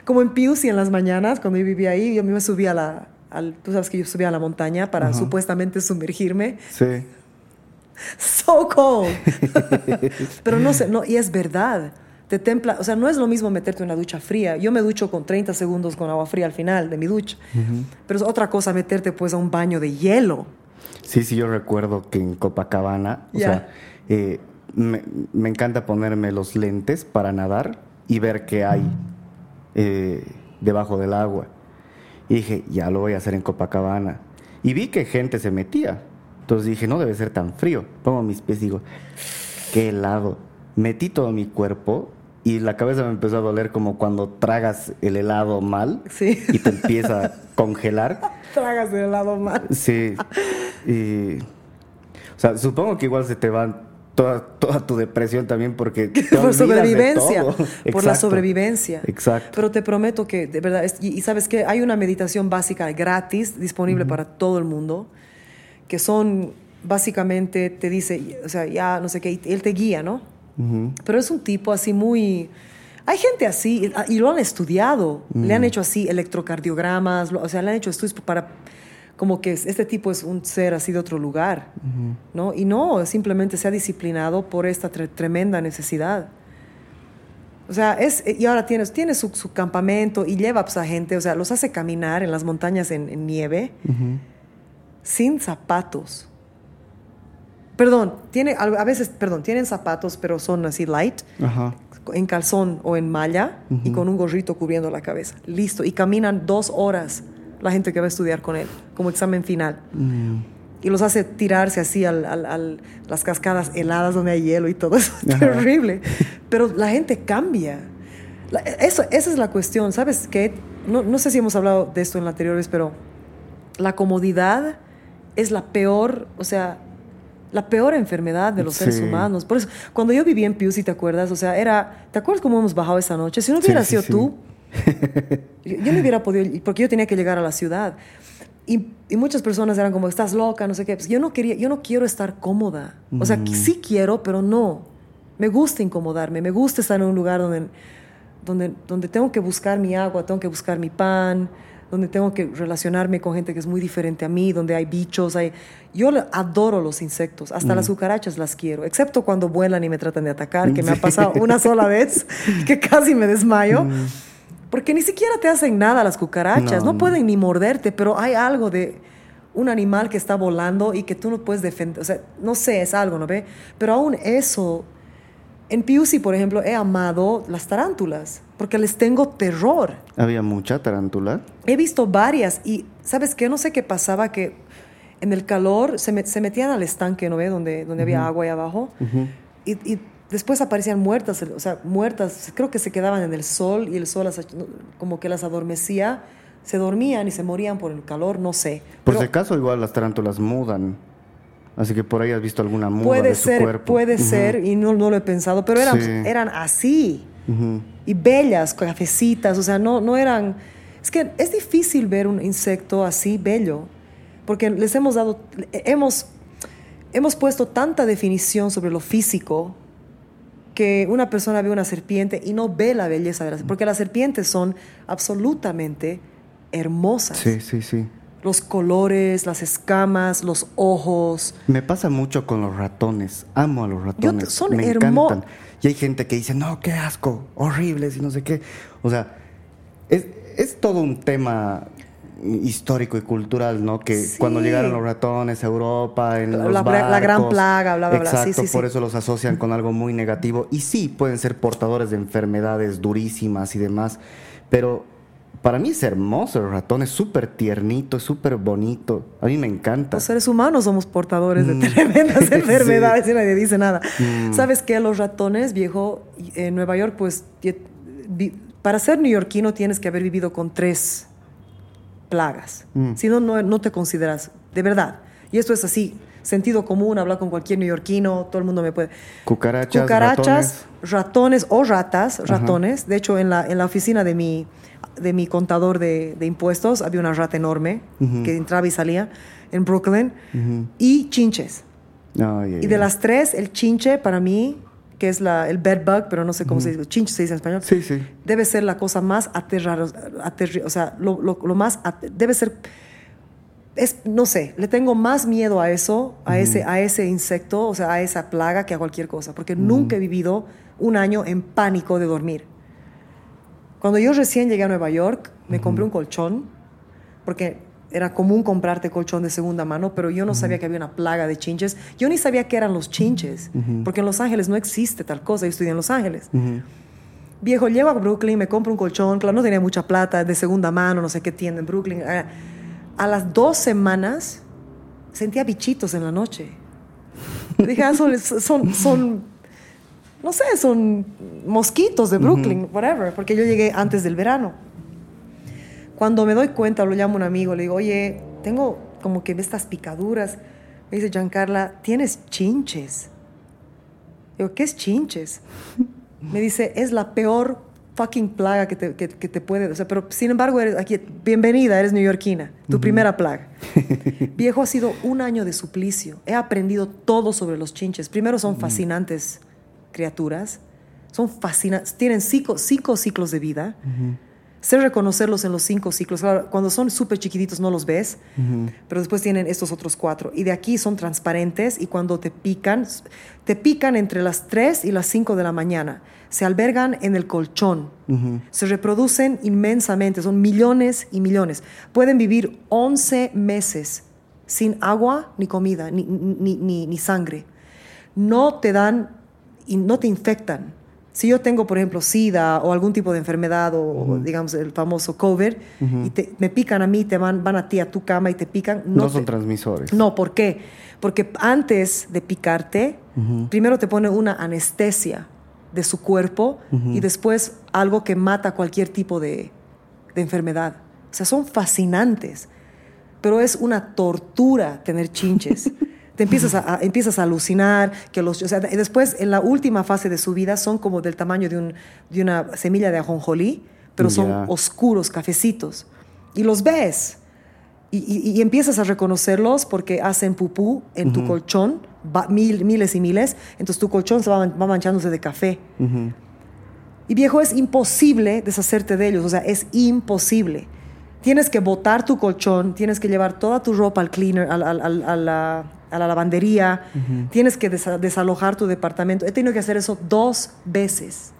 como en Piusi en las mañanas, cuando yo vivía ahí, yo me subía a la, al, tú sabes que yo subía a la montaña para supuestamente sumergirme. Sí so cold. Pero no sé, no, y es verdad. Te templa, o sea, no es lo mismo meterte en una ducha fría. Yo me ducho con 30 segundos con agua fría al final de mi ducha. Pero es otra cosa meterte pues a un baño de hielo. Sí, sí, yo recuerdo que en Copacabana, o sea, eh, me, encanta ponerme los lentes para nadar y ver qué hay eh, debajo del agua. Y dije, ya lo voy a hacer en Copacabana. Y vi que gente se metía. Entonces dije, no debe ser tan frío. Pongo mis pies y digo, qué helado. Metí todo mi cuerpo y la cabeza me empezó a doler como cuando tragas el helado mal sí. y te empieza a congelar. tragas el helado mal. Sí. Y, o sea, supongo que igual se te va toda, toda tu depresión también porque por sobrevivencia por la sobrevivencia exacto pero te prometo que de verdad y, sabes que hay una meditación básica gratis disponible para todo el mundo que son básicamente, te dice, o sea, ya no sé qué, él te guía, ¿no? Pero es un tipo así muy... Hay gente así, y lo han estudiado, le han hecho así electrocardiogramas, o sea, le han hecho estudios para, como que este tipo es un ser así de otro lugar, ¿no? Y no, simplemente se ha disciplinado por esta tremenda necesidad. O sea, es, y ahora tiene, tiene su, su campamento y lleva pues, a gente, o sea, los hace caminar en las montañas en, nieve sin zapatos. Perdón, tiene, a veces, perdón, tienen zapatos, pero son así light, en calzón o en malla y con un gorrito cubriendo la cabeza. Listo. Y caminan dos horas la gente que va a estudiar con él, como examen final. Mm. Y los hace tirarse así a las cascadas heladas donde hay hielo y todo eso. Es terrible. Pero la gente cambia. eso, esa es la cuestión, ¿sabes? Que no, no sé si hemos hablado de esto en la anterior vez, pero la comodidad es la peor, o sea, la peor enfermedad de los seres humanos. Por eso, cuando yo vivía en Piu, si te acuerdas, o sea, era, ¿te acuerdas cómo hemos bajado esa noche? Si no hubiera sido tú, yo no hubiera podido, porque yo tenía que llegar a la ciudad. Y, y, muchas personas eran como, estás loca, no sé qué. Pues yo no quería, yo no quiero estar cómoda. O sea, sí quiero, pero no. Me gusta incomodarme, me gusta estar en un lugar donde, donde, donde tengo que buscar mi agua, tengo que buscar mi pan, donde tengo que relacionarme con gente que es muy diferente a mí, donde hay bichos, hay... Yo adoro los insectos, hasta las mm. cucarachas las quiero, excepto cuando vuelan y me tratan de atacar, que me ha pasado una sola vez, que casi me desmayo, mm. porque ni siquiera te hacen nada las cucarachas, no, pueden ni morderte, pero hay algo de un animal que está volando y que tú no puedes defender, o sea, no sé, es algo, ¿no ve? Pero aún eso en Piusi, por ejemplo, he amado las tarántulas porque les tengo terror. ¿Había mucha tarántula? He visto varias y, ¿sabes qué? No sé qué pasaba, que en el calor se, metían al estanque, ¿no ve? Donde, donde había agua ahí abajo. y, después aparecían muertas, o sea, muertas. Creo que se quedaban en el sol y el sol como que las adormecía. Se dormían y se morían por el calor, no sé. Por si acaso, igual las tarántulas mudan. Así que por ahí has visto alguna muda puede de ser, cuerpo. Puede ser, y no, no lo he pensado, pero eran, eran así. Y bellas, cafecitas, o sea, no, no eran... Es que es difícil ver un insecto así bello, porque les hemos dado, hemos, hemos puesto tanta definición sobre lo físico que una persona ve una serpiente y no ve la belleza de la serpiente, porque las serpientes son absolutamente hermosas. Sí, sí, sí los colores, las escamas, los ojos. Me pasa mucho con los ratones. Amo a los ratones. son Me encantan. Y hay gente que dice, no, qué asco, horribles y no sé qué. O sea, es, es todo un tema histórico y cultural, ¿no? Que cuando llegaron los ratones a Europa, en la, los barcos, la gran plaga, bla, bla, bla. Exacto, sí, por eso los asocian con algo muy negativo. Y sí, pueden ser portadores de enfermedades durísimas y demás, pero para mí es hermoso el ratón, es súper tiernito, es súper bonito. A mí me encanta. Los seres humanos somos portadores de mm. tremendas enfermedades y nadie dice nada. Mm. ¿Sabes qué? Los ratones, viejo, en Nueva York, pues, para ser neoyorquino tienes que haber vivido con tres plagas. Mm. Si no, no te consideras, de verdad. Y esto es así, sentido común, hablar con cualquier neoyorquino, todo el mundo me puede. Cucarachas, Cucarachas ratones, o ratas, ratones. De hecho, en la, en la oficina de mi de mi contador de, impuestos había una rata enorme que entraba y salía en Brooklyn y chinches. y de las tres, el chinche para mí, que es la, el bed bug, pero no sé cómo se dice, chinche se dice en español, sí, sí. debe ser la cosa más aterradora, o sea, lo, lo, más, debe ser, es, no sé, le tengo más miedo a eso, a, ese, a ese insecto, o sea, a esa plaga que a cualquier cosa, porque nunca he vivido un año en pánico de dormir. Cuando yo recién llegué a Nueva York, me compré un colchón, porque era común comprarte colchón de segunda mano, pero yo no sabía que había una plaga de chinches. Yo ni sabía qué eran los chinches, porque en Los Ángeles no existe tal cosa. Yo estudié en Los Ángeles. Viejo, llego a Brooklyn, me compro un colchón, claro, no tenía mucha plata, de segunda mano, no sé qué tienda en Brooklyn. A, las dos semanas sentía bichitos en la noche. Dije, ah, son, son, son no sé, son mosquitos de Brooklyn, whatever, porque yo llegué antes del verano. Cuando me doy cuenta, lo llamo a un amigo, le digo, oye, tengo como que estas picaduras. Me dice, Giancarla, tienes chinches. Digo, ¿qué es chinches? Me dice, es la peor fucking plaga que te, que, te puede... O sea, pero sin embargo, eres aquí, bienvenida, eres neoyorquina, tu primera plaga. Viejo, ha sido un año de suplicio. He aprendido todo sobre los chinches. Primero son fascinantes criaturas. Son fascinantes, tienen cinco, cinco ciclos de vida. Sé reconocerlos en los cinco ciclos. cuando son súper chiquititos no los ves, pero después tienen estos otros cuatro. Y de aquí son transparentes y cuando te pican, te pican entre las 3 y las 5 de la mañana. se albergan en el colchón. Se reproducen inmensamente, son millones y millones. Pueden vivir 11 meses sin agua ni comida, ni, ni, sangre. No te dan, no te infectan. Si yo tengo, por ejemplo, SIDA o algún tipo de enfermedad o, digamos, el famoso COVID, y me pican a mí, te van, van a ti a tu cama y te pican. No, son transmisores. No, ¿por qué? Porque antes de picarte, primero te pone una anestesia de su cuerpo y después algo que mata cualquier tipo de, de enfermedad. O sea, son fascinantes, pero es una tortura tener chinches. te empiezas a, empiezas a alucinar, que los, o sea, después en la última fase de su vida son como del tamaño de, un, de una semilla de ajonjolí, pero son oscuros, cafecitos. Y los ves. Y, empiezas a reconocerlos porque hacen pupú en tu colchón, mil, miles y miles, entonces tu colchón se va, manchándose de café. Y viejo, es imposible deshacerte de ellos, o sea, es imposible. Tienes que botar tu colchón, tienes que llevar toda tu ropa al cleaner, a, la, lavandería, tienes que desalojar tu departamento. He tenido que hacer eso dos veces.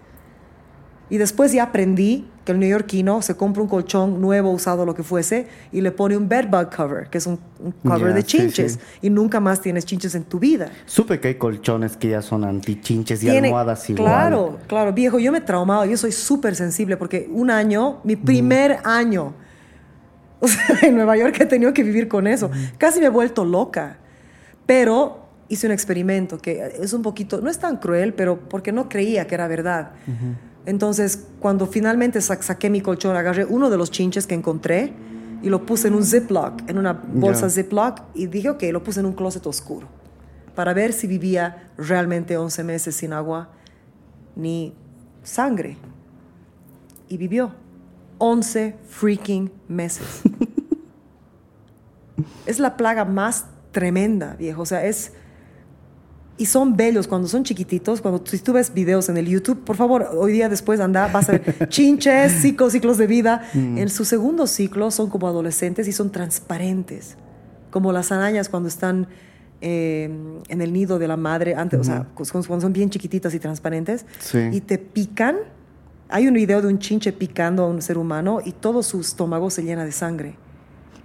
Y después ya aprendí que el neoyorquino se compra un colchón nuevo, usado, lo que fuese, y le pone un bedbug cover, que es un, cover de chinches, y nunca más tienes chinches en tu vida. Supe que hay colchones que ya son anti-chinches y almohadas igual. Claro, claro, viejo, yo me he traumado, yo soy súper sensible, porque un año, mi primer año, en Nueva York he tenido que vivir con eso. Casi me he vuelto loca. Pero hice un experimento que es un poquito, no es tan cruel, pero porque no creía que era verdad. Entonces, cuando finalmente saqué mi colchón, agarré uno de los chinches que encontré y lo puse en un Ziploc, en una bolsa Ziploc, y dije, ok, lo puse en un closet oscuro, para ver si vivía realmente 11 meses sin agua ni sangre. Y vivió 11 freaking meses. es la plaga más tremenda, viejo. O sea, es y son bellos cuando son chiquititos. Cuando si tú ves videos en el YouTube, por favor, hoy día después anda, vas a ver chinches, ciclos, ciclos de vida. Mm. En su segundo ciclo son como adolescentes y son transparentes, como las arañas cuando están eh, en el nido de la madre, antes, o sea, cuando son bien chiquititas y transparentes, y te pican. Hay un video de un chinche picando a un ser humano y todo su estómago se llena de sangre.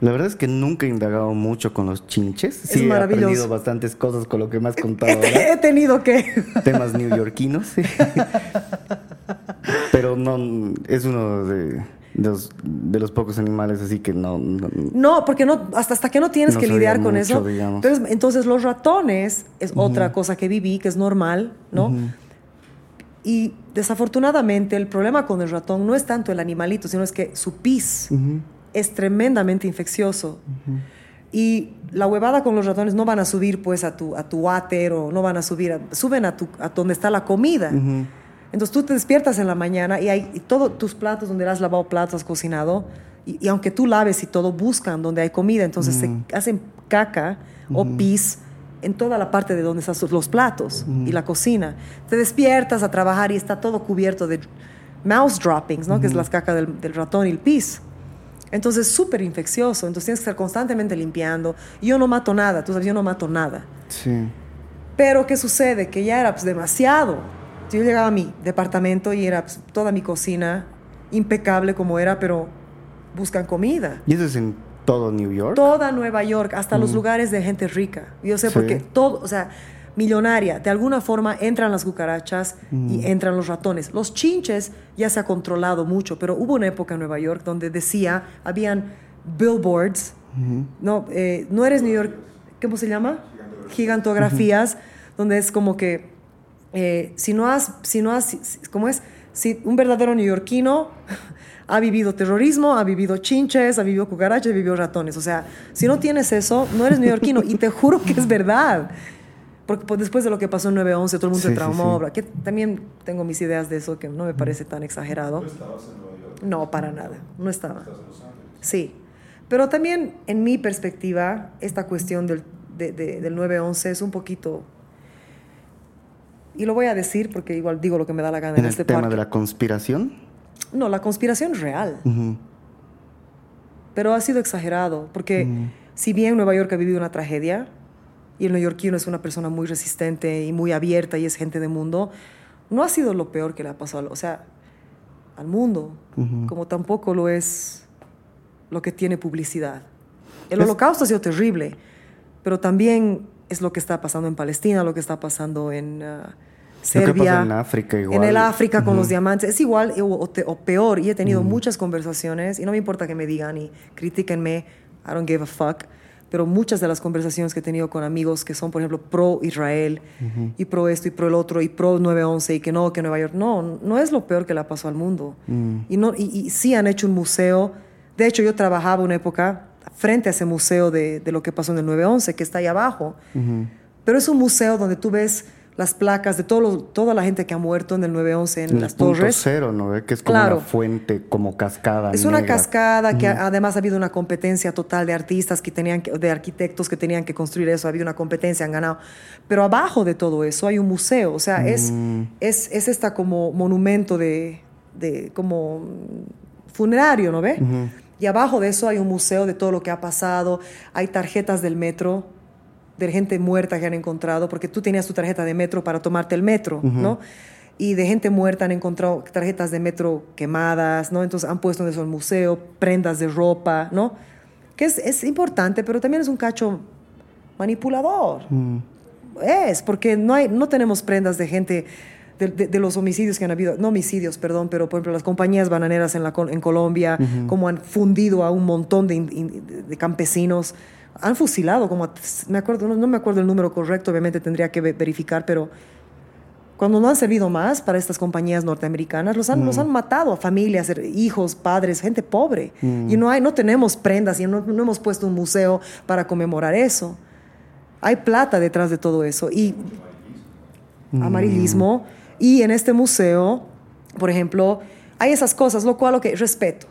La verdad es que nunca he indagado mucho con los chinches. Sí, he aprendido bastantes cosas con lo que me has contado He tenido que... Temas neoyorquinos, sí. Pero no, es uno de... los, pocos animales, así que no. No, porque no, hasta, hasta que no tienes que lidiar con eso. entonces, los ratones es otra cosa que viví, que es normal, ¿no? Y desafortunadamente, el problema con el ratón no es tanto el animalito, sino es que su pis es tremendamente infeccioso. Y la huevada con los ratones no van a subir pues a tu, a tu water o no van a subir, suben a, tu, a donde está la comida. Entonces tú te despiertas en la mañana y hay todos tus platos donde has lavado platos, has cocinado, y, aunque tú laves y todo, buscan donde hay comida, entonces se hacen caca o pis en toda la parte de donde están los platos y la cocina. Te despiertas a trabajar y está todo cubierto de mouse droppings, ¿no? que es la caca del, del ratón y el pis. Entonces, súper infeccioso. Entonces, tienes que estar constantemente limpiando. Yo no mato nada, tú sabes, yo no mato nada. Sí. Pero, ¿qué sucede? Que ya era pues, demasiado. Yo llegaba a mi departamento y era pues, toda mi cocina impecable como era, pero buscan comida. ¿Y eso es en todo New York? Toda Nueva York, hasta los mm. lugares de gente rica. Yo sé, porque todo, o sea, millonaria. De alguna forma entran las cucarachas y mm. entran los ratones. Los chinches ya se ha controlado mucho, pero hubo una época en Nueva York donde decía, habían billboards, no, eh, no eres New York, ¿cómo se llama? Gigantografías, donde es como que eh, si no has, si no has, ¿cómo es? Si un verdadero neoyorquino ha vivido terrorismo, ha vivido chinches, ha vivido cucarachas, ha vivido ratones. O sea, si no tienes eso, no eres neoyorquino. y te juro que es verdad. Porque pues, después de lo que pasó en 9-11, todo el mundo se traumó. Que también tengo mis ideas de eso, que no me parece tan exagerado. ¿No estabas en Nueva York? No, para nada. No estaba. Sí. Pero también, en mi perspectiva, esta cuestión del, del 9-11 es un poquito... Y lo voy a decir porque igual digo lo que me da la gana en, ¿En este el tema de la conspiración? No, la conspiración real. Pero ha sido exagerado, porque si bien Nueva York ha vivido una tragedia, y el neoyorquino es una persona muy resistente y muy abierta y es gente de mundo, no ha sido lo peor que le ha pasado, o sea, al mundo, como tampoco lo es lo que tiene publicidad. El holocausto ha sido terrible, pero también es lo que está pasando en Palestina, lo que está pasando en uh, Serbia. en África igual. En el África con los diamantes. Es igual o, peor. Y he tenido muchas conversaciones, y no me importa que me digan y critíquenme, I don't give a fuck pero muchas de las conversaciones que he tenido con amigos que son, por ejemplo, pro Israel y pro esto y pro el otro y pro 911 y que no, que Nueva York, no, no es lo peor que le pasó al mundo. Mm. Y, no, y, sí han hecho un museo. De hecho, yo trabajaba una época frente a ese museo de, de lo que pasó en el 911, que está ahí abajo. Pero es un museo donde tú ves las placas de toda la gente que ha muerto en el 911 en, las torres. cero, ¿no? Que es como una fuente, como cascada. Es una cascada que además ha habido una competencia total de artistas que tenían de arquitectos que tenían que construir eso, ha habido una competencia, han ganado. Pero abajo de todo eso hay un museo, o sea, es, mm. es, es esta como monumento de, de como funerario, ¿no ve? Y abajo de eso hay un museo de todo lo que ha pasado, hay tarjetas del metro de gente muerta que han encontrado, porque tú tenías tu tarjeta de metro para tomarte el metro, ¿no? Y de gente muerta han encontrado tarjetas de metro quemadas, ¿no? Entonces han puesto en eso el museo, prendas de ropa, ¿no? Que es, es importante, pero también es un cacho manipulador. Mm. Es, porque no, hay, no tenemos prendas de gente de, los homicidios que han habido, no homicidios, perdón, pero por ejemplo las compañías bananeras en, la, en Colombia, como han fundido a un montón de, de campesinos han fusilado, como, me acuerdo, no, me acuerdo el número correcto, obviamente tendría que verificar, pero cuando no han servido más para estas compañías norteamericanas, los han, los han matado a familias, hijos, padres, gente pobre. Mm. Y no, hay, no tenemos prendas y no, no, hemos puesto un museo para conmemorar eso. Hay plata detrás de todo eso y mm. amarillismo. Y en este museo, por ejemplo, hay esas cosas, lo cual, lo que respeto.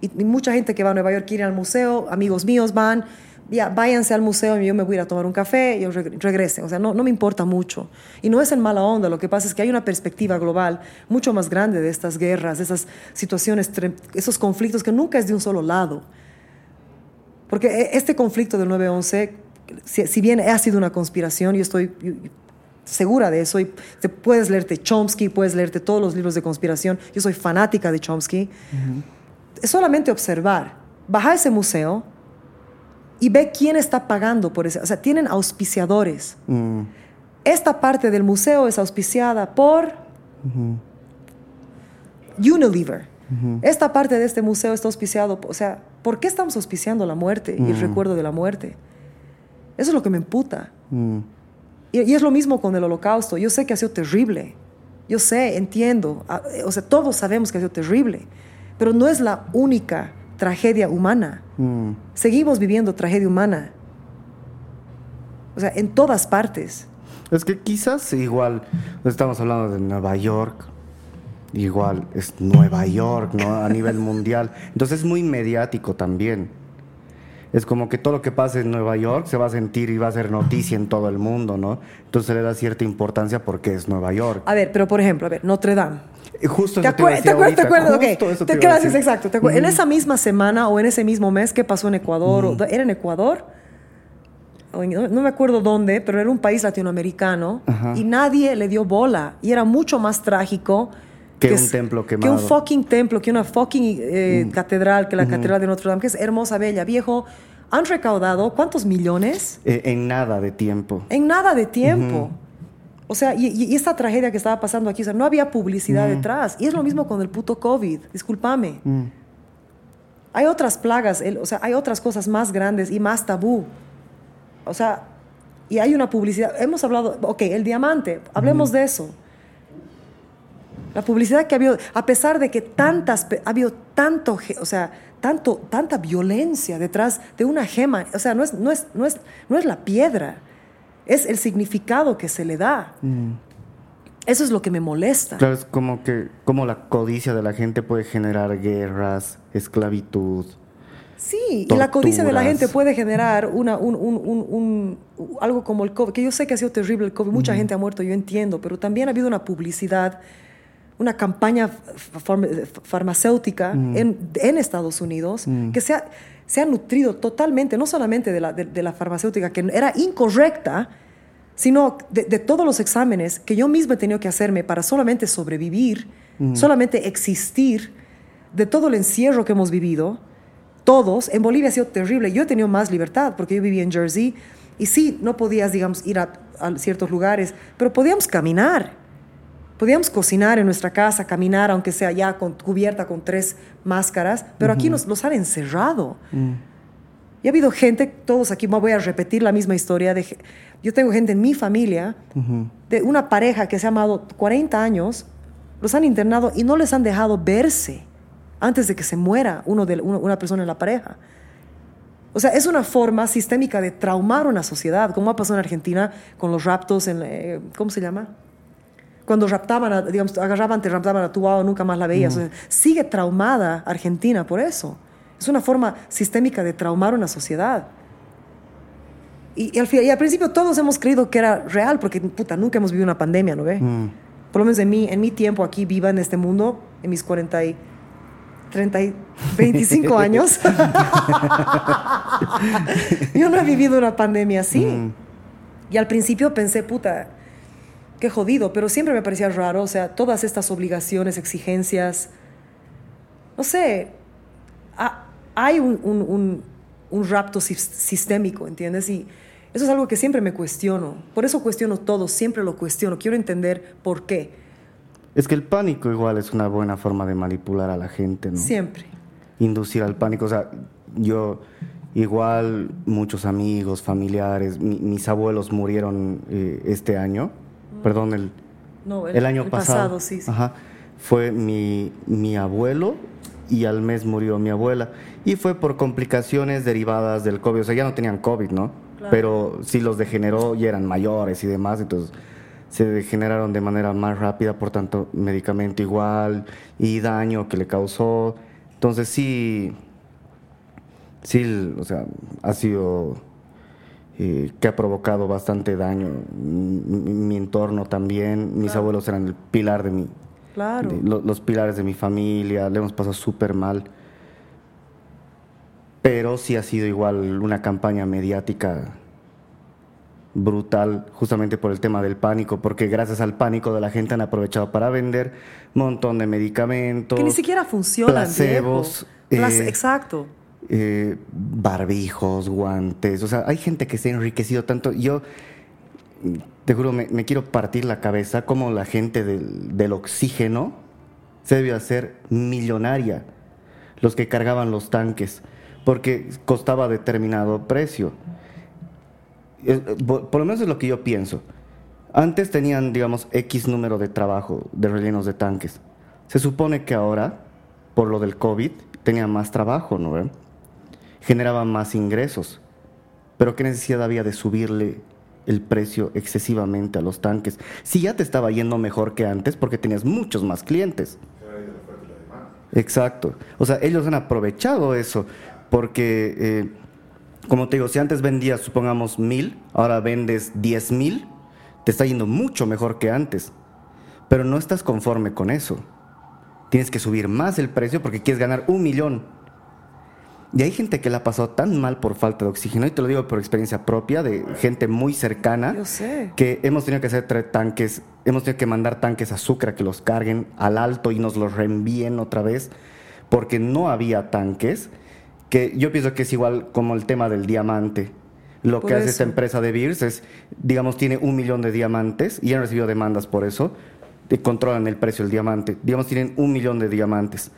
Y, y mucha gente que va a Nueva York quiere ir al museo, amigos míos van, ya, váyanse al museo y yo me voy a ir a tomar un café y yo regresen. O sea, no, no me importa mucho. Y no es en mala onda, lo que pasa es que hay una perspectiva global mucho más grande de estas guerras, de esas situaciones, esos conflictos que nunca es de un solo lado. Porque e, este conflicto del 9-11, si, si, bien ha sido una conspiración, yo estoy segura de eso, y te, puedes leerte Chomsky, puedes leerte todos los libros de conspiración, yo soy fanática de Chomsky, es solamente observar, baja ese museo, y ve quién está pagando por eso. O sea, tienen auspiciadores. Mm. Esta parte del museo es auspiciada por Unilever. Esta parte de este museo está auspiciado, o sea, ¿por qué estamos auspiciando la muerte y el mm. recuerdo de la muerte? Eso es lo que me emputa. Mm. Y, y, es lo mismo con el holocausto. Yo sé que ha sido terrible. Yo sé, entiendo. Ah, o sea, todos sabemos que ha sido terrible. Pero no es la única tragedia humana. Mm. Seguimos viviendo tragedia humana. O sea, en todas partes. Es que quizás igual, estamos hablando de Nueva York, igual es Nueva York, ¿no? A nivel mundial. Entonces es muy mediático también. Es como que todo lo que pase en Nueva York se va a sentir y va a ser noticia en todo el mundo, ¿no? Entonces le da cierta importancia porque es Nueva York. A ver, pero por ejemplo, a ver, Notre Dame. Justo ¿Te, acuerdas? ¿Te acuerdas? ¿Te acuerdas? te, te exacto. En esa misma semana o en ese mismo mes, ¿qué pasó en Ecuador? ¿Era en Ecuador? no me acuerdo dónde, pero era un país latinoamericano y nadie le dio bola. Y era mucho más trágico que, un templo quemado. Que un fucking templo, que una fucking eh, catedral, que la catedral de Notre Dame, que es hermosa, bella, viejo. Han recaudado cuántos millones? Eh, en nada de tiempo. En nada de tiempo. O sea, y, esta tragedia que estaba pasando aquí, o sea, no había publicidad detrás. Y es lo mismo con el puto COVID, discúlpame. Hay otras plagas, o sea, hay otras cosas más grandes y más tabú. O sea, y hay una publicidad. Hemos hablado, ok, el diamante, hablemos de eso. La publicidad que ha habido, a pesar de que tantas, ha habido tanto, o sea, tanto, tanta violencia detrás de una gema, o sea, no es, no es, no es, no es la piedra es el significado que se le da. Mm. Eso es lo que me molesta. Claro, es como que como la codicia de la gente puede generar guerras, esclavitud. Sí, y la codicia de la gente puede generar una, un, un, un, algo como el COVID, que yo sé que ha sido terrible el COVID, mucha gente ha muerto, yo entiendo, pero también ha habido una publicidad, una campaña farmacéutica mm. en, en, Estados Unidos mm. que se ha, se ha nutrido totalmente, no solamente de la, de, la farmacéutica, que era incorrecta, sino de, todos los exámenes que yo misma he tenido que hacerme para solamente sobrevivir, solamente existir, de todo el encierro que hemos vivido, todos, en Bolivia ha sido terrible. Yo he tenido más libertad porque yo vivía en Jersey y sí, no podías, digamos, ir a, ciertos lugares, pero podíamos caminar. Podíamos cocinar en nuestra casa, caminar, aunque sea ya con, cubierta con tres máscaras, pero aquí nos, los han encerrado. Mm. Y ha habido gente, todos aquí, voy a repetir la misma historia. De, yo tengo gente en mi familia, de una pareja que se ha amado 40 años, los han internado y no les han dejado verse antes de que se muera uno de, una persona en la pareja. O sea, es una forma sistémica de traumar una sociedad, como ha pasado en Argentina con los raptos, en, eh, ¿cómo se llama? Cuando raptaban, digamos, agarraban, te raptaban a tu wow, nunca más la veías. sigue traumada Argentina por eso. Es una forma sistémica de traumar una sociedad. Y, al, y al, principio todos hemos creído que era real, porque puta, nunca hemos vivido una pandemia, ¿no ve? Mm. Por lo menos en mi, en mi tiempo aquí viva en este mundo, en mis 40 y 30 y 25 años, yo no he vivido una pandemia así. Mm. Y al principio pensé, puta, qué jodido, pero siempre me parecía raro, o sea, todas estas obligaciones, exigencias, no sé, hay un, un, rapto sistémico, ¿entiendes? Y eso es algo que siempre me cuestiono. Por eso cuestiono todo, siempre lo cuestiono. Quiero entender por qué. Es que el pánico igual es una buena forma de manipular a la gente, ¿no? Siempre. Inducir al pánico. O sea, yo igual muchos amigos, familiares, mis abuelos murieron eh, este año. Perdón, el, el, año pasado. sí, sí. Ajá. Fue mi, mi abuelo y al mes murió mi abuela. Y fue por complicaciones derivadas del COVID. O sea, ya no tenían COVID, ¿no? Pero sí los degeneró y eran mayores y demás. Entonces se degeneraron de manera más rápida, por tanto, medicamento igual y daño que le causó. Entonces sí, sí, o sea, ha sido eh, que ha provocado bastante daño. Mi, entorno también, mis abuelos eran el pilar de mi, claro. los pilares de mi familia, le hemos pasado súper mal pero sí ha sido igual una campaña mediática brutal justamente por el tema del pánico, porque gracias al pánico de la gente han aprovechado para vender un montón de medicamentos. Que ni siquiera funcionan. Placebos. Eh, exacto. Eh, barbijos, guantes. O sea, hay gente que se ha enriquecido tanto. Yo, te juro, me, quiero partir la cabeza como la gente del, oxígeno se debió hacer millonaria. Los que cargaban los tanques porque costaba determinado precio. Por lo menos es lo que yo pienso. Antes tenían, digamos, X número de trabajo de rellenos de tanques. Se supone que ahora, por lo del COVID, tenían más trabajo, ¿no? Generaban más ingresos. Pero ¿qué necesidad había de subirle el precio excesivamente a los tanques? Si ya te estaba yendo mejor que antes porque tenías muchos más clientes. Exacto. O sea, ellos han aprovechado eso porque, eh, como te digo, si antes vendías, supongamos, mil, ahora vendes diez mil, te está yendo mucho mejor que antes. Pero no estás conforme con eso. Tienes que subir más el precio porque quieres ganar un millón. Y hay gente que la ha pasado tan mal por falta de oxígeno, y te lo digo por experiencia propia, de gente muy cercana, que hemos tenido que hacer tres tanques, hemos tenido que mandar tanques a Sucre que los carguen al alto y nos los reenvíen otra vez, porque no había tanques que yo pienso que es igual como el tema del diamante. Lo que hace esta empresa de Beers es, digamos, tiene un millón de diamantes y han recibido demandas por eso, y controlan el precio del diamante. Digamos, tienen un millón de diamantes.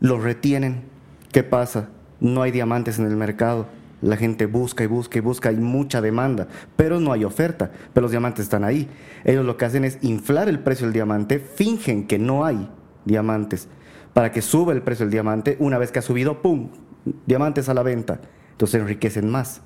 Los retienen. ¿Qué pasa? No hay diamantes en el mercado. La gente busca y busca y busca, hay mucha demanda, pero no hay oferta, pero los diamantes están ahí. Ellos lo que hacen es inflar el precio del diamante, fingen que no hay diamantes, para que suba el precio del diamante, una vez que ha subido, ¡pum!, diamantes a la venta, entonces enriquecen más.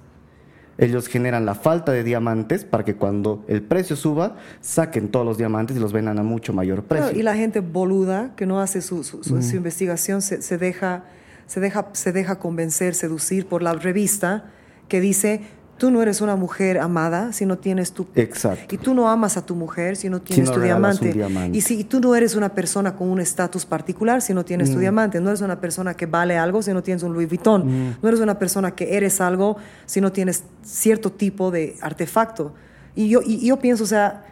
Ellos generan la falta de diamantes para que cuando el precio suba, saquen todos los diamantes y los vendan a mucho mayor precio. y la gente boluda que no hace su, su, investigación se, deja, se, deja, se deja convencer, seducir por la revista que dice Tú no eres una mujer amada si no tienes tu... Exacto. Y tú no amas a tu mujer si no tienes tu diamante. Y si tú no eres una persona con un estatus particular si no tienes tu mm. diamante. No eres una persona que vale algo si no tienes un Louis Vuitton. Mm. No eres una persona que eres algo si no tienes cierto tipo de artefacto. Y yo, y, yo pienso, o sea,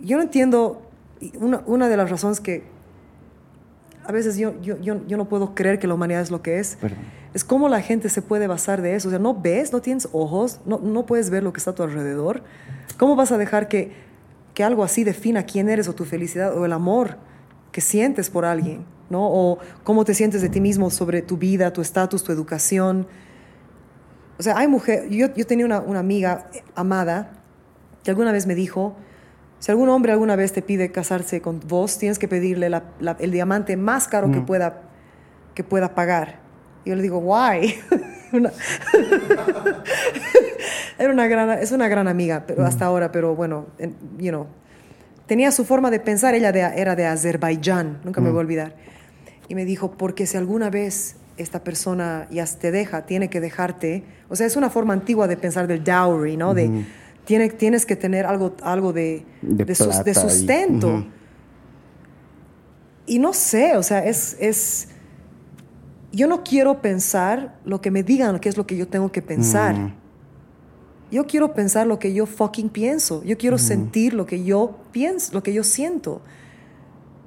yo no entiendo, una, una de las razones que a veces yo, yo, yo, yo, no puedo creer que la humanidad es lo que es, es cómo la gente se puede basar de eso. O sea, no ves, no tienes ojos, no, no puedes ver lo que está a tu alrededor. ¿Cómo vas a dejar que, que algo así defina quién eres o tu felicidad o el amor que sientes por alguien? ¿no? O cómo te sientes de ti mismo sobre tu vida, tu estatus, tu educación. O sea, hay mujeres, yo, yo tenía una, una amiga amada que alguna vez me dijo, si algún hombre alguna vez te pide casarse con vos, tienes que pedirle el diamante más caro que, mm. pueda, que pueda pagar. Y yo le digo, why? Era una gran, es una gran amiga pero hasta mm. ahora, pero bueno, you know, tenía su forma de pensar, ella era de Azerbaiyán, nunca me voy a mm. olvidar. Y me dijo, porque si alguna vez esta persona ya te deja, tiene que dejarte, o sea, es una forma antigua de pensar del dowry, ¿no? De, tienes que tener algo, algo de, de, sustento. Y, no sé, o sea, es, es... Yo no quiero pensar lo que me digan, que es lo que yo tengo que pensar. Mm. Yo quiero pensar lo que yo fucking pienso. Yo quiero mm. sentir lo que yo pienso, lo que yo siento.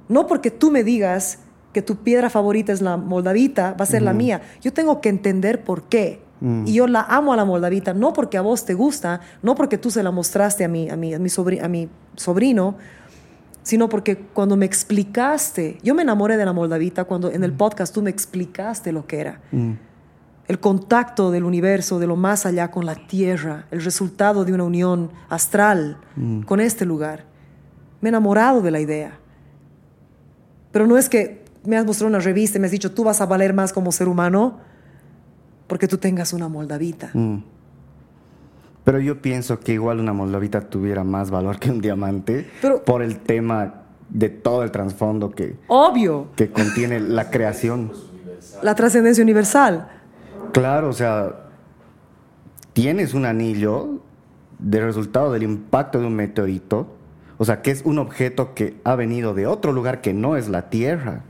No porque tú me digas que tu piedra favorita es la moldavita, va a ser la mía. Yo tengo que entender por qué. Y yo la amo a la moldavita, no porque a vos te gusta, no porque tú se la mostraste a mi, a mi, a mi, a mi sobrino, sino porque cuando me explicaste, yo me enamoré de la moldavita cuando en el podcast tú me explicaste lo que era. El contacto del universo, de lo más allá con la tierra, el resultado de una unión astral con este lugar. Me he enamorado de la idea. Pero no es que me has mostrado una revista y me has dicho, tú vas a valer más como ser humano porque tú tengas una moldavita. Mm. Pero yo pienso que igual una moldavita tuviera más valor que un diamante por el tema de todo el trasfondo que, Obvio. que contiene la creación. La trascendencia universal. Claro, o sea, tienes un anillo de resultado del impacto de un meteorito, o sea, que es un objeto que ha venido de otro lugar que no es la Tierra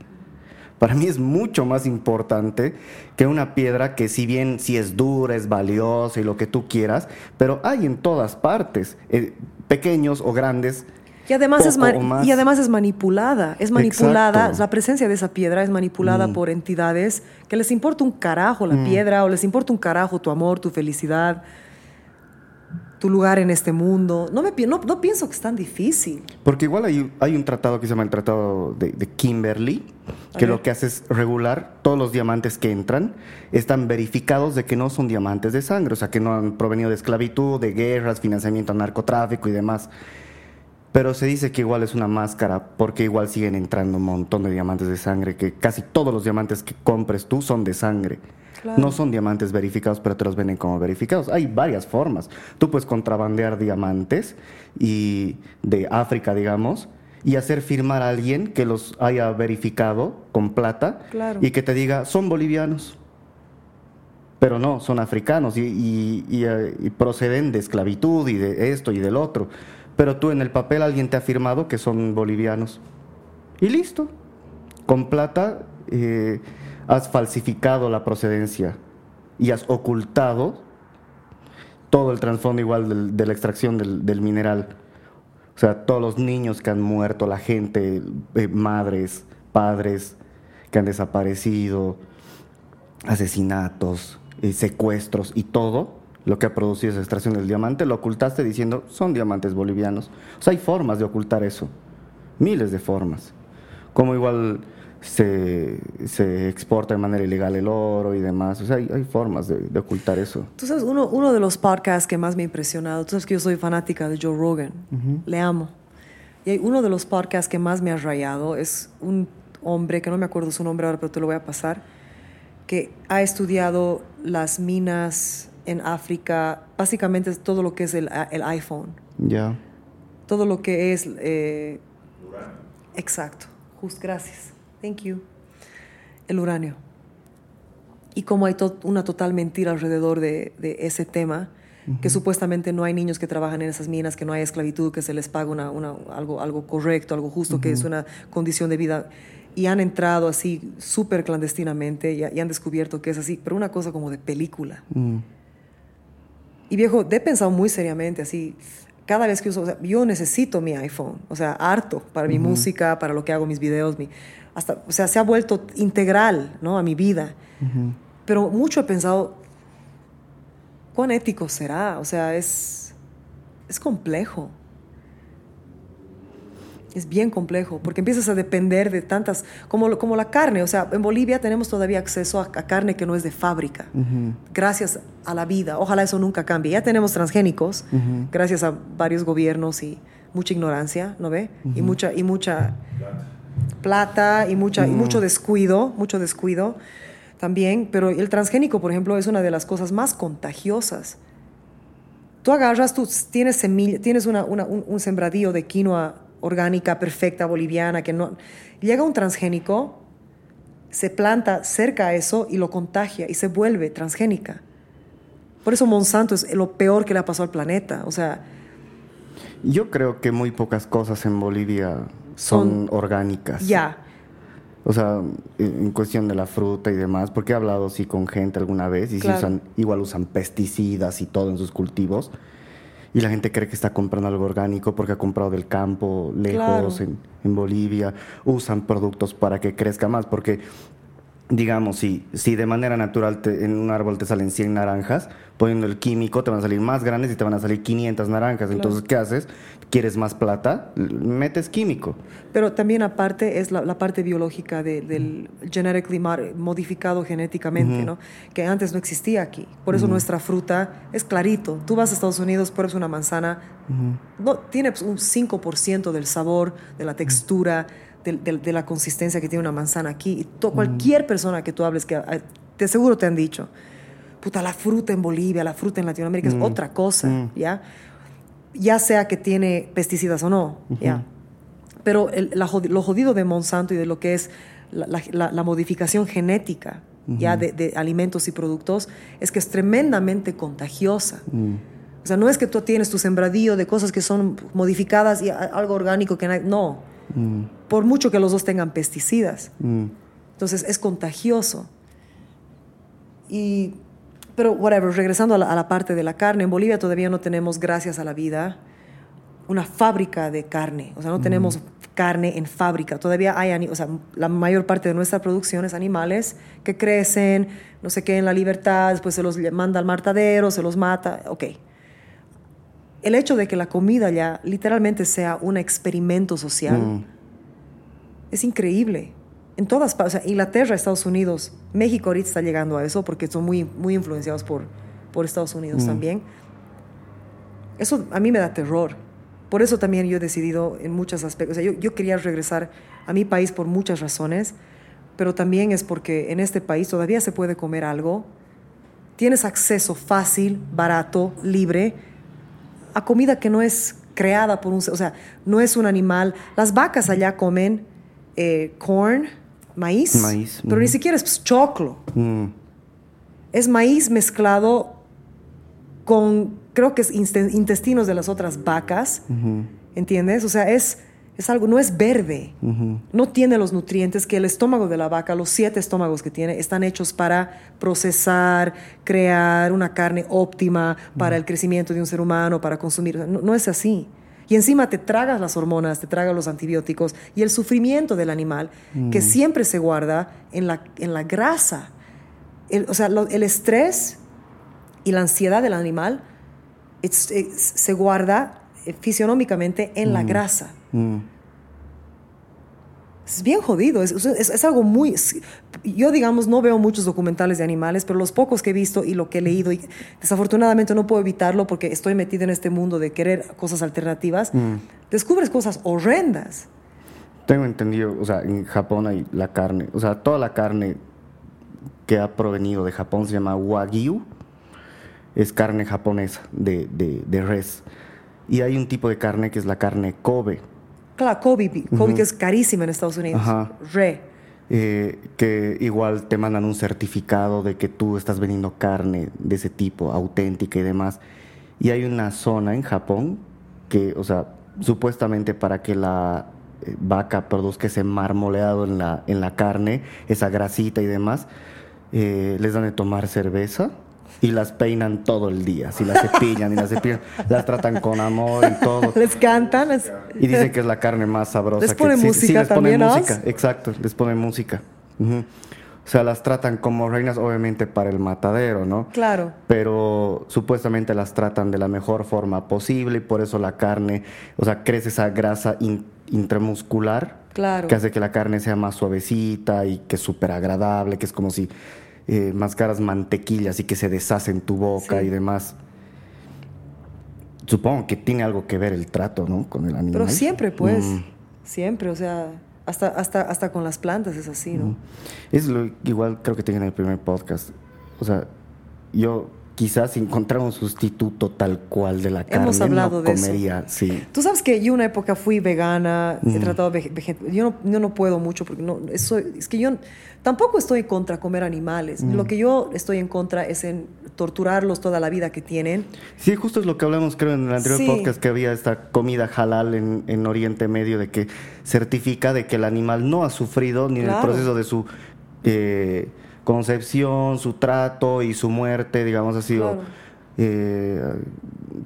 para mí es mucho más importante que una piedra que si bien si es dura, es valiosa y lo que tú quieras, pero hay en todas partes, eh, pequeños o grandes. Y además, es y además es manipulada, es manipulada, la presencia de esa piedra es manipulada mm. por entidades que les importa un carajo la mm. piedra o les importa un carajo tu amor, tu felicidad tu lugar en este mundo. No, me, no, no pienso que es tan difícil. Porque igual hay, hay un tratado que se llama el Tratado de, Kimberley, que lo que hace es regular todos los diamantes que entran, están verificados de que no son diamantes de sangre, o sea, que no han provenido de esclavitud, de guerras, financiamiento al narcotráfico y demás. Pero se dice que igual es una máscara, porque igual siguen entrando un montón de diamantes de sangre, que casi todos los diamantes que compres tú son de sangre. No son diamantes verificados, pero te los venden como verificados. Hay varias formas. Tú puedes contrabandear diamantes y de África, digamos, y hacer firmar a alguien que los haya verificado con plata y que te diga, son bolivianos. Pero no, son africanos y, eh, y, proceden de esclavitud y de esto y del otro. Pero tú en el papel alguien te ha firmado que son bolivianos. Y listo. Con plata eh, has falsificado la procedencia y has ocultado todo el trasfondo igual de la extracción del, mineral. O sea, todos los niños que han muerto, la gente, eh, madres, padres que han desaparecido, asesinatos, eh, secuestros y todo lo que ha producido esa extracción del diamante, lo ocultaste diciendo son diamantes bolivianos. O sea, hay formas de ocultar eso, miles de formas. Como igual se, se, exporta de manera ilegal el oro y demás. O sea, hay, formas de, ocultar eso. Tú sabes, uno, uno de los podcasts que más me ha impresionado, tú sabes que yo soy fanática de Joe Rogan, le amo. Y hay uno de los podcasts que más me ha rayado, es un hombre, que no me acuerdo su nombre ahora, pero te lo voy a pasar, que ha estudiado las minas en África, básicamente todo lo que es el, el iPhone. Ya. Todo lo que es... Eh, exacto, justo, gracias Thank you. El uranio. Y como hay una total mentira alrededor de, ese tema, que supuestamente no hay niños que trabajan en esas minas, que no hay esclavitud, que se les paga una, algo, algo correcto, algo justo, que es una condición de vida. Y han entrado así súper clandestinamente y, han descubierto que es así, pero una cosa como de película. Mm. Y viejo, he pensado muy seriamente así, cada vez que uso, yo necesito mi iPhone, o sea, harto para mi música, para lo que hago, mis videos, mi, hasta, o sea, se ha vuelto integral, ¿no? A mi vida. Pero mucho he pensado, ¿cuán ético será? O sea, es, es complejo es bien complejo, porque empiezas a depender de tantas, como, como la carne, o sea, en Bolivia tenemos todavía acceso a, carne que no es de fábrica, gracias a la vida, ojalá eso nunca cambie. Ya tenemos transgénicos, gracias a varios gobiernos y mucha ignorancia, ¿no ve? Y mucha, y mucha plata y, mucha, y mucho descuido, mucho descuido también, pero el transgénico, por ejemplo, es una de las cosas más contagiosas. Tú agarras, tú tienes semilla, tienes una, un, un sembradío de quinoa orgánica, perfecta, boliviana, que no... Llega un transgénico, se planta cerca a eso y lo contagia y se vuelve transgénica. Por eso Monsanto es lo peor que le ha pasado al planeta. O sea... Yo creo que muy pocas cosas en Bolivia son, orgánicas. Ya. O sea, en cuestión de la fruta y demás, porque he hablado sí con gente alguna vez y usan, igual usan pesticidas y todo en sus cultivos y la gente cree que está comprando algo orgánico porque ha comprado del campo, lejos, en, en, Bolivia. Usan productos para que crezca más, porque digamos, si, si de manera natural en un árbol te salen 100 naranjas, poniendo el químico te van a salir más grandes y te van a salir 500 naranjas. Entonces, ¿qué haces? ¿Quieres más plata? Metes químico. Pero también aparte es la, parte biológica del genetically modificado genéticamente, ¿no? Que antes no existía aquí. Por eso nuestra fruta es clarito. Tú vas a Estados Unidos, pruebas una manzana, no, tiene un 5% del sabor, de la textura de, la consistencia que tiene una manzana aquí. Y cualquier persona que tú hables, que ah, te seguro te han dicho, puta, la fruta en Bolivia, la fruta en Latinoamérica es otra cosa, ¿ya? Ya sea que tiene pesticidas o no, ¿ya? Pero lo jodido de Monsanto y de lo que es la, modificación genética, ya de, alimentos y productos, es que es tremendamente contagiosa. O sea, no es que tú tienes tu sembradío de cosas que son modificadas y algo orgánico que no. Mm. Por mucho que los dos tengan pesticidas. Mm. Entonces es contagioso. Y, pero, whatever, regresando a la, parte de la carne, en Bolivia todavía no tenemos, gracias a la vida, una fábrica de carne. O sea, no tenemos mm. carne en fábrica. Todavía hay, o sea, la mayor parte de nuestra producción es animales que crecen, no sé qué, en la libertad, después se los manda al martadero, se los mata. Ok el hecho de que la comida ya literalmente sea un experimento social mm. es increíble. En todas partes, Inglaterra, Estados Unidos, México ahorita está llegando a eso porque son muy, muy influenciados por, por Estados Unidos mm. también. Eso a mí me da terror. Por eso también yo he decidido en muchos aspectos, yo, yo quería regresar a mi país por muchas razones, pero también es porque en este país todavía se puede comer algo, tienes acceso fácil, barato, libre, a comida que no es creada por un, o sea, no es un animal. Las vacas allá comen eh, corn, maíz, maíz. pero ni siquiera es choclo. Mm. Es maíz mezclado con, creo que es intestinos de las otras vacas, ¿entiendes? O sea, es es algo, no es verde, no tiene los nutrientes que el estómago de la vaca, los siete estómagos que tiene, están hechos para procesar, crear una carne óptima para el crecimiento de un ser humano, para consumir. No, es así. Y encima te tragas las hormonas, te tragas los antibióticos y el sufrimiento del animal, que siempre se guarda en la, en la grasa. o sea, el estrés y la ansiedad del animal se guarda eh, fisionómicamente en la grasa. Mm. Es bien jodido, es, es, algo muy... yo, digamos, no veo muchos documentales de animales, pero los pocos que he visto y lo que he leído, y desafortunadamente no puedo evitarlo porque estoy metido en este mundo de querer cosas alternativas, mm. descubres cosas horrendas. Tengo entendido, o sea, en Japón hay la carne, o sea, toda la carne que ha provenido de Japón se llama wagyu, es carne japonesa de, de, de res. Y hay un tipo de carne que es la carne Kobe. Claro, Kobe, Kobe que es carísima en Estados Unidos. Ajá. Re. Eh, que igual te mandan un certificado de que tú estás vendiendo carne de ese tipo, auténtica y demás. Y hay una zona en Japón que, o sea, supuestamente para que la eh, vaca produzca ese marmoleado en la, en la carne, esa grasita y demás, eh, les dan de tomar cerveza y las peinan todo el día. Si las cepillan y las cepillan, las tratan con amor y todo. Les cantan. Y dicen que es la carne más sabrosa. Les ponen música sí, les también, música, exacto, les ponen música. O sea, las tratan como reinas, obviamente para el matadero, ¿no? Claro. Pero supuestamente las tratan de la mejor forma posible y por eso la carne, o sea, crece esa grasa intramuscular. Claro. Que hace que la carne sea más suavecita y que es súper agradable, que es como si eh, mascaras mantequillas y que se deshace en tu boca y demás. Supongo que tiene algo que ver el trato, ¿no? Con el animal. Pero siempre, pues. Mm. Siempre, o sea hasta, hasta, hasta con las plantas es así, ¿no? Es lo igual creo que tengo en el primer podcast. O sea, yo quizás encontrar un sustituto tal cual de la carne Hemos hablado de comería, eso. sí. Tú sabes que yo una época fui vegana, he tratado. Yo no, yo no puedo mucho porque no, eso, es que yo tampoco estoy contra comer animales. Lo que yo estoy en contra es en torturarlos toda la vida que tienen. Sí, justo es lo que hablamos creo en el anterior podcast que había esta comida halal en, en, Oriente Medio de que certifica de que el animal no ha sufrido ni en el proceso de su eh, concepción, su trato y su muerte, digamos, ha sido eh,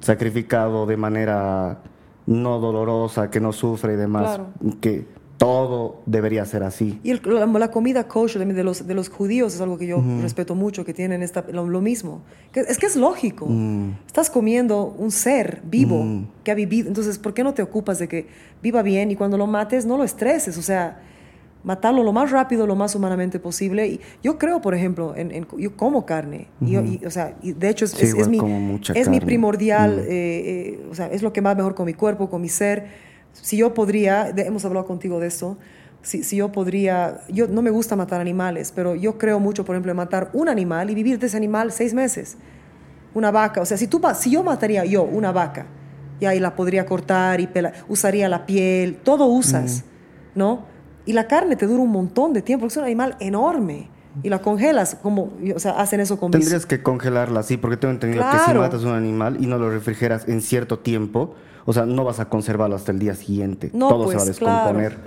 sacrificado de manera no dolorosa, que no sufre y demás, que todo debería ser así. Y la, comida kosher de los, de los judíos es algo que yo respeto mucho, que tienen esta, lo, mismo. es que es lógico. Mm. Estás comiendo un ser vivo mm. que ha vivido. Entonces, ¿por qué no te ocupas de que viva bien y cuando lo mates no lo estreses? O sea, matarlo lo más rápido, lo más humanamente posible. Y yo creo, por ejemplo, en, yo como carne. y, o sea, de hecho es, es, mi, es mi, primordial, eh, eh, o sea, es lo que va mejor con mi cuerpo, con mi ser. Si yo podría, hemos hablado contigo de eso, si, si, yo podría, yo no me gusta matar animales, pero yo creo mucho, por ejemplo, en matar un animal y vivir de ese animal seis meses. Una vaca, o sea, si, tú, si yo mataría yo una vaca, y ahí la podría cortar y pelar, usaría la piel, todo usas, ¿no? Y la carne te dura un montón de tiempo, porque es un animal enorme. Y la congelas, como, o sea, hacen eso con Tendrías que congelarla, sí, porque tengo entendido que si matas un animal y no lo refrigeras en cierto tiempo, o sea, no vas a conservarlo hasta el día siguiente. No, Todo se va a pues, descomponer.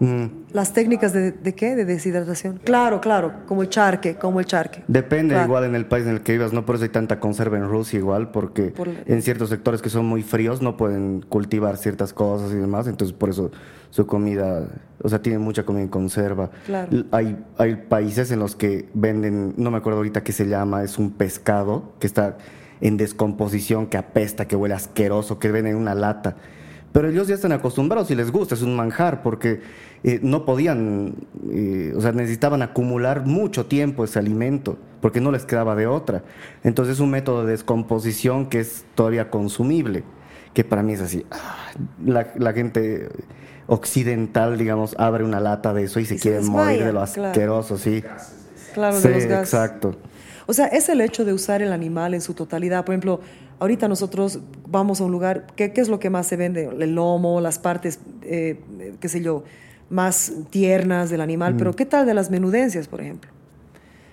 Mm. ¿Las técnicas de, de, qué? ¿De deshidratación? Claro, claro, como el charque, como el charque. Depende igual en el país en el que vivas, no por eso hay tanta conserva en Rusia igual, porque en ciertos sectores que son muy fríos no pueden cultivar ciertas cosas y demás, entonces por eso su comida, o sea, tiene mucha comida en conserva. Claro. Hay, hay países en los que venden, no me acuerdo ahorita qué se llama, es un pescado que está en descomposición, que apesta, que huele asqueroso, que venden en una lata pero ellos ya están acostumbrados y les gusta, es un manjar, porque eh, no podían, eh, o sea, necesitaban acumular mucho tiempo ese alimento, porque no les quedaba de otra. Entonces es un método de descomposición que es todavía consumible, que para mí es así. Ah, la, gente occidental, digamos, abre una lata de eso y se, quiere morir de lo asqueroso, sí. Claro, de los gases. Exacto. O sea, es el hecho de usar el animal en su totalidad. Por ejemplo, ahorita nosotros vamos a un lugar, ¿qué, es lo que más se vende? El lomo, las partes, eh, qué sé yo, más tiernas del animal. Pero ¿qué tal de las menudencias, por ejemplo?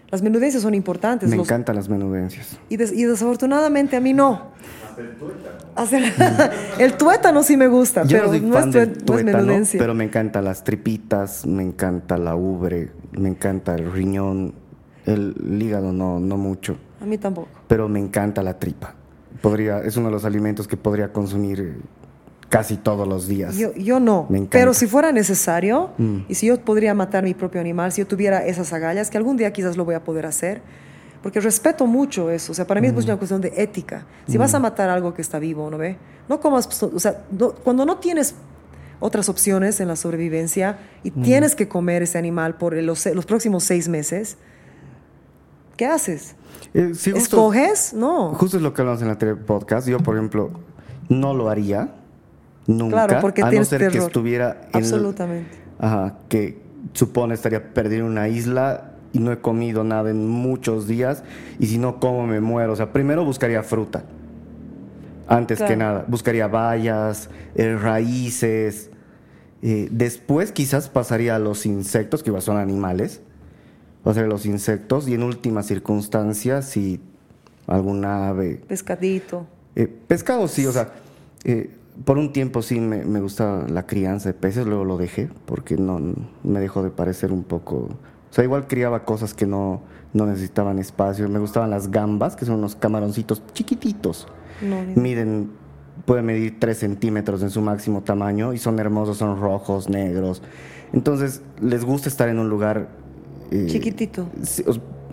Las menudencias son importantes. Me encantan las menudencias. Y, desafortunadamente a mí no. Hasta el tuétano. el tuétano sí me gusta, pero no, es, menudencia. Pero me encantan las tripitas, me encanta la ubre, me encanta el riñón, el hígado no, no mucho. A mí tampoco. Pero me encanta la tripa. Podría, es uno de los alimentos que podría consumir casi todos los días. Yo, yo no, pero si fuera necesario mm. y si yo podría matar mi propio animal, si yo tuviera esas agallas, que algún día quizás lo voy a poder hacer, porque respeto mucho eso, o sea, para mí es mm. una cuestión de ética. Si vas a mm. matar algo que está vivo, ¿no ve? No comas, o sea, cuando no tienes otras opciones en la sobrevivencia y tienes que comer ese animal por los, los próximos seis meses, ¿qué haces? Eh, ¿Escoges? No. Justo es lo que hablamos en el podcast. Yo, por ejemplo, no lo haría nunca. Claro, porque a no ser que estuviera en. Absolutamente. ajá, que supone estaría perdido en una isla y no he comido nada en muchos días. Y si no como, me muero. O sea, primero buscaría fruta. Antes que nada. Buscaría bayas, eh, raíces. Eh, después quizás pasaría a los insectos, que igual son animales o sea, los insectos y en última circunstancia si alguna ave. Pescadito. Eh, pescado sí, o sea, eh, por un tiempo sí me, me gustaba la crianza de peces, luego lo dejé porque no me dejó de parecer un poco O sea, igual criaba cosas que no, no necesitaban espacio. Me gustaban las gambas, que son unos camaroncitos chiquititos. Miden, pueden medir 3 centímetros en su máximo tamaño y son hermosos, son rojos, negros. Entonces, les gusta estar en un lugar... Eh, Chiquitito.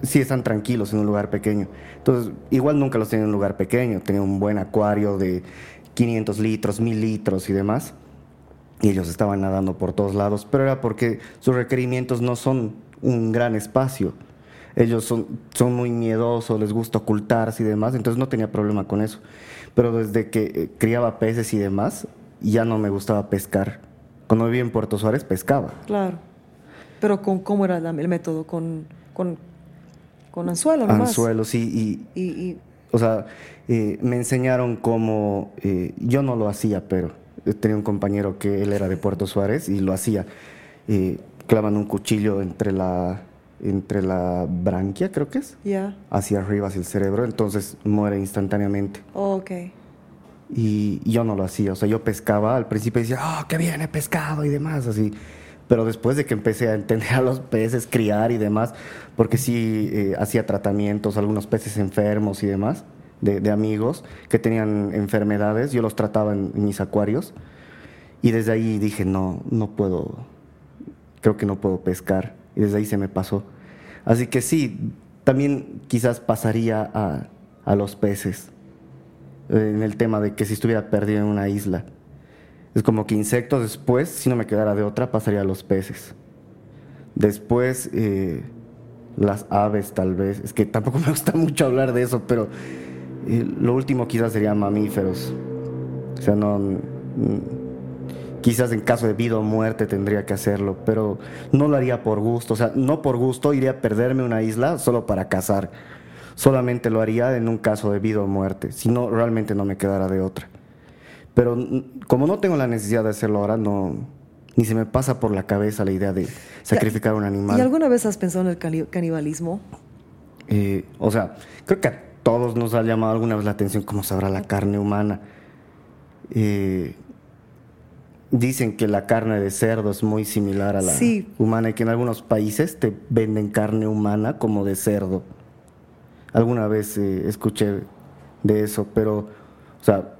Sí, están tranquilos en un lugar pequeño. Entonces, igual nunca los tenía en un lugar pequeño. Tenía un buen acuario de 500 litros, 1000 litros y demás. Y ellos estaban nadando por todos lados, pero era porque sus requerimientos no son un gran espacio. Ellos son, son muy miedosos, les gusta ocultarse y demás, entonces no tenía problema con eso. Pero desde que eh, criaba peces y demás, ya no me gustaba pescar. Cuando vivía en Puerto Suárez, pescaba. Claro. Pero con, ¿cómo era el método? ¿Con, con, con anzuelo nomás? Anzuelo, sí. Y, o sea, eh, me enseñaron cómo... Eh, yo no lo hacía, pero tenía un compañero que él era de Puerto Suárez y lo hacía. clavan un cuchillo entre la, entre la branquia, creo que es. Ya. Hacia arriba, hacia el cerebro, entonces muere instantáneamente. Oh, ok. Y, yo no lo hacía, o sea, yo pescaba, al principio decía, oh, qué bien, he pescado y demás, así. Pero después de que empecé a entender a los peces, criar y demás, porque sí eh, hacía tratamientos, algunos peces enfermos y demás, de, amigos que tenían enfermedades, yo los trataba en, en mis acuarios. Y desde ahí dije, no, no puedo, creo que no puedo pescar y desde ahí se me pasó. Así que sí, también quizás pasaría a, a los peces eh, en el tema de que si estuviera perdido en una isla. Es como que insectos después, si no me quedara de otra, pasaría a los peces. Después, eh, las aves tal vez. Es que tampoco me gusta mucho hablar de eso, pero eh, lo último quizás sería mamíferos. O sea, no quizás en caso de vida o muerte tendría que hacerlo, pero no lo haría por gusto, o sea, no por gusto iría a perderme una isla solo para cazar, solamente lo haría en un caso de vida o muerte, si no, realmente no me quedara de otra. Pero como no tengo la necesidad de hacerlo ahora, no, ni se me pasa por la cabeza la idea de sacrificar un animal. ¿Y alguna vez has pensado en el canibalismo? Eh, o sea, creo que a todos nos ha llamado alguna vez la atención cómo sabrá la carne humana. Eh, Dicen que la carne de cerdo es muy similar a la humana y que en algunos países te venden carne humana como de cerdo. Alguna vez eh, escuché de eso, pero, o sea,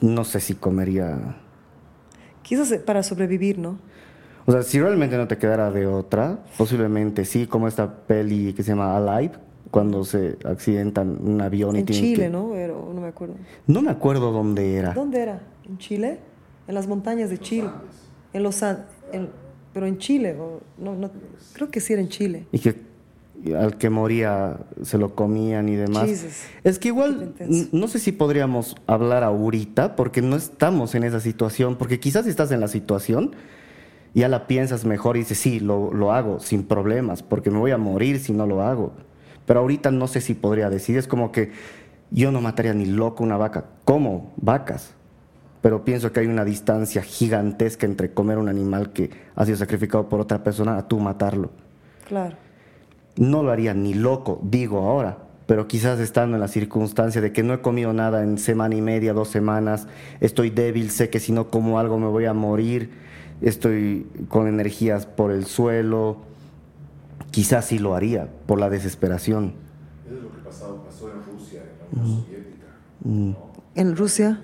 no sé si comería. Quizás para sobrevivir, ¿no? O sea, si realmente no te quedara de otra, posiblemente sí, como esta peli que se llama Alive, cuando se accidentan un avión en y Chile, ¿no? Pero no me acuerdo. No me acuerdo dónde era. ¿Dónde era? ¿En Chile? en las montañas de Chile, en los pero en Chile, no, no, creo que sí era en Chile. Y que al que moría se lo comían y demás. es que igual, no sé si podríamos hablar ahorita, porque no estamos en esa situación, porque quizás si estás en la situación, ya la piensas mejor y dices, sí, lo, lo hago sin problemas, porque me voy a morir si no lo hago. Pero ahorita no sé si podría decir, es como que yo no mataría ni loco una vaca. ¿Cómo? Vacas pero pienso que hay una distancia gigantesca entre comer un animal que ha sido sacrificado por otra persona a tú matarlo. Claro. No lo haría ni loco, digo ahora, pero quizás estando en la circunstancia de que no he comido nada en semana y media, dos semanas, estoy débil, sé que si no como algo me voy a morir, estoy con energías por el suelo, quizás sí lo haría por la desesperación. Eso es lo que pasó, pasó en Rusia, en la Unión Soviética. Mm. ¿En Rusia?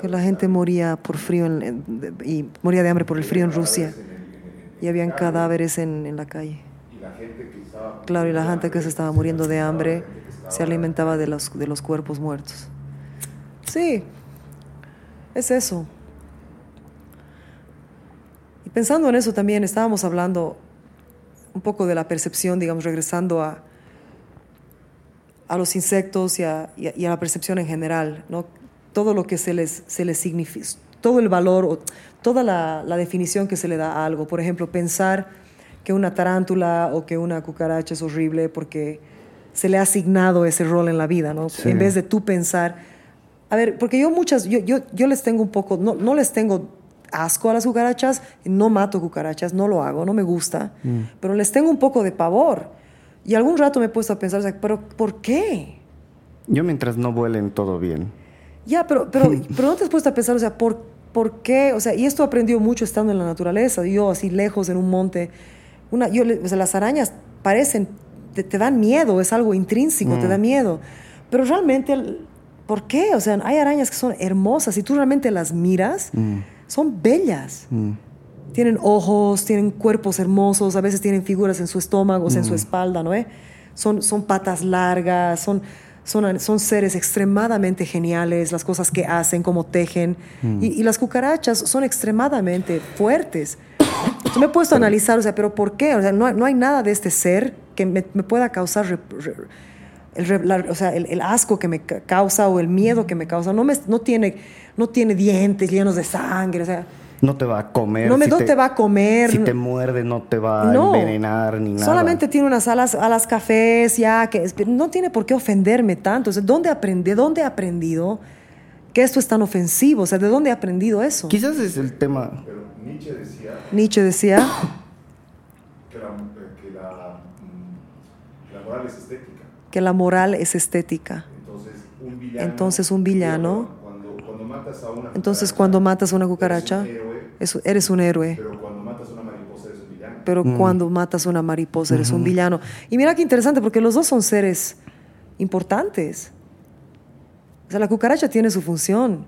que la gente moría por frío y moría de hambre por el frío en Rusia y habían cadáveres en, la calle. Claro, y la gente que se estaba muriendo de hambre se alimentaba de los, de los cuerpos muertos. Sí, es eso. Y pensando en eso también, estábamos hablando un poco de la percepción, digamos, regresando a, a los insectos y a, y a, la percepción en general, ¿no? todo lo que se les, se les significa, todo el valor o toda la, la, definición que se le da a algo. Por ejemplo, pensar que una tarántula o que una cucaracha es horrible porque se le ha asignado ese rol en la vida, ¿no? En vez de tú pensar, a ver, porque yo muchas, yo, yo, yo les tengo un poco, no, no, les tengo asco a las cucarachas, no mato cucarachas, no lo hago, no me gusta, mm. pero les tengo un poco de pavor. Y algún rato me he puesto a pensar, pero ¿por qué? Yo mientras no vuelen todo bien. Ya, pero, pero, pero no te has puesto a pensar, o sea, ¿por, ¿por qué? O sea, y esto aprendió mucho estando en la naturaleza. Yo así lejos en un monte. Una, yo, o sea, las arañas parecen, te, dan miedo, es algo intrínseco, te da mm. miedo. Pero realmente, ¿por qué? O sea, hay arañas que son hermosas. Si tú realmente las miras, mm. son bellas. Mm. Tienen ojos, tienen cuerpos hermosos, a veces tienen figuras en su estómago, en su espalda, ¿no? Son, son patas largas, son son, seres extremadamente geniales, las cosas que hacen, cómo tejen. Mm. Y, las cucarachas son extremadamente fuertes. Yo me he puesto a analizar, o sea, pero ¿por qué? O sea, no, no hay nada de este ser que me, pueda causar el, o sea, el, asco que me causa o el miedo que me causa. No, me, no, tiene, no tiene dientes llenos de sangre, o sea no te va a comer. No, me, no te, va a comer. Si te muerde, no te va a envenenar ni nada. Solamente tiene unas alas, alas cafés, ya, que no tiene por qué ofenderme tanto. ¿dónde aprendí, ¿De dónde he aprendido que esto es tan ofensivo? O sea, ¿de dónde he aprendido eso? Quizás es el tema. Pero Nietzsche decía. Nietzsche decía. que, la, que la, mm, la, moral es estética. Que la moral es estética. Entonces, un villano. Entonces, un villano. Matas a una entonces, cuando matas a una cucaracha eres un héroe. Pero cuando matas una mariposa eres un villano. Pero mm. cuando matas una mariposa eres un villano. Y mira qué interesante, porque los dos son seres importantes. O sea, la cucaracha tiene su función.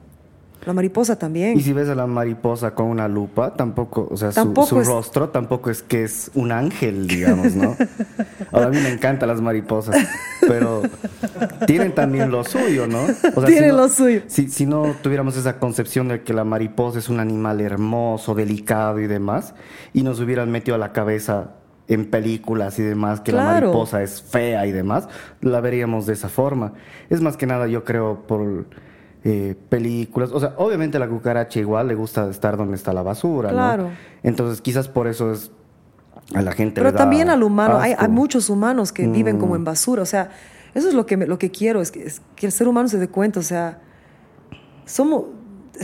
La mariposa también. Y si ves a la mariposa con una lupa, tampoco, o sea, su, rostro tampoco es que es un ángel, digamos, ¿no? a mí me encantan las mariposas, pero tienen también lo suyo, ¿no? tienen lo suyo. Si, si no tuviéramos esa concepción de que la mariposa es un animal hermoso, delicado y demás, y nos hubieran metido a la cabeza en películas y demás, que la mariposa es fea y demás, la veríamos de esa forma. Es más que nada, yo creo, por eh, películas. O sea, obviamente la cucaracha igual le gusta estar donde está la basura, claro. Entonces quizás por eso es a la gente. Pero también al humano, hay, muchos humanos que viven como en mm. basura. O sea, eso es lo que, lo que quiero, es que, el ser humano se dé cuenta. O sea, somos,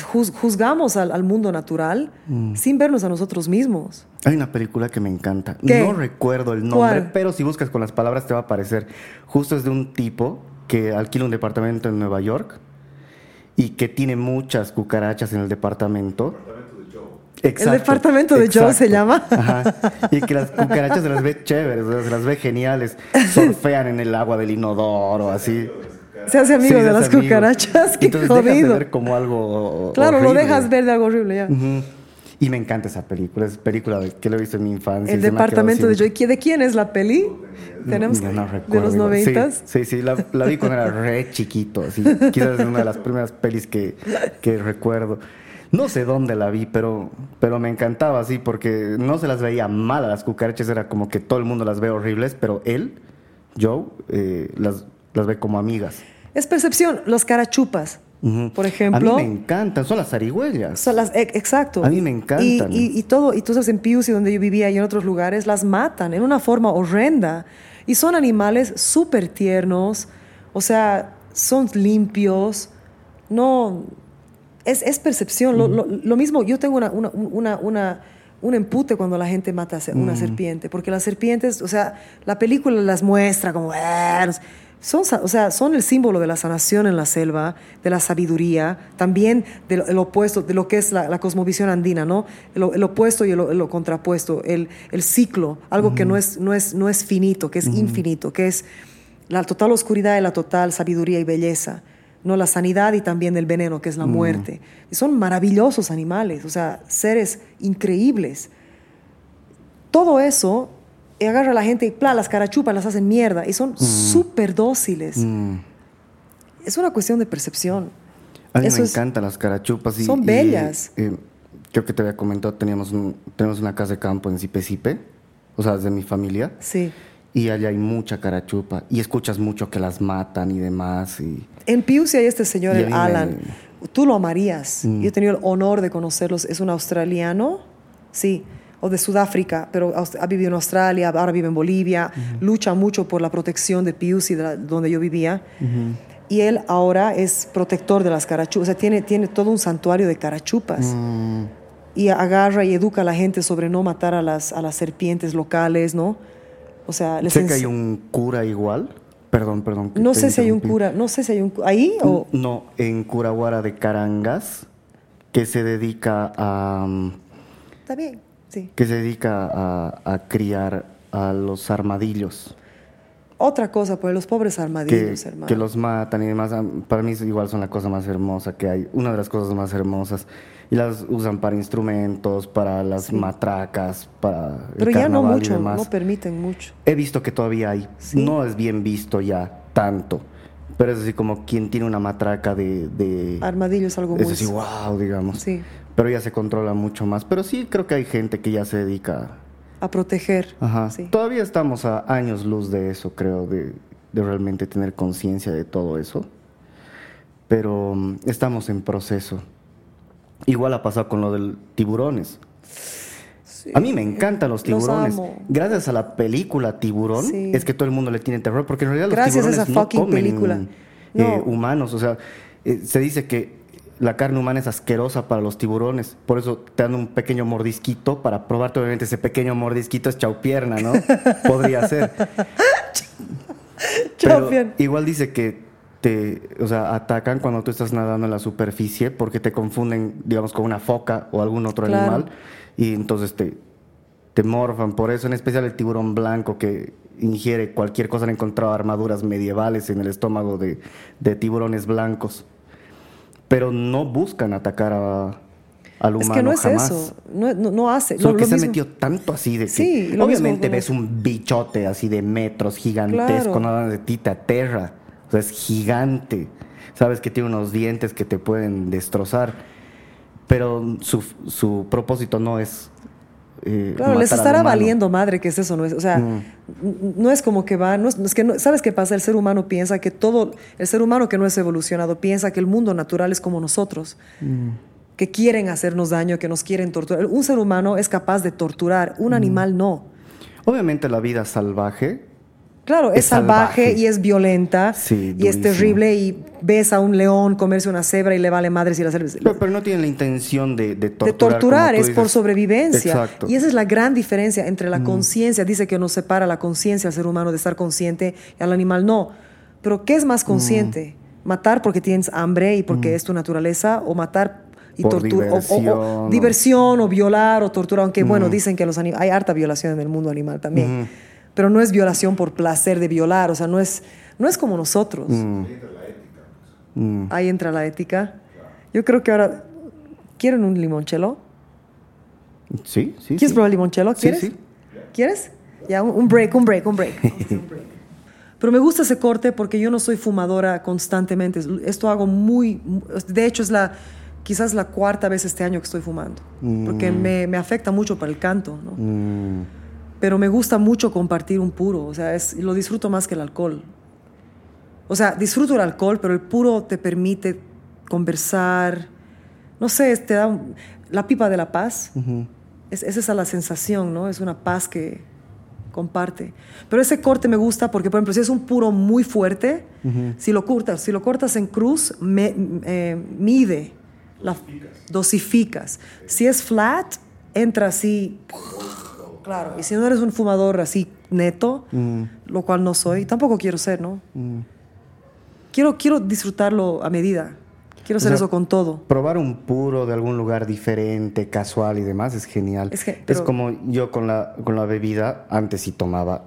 juzgamos al, mundo natural mm. sin vernos a nosotros mismos. Hay una película que me encanta. No recuerdo el nombre, pero si buscas con las palabras te va a aparecer. Justo es de un tipo que alquila un departamento en Nueva York y que tiene muchas cucarachas en el departamento. Exacto, el departamento de Joe se llama. Ajá. Y que las cucarachas se las ve chéveres, se las ve geniales. Surfean en el agua del inodoro, así. Se hace amigo de las cucarachas, qué Entonces jodido. de ver como algo. Claro, lo dejas ver de algo horrible ya. Y me encanta esa película, es película que lo he visto en mi infancia. El departamento de Joe. ¿De quién es la peli? Tenemos de los noventas. Sí, sí, la, vi cuando era re chiquito. quizás es una de las primeras pelis que, que, recuerdo. No sé dónde la vi, pero, pero me encantaba así, porque no se las veía mal a las cucarachas, era como que todo el mundo las ve horribles, pero él, Joe, eh, las, las ve como amigas. Es percepción, los carachupas. Por ejemplo. A mí me encantan, son las zarigüeyas. Son las, e, exacto. A mí me encantan. Y, todo, y tú sabes, en Pius y donde yo vivía y en otros lugares, las matan en una forma horrenda. Y son animales súper tiernos, o sea, son limpios, no... Es, es percepción. lo, mismo, yo tengo una, una, una, un empute cuando la gente mata a una serpiente, porque las serpientes, o sea, la película las muestra como... Ah, son, o sea, son el símbolo de la sanación en la selva, de la sabiduría, también del opuesto, de lo que es la, cosmovisión andina, ¿no? El, opuesto y lo, contrapuesto, el, ciclo, algo que no es, no, es, no es finito, que es infinito, que es la total oscuridad y la total sabiduría y belleza, ¿no? La sanidad y también el veneno, que es la muerte. Y son maravillosos animales, o sea, seres increíbles. Todo eso agarra a la gente y pla, las carachupas las hacen mierda y son mm. súper dóciles. Mm. Es una cuestión de percepción. A mí me encantan las carachupas. Y, son bellas. Eh, creo que te había comentado, teníamos, tenemos una casa de campo en Sipe Sipe, o sea, de mi familia. Sí. Y allá hay mucha carachupa y escuchas mucho que las matan y demás. Y, en Piusi hay este señor, el Alan. Tú lo amarías. Mm. Yo he tenido el honor de conocerlos. Es un australiano. Sí o de Sudáfrica, pero ha vivido en Australia, ahora vive en Bolivia, lucha mucho por la protección de Pius y donde yo vivía. Y él ahora es protector de las carachupas, o sea, tiene, tiene todo un santuario de carachupas. Mm. Y agarra y educa a la gente sobre no matar a las, a las serpientes locales, ¿no? O sea, les sé que hay un cura igual. Perdón, perdón. No sé si hay un cura, no sé si hay un ¿Ahí o...? No, en Curaguara de Carangas que se dedica a... Está bien, sí. Que se dedica a, a criar a los armadillos. Otra cosa, pues los pobres armadillos, que, hermano. Que los matan y demás. Para mí igual son la cosa más hermosa que hay. Una de las cosas más hermosas. Y las usan para instrumentos, para las Sí. matracas, para el Pero ya no y mucho, demás. no permiten mucho. He visto que todavía hay. Sí. No es bien visto ya tanto. Pero es así como quien tiene una matraca de... de Armadillo es algo es muy... así, wow, digamos. Sí, Pero ya se controla mucho más. Pero sí creo que hay gente que ya se dedica... a proteger. Ajá. Sí. Todavía estamos a años luz de eso, creo, de, de realmente tener conciencia de todo eso. Pero mm, estamos en proceso. Igual ha pasado con lo de tiburones. Sí. A mí me encantan los Los tiburones. amo. Gracias a la película Tiburón Sí. es que todo el mundo le tiene terror, porque en realidad Gracias a los esa tiburones no fucking comen película. eh, No. humanos. O sea, eh, se dice que la carne humana es asquerosa para los tiburones. Por eso te dan un pequeño mordisquito para probarte. Obviamente ese pequeño mordisquito es chaupierna, ¿no? Podría ser. Pero igual dice que te, o sea, atacan cuando tú estás nadando en la superficie porque te confunden, digamos, con una foca o algún otro Claro. animal y entonces te, te morfan. Por eso, en especial el tiburón blanco que ingiere cualquier cosa, han encontrado armaduras medievales en el estómago de, de tiburones blancos. Pero no buscan atacar a, al humano Es que no es jamás. eso. No, no, no hace. Solo Lo- que lo se ha mismo- metido tanto así de que Sí, obviamente mismo ves un bichote así de metros gigantesco, Claro. no de ti te aterra. O sea, es gigante. Sabes que tiene unos dientes que te pueden destrozar. Pero su, su propósito no es. Eh, Claro, les estará valiendo madre que es eso, no es, o sea, Mm. no es como que va, no es, que no- ¿sabes qué pasa? El ser humano piensa que todo, el ser humano que no es evolucionado piensa que el mundo natural es como nosotros, Mm. que quieren hacernos daño, que nos quieren torturar. Un ser humano es capaz de torturar, Mm. un animal no. Obviamente la vida salvaje. Claro, es, Es salvaje, salvaje. y es violenta Sí, y es terrible y ves a un león comerse una cebra y le vale madre si la cebra... Pero, pero no tienen la intención de, de torturar. de torturar, es por sobrevivencia. Exacto. Mm. Y esa es la gran diferencia entre la conciencia, dice que nos separa la conciencia al ser humano de estar consciente y al animal no. Pero ¿qué es más consciente? Mm. ¿Matar porque tienes hambre y porque es tu naturaleza? ¿O matar y Por torturar? diversión, diversión o violar o tortura, aunque Mm. bueno, dicen que los hay harta violación en el mundo animal también. Pero no es violación por placer de violar, o sea, no es, no es como nosotros. Mm. Mm. Ahí entra la ética. Yo creo que ahora... ¿Quieren un limonchelo? Sí, sí. ¿Quieres sí. probar limonchelo? Sí, ¿Quieres? sí. ¿Quieres? Ya, un, un break, un break, un break. Un. Pero me gusta ese corte porque yo no soy fumadora constantemente. Esto hago muy... De hecho, es la quizás la cuarta vez este año que estoy fumando. Porque me, me afecta mucho para el canto, ¿no? Mm. Pero me gusta mucho compartir un puro. O sea, es, lo disfruto más que el alcohol. O sea, disfruto el alcohol, pero el puro te permite conversar. No sé, te da un- la pipa de la paz. es, es esa la sensación, ¿no? Es una paz que comparte. Pero ese corte me gusta porque, por ejemplo, si es un puro muy fuerte, si, lo cortas, si lo cortas en cruz, me- eh, mide, la, dosificas. Si es flat, entra así. Claro, y si no eres un fumador así neto, lo cual no soy, tampoco quiero ser, ¿no? Quiero, quiero disfrutarlo a medida. Quiero hacer O sea, eso con todo. Probar un puro de algún lugar diferente, casual y demás es genial. Es que- Es como yo con la, con la bebida, antes sí tomaba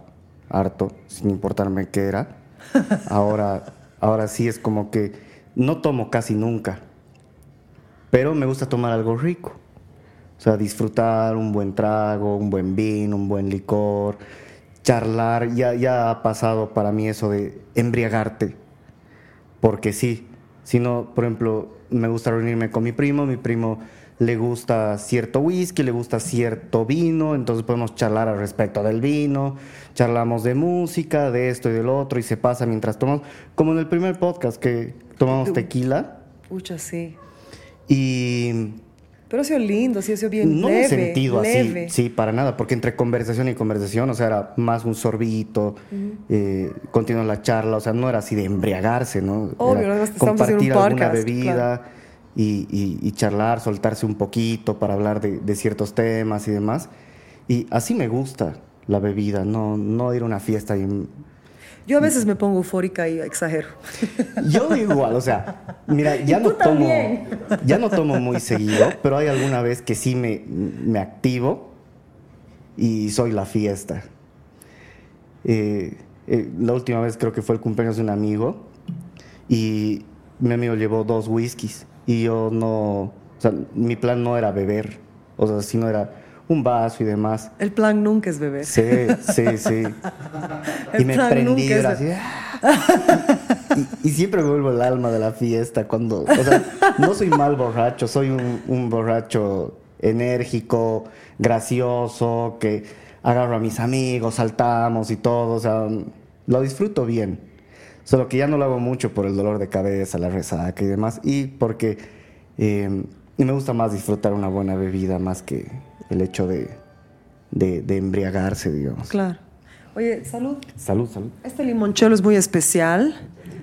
harto, sin importarme qué era. Ahora, ahora sí es como que no tomo casi nunca, pero me gusta tomar algo rico. O sea, disfrutar un buen trago, un buen vino, un buen licor, charlar. Ya, ya ha pasado para mí eso de embriagarte. Porque sí, si no, por ejemplo, me gusta reunirme con mi primo, mi primo le gusta cierto whisky, le gusta cierto vino, entonces podemos charlar al respecto del vino, charlamos de música, de esto y del otro, y se pasa mientras tomamos, como en el primer podcast que tomamos tequila, Pucha, sí. y Pero ha sido lindo, sí, ha sido bien no leve. he sentido leve. así, sí, para nada, porque entre conversación y conversación, o sea, era más un sorbito, eh, continuar la charla, o sea, no era así de embriagarse, ¿no? Obvio, Era haciendo un compartir alguna podcast, bebida claro. y, y- y charlar, soltarse un poquito para hablar de, de ciertos temas y demás. Y así me gusta la bebida, no, no ir a una fiesta y... Yo a veces me pongo eufórica y exagero. Yo igual, o sea, mira, ya no tomo, ya no tomo muy seguido, pero hay alguna vez que sí me, me activo y soy la fiesta. Eh, eh, la última vez creo que fue el cumpleaños de un amigo y mi amigo llevó dos whiskies y yo no, o sea, mi plan no era beber, o sea, sino era un vaso y demás. El plan nunca es beber. Sí, sí, sí. y me prendí así. y, siempre vuelvo el alma de la fiesta cuando, o sea, no soy mal borracho, soy un, un borracho enérgico, gracioso, que agarro a mis amigos, saltamos y todo, o sea, lo disfruto bien. Solo que ya no lo hago mucho por el dolor de cabeza, la resaca y demás, y porque eh, me gusta más disfrutar una buena bebida más que el hecho de, de, embriagarse, digamos. Claro. Oye, salud. Salud, salud. Este limonchelo es muy especial.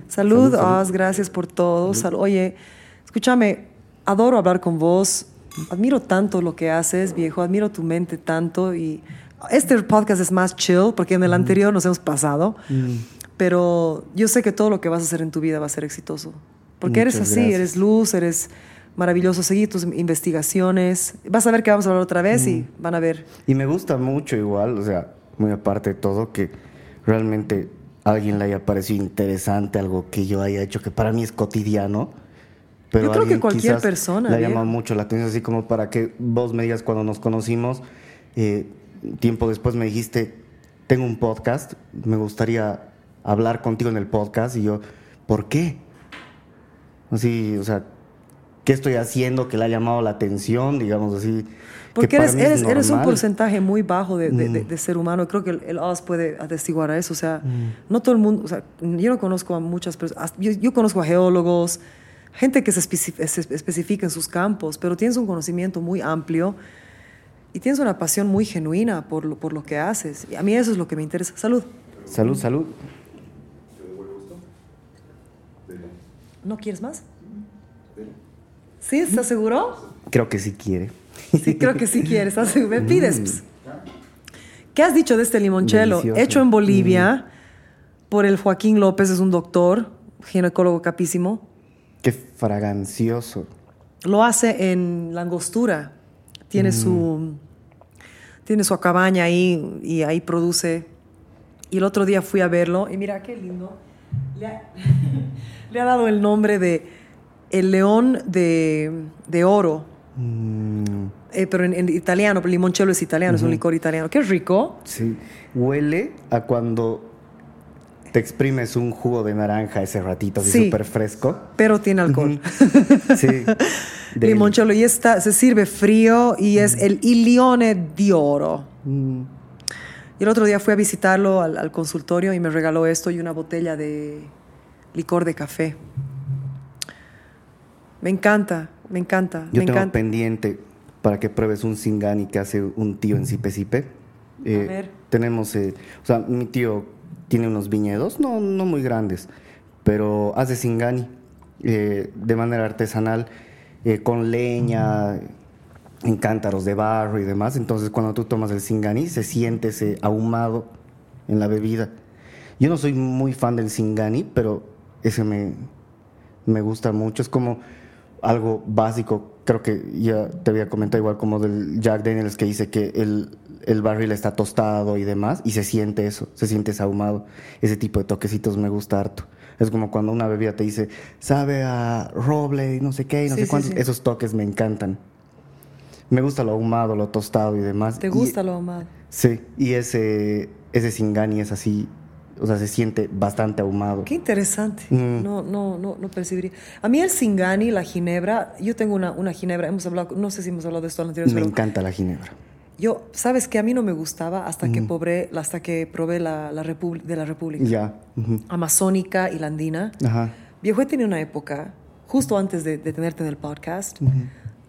Salud, gracias por todo. Oye, escúchame, adoro hablar con vos. Admiro tanto lo que haces, viejo. Admiro tu mente tanto y este podcast es más chill porque en el anterior nos hemos pasado, mm. pero yo sé que todo lo que vas a hacer en tu vida va a ser exitoso. Porque eres así, eres luz, eres maravilloso. Seguí tus investigaciones. Vas a ver que vamos a hablar otra vez y mm. van a ver. Y me gusta mucho igual, o sea, muy aparte de todo, que realmente a alguien le haya parecido interesante algo que yo haya hecho, que para mí es cotidiano. Pero yo creo que cualquier persona. Le llama mucho la atención, así como para que vos me digas cuando nos conocimos. Eh, tiempo después me dijiste, tengo un podcast, me gustaría hablar contigo en el podcast. Y yo, ¿por qué? Así, o sea, ¿qué estoy haciendo que le ha llamado la atención, digamos así? Porque eres, eres, eres, un porcentaje muy bajo de, de, mm. ser humano. Creo que el, el OS puede atestiguar a eso. O sea, mm. no todo el mundo, o sea, yo no conozco a muchas personas, yo, yo conozco a geólogos, gente que se, se especifica en sus campos, pero tienes un conocimiento muy amplio y tienes una pasión muy genuina por lo, por lo que haces. Y a mí eso es lo que me interesa. Salud. Salud, salud. ¿No quieres más? ¿Sí? ¿Estás seguro? Creo que sí quiere. Sí, creo que sí quiere. Me pides. Pues. ¿Qué has dicho de este limonchelo? Hecho en Bolivia mm. por el Joaquín López, es un doctor, ginecólogo capísimo. Qué fragancioso. Lo hace en Langostura tiene, su, tiene su cabaña ahí y ahí produce. Y el otro día fui a verlo y mira qué lindo. Le ha, dado el nombre de El León de, de Oro. Mm. Eh, pero en, italiano, pero limoncello es italiano, es un licor italiano. Qué rico. Sí. Huele a cuando te exprimes un jugo de naranja ese ratito, así súper fresco. Pero tiene alcohol. sí. Limoncello. Y está, se sirve frío y es el Ilione di Oro. Mm. Y el otro día fui a visitarlo al, consultorio y me regaló esto y una botella de licor de café. Me encanta, me encanta. Yo me tengo encanta. pendiente para que pruebes un Singani que hace un tío en Sipe Sipe. Eh, a ver. Tenemos, eh, o sea, mi tío tiene unos viñedos, no, no muy grandes, pero hace Singani eh, de manera artesanal eh, con leña, en cántaros de barro y demás. Entonces cuando tú tomas el Singani se siente ese ahumado en la bebida. Yo no soy muy fan del Singani, pero ese me, me gusta mucho. Es como algo básico, creo que ya te había comentado igual como del Jack Daniels que dice que el, el barril está tostado y demás, y se siente eso, se siente ese ahumado. Ese tipo de toquecitos me gusta harto. Es como cuando una bebida te dice, sabe a roble y no sé qué y no sé cuántos. Esos toques me encantan. Me gusta lo ahumado, lo tostado y demás. ¿Te gusta lo ahumado? Sí, y ese, ese singani es así, o sea, se siente bastante ahumado. Qué interesante. Mm. No, no, no, no percibiría. A mí el singani, la ginebra, yo tengo una, una ginebra, hemos hablado, no sé si hemos hablado de esto anterior. Me encanta la ginebra. Yo, sabes que a mí no me gustaba hasta que probé, hasta que probé la, la de la República. Ya. Amazónica y la andina. Ajá. Viejo, he tenido una época, justo antes de, tenerte en el podcast,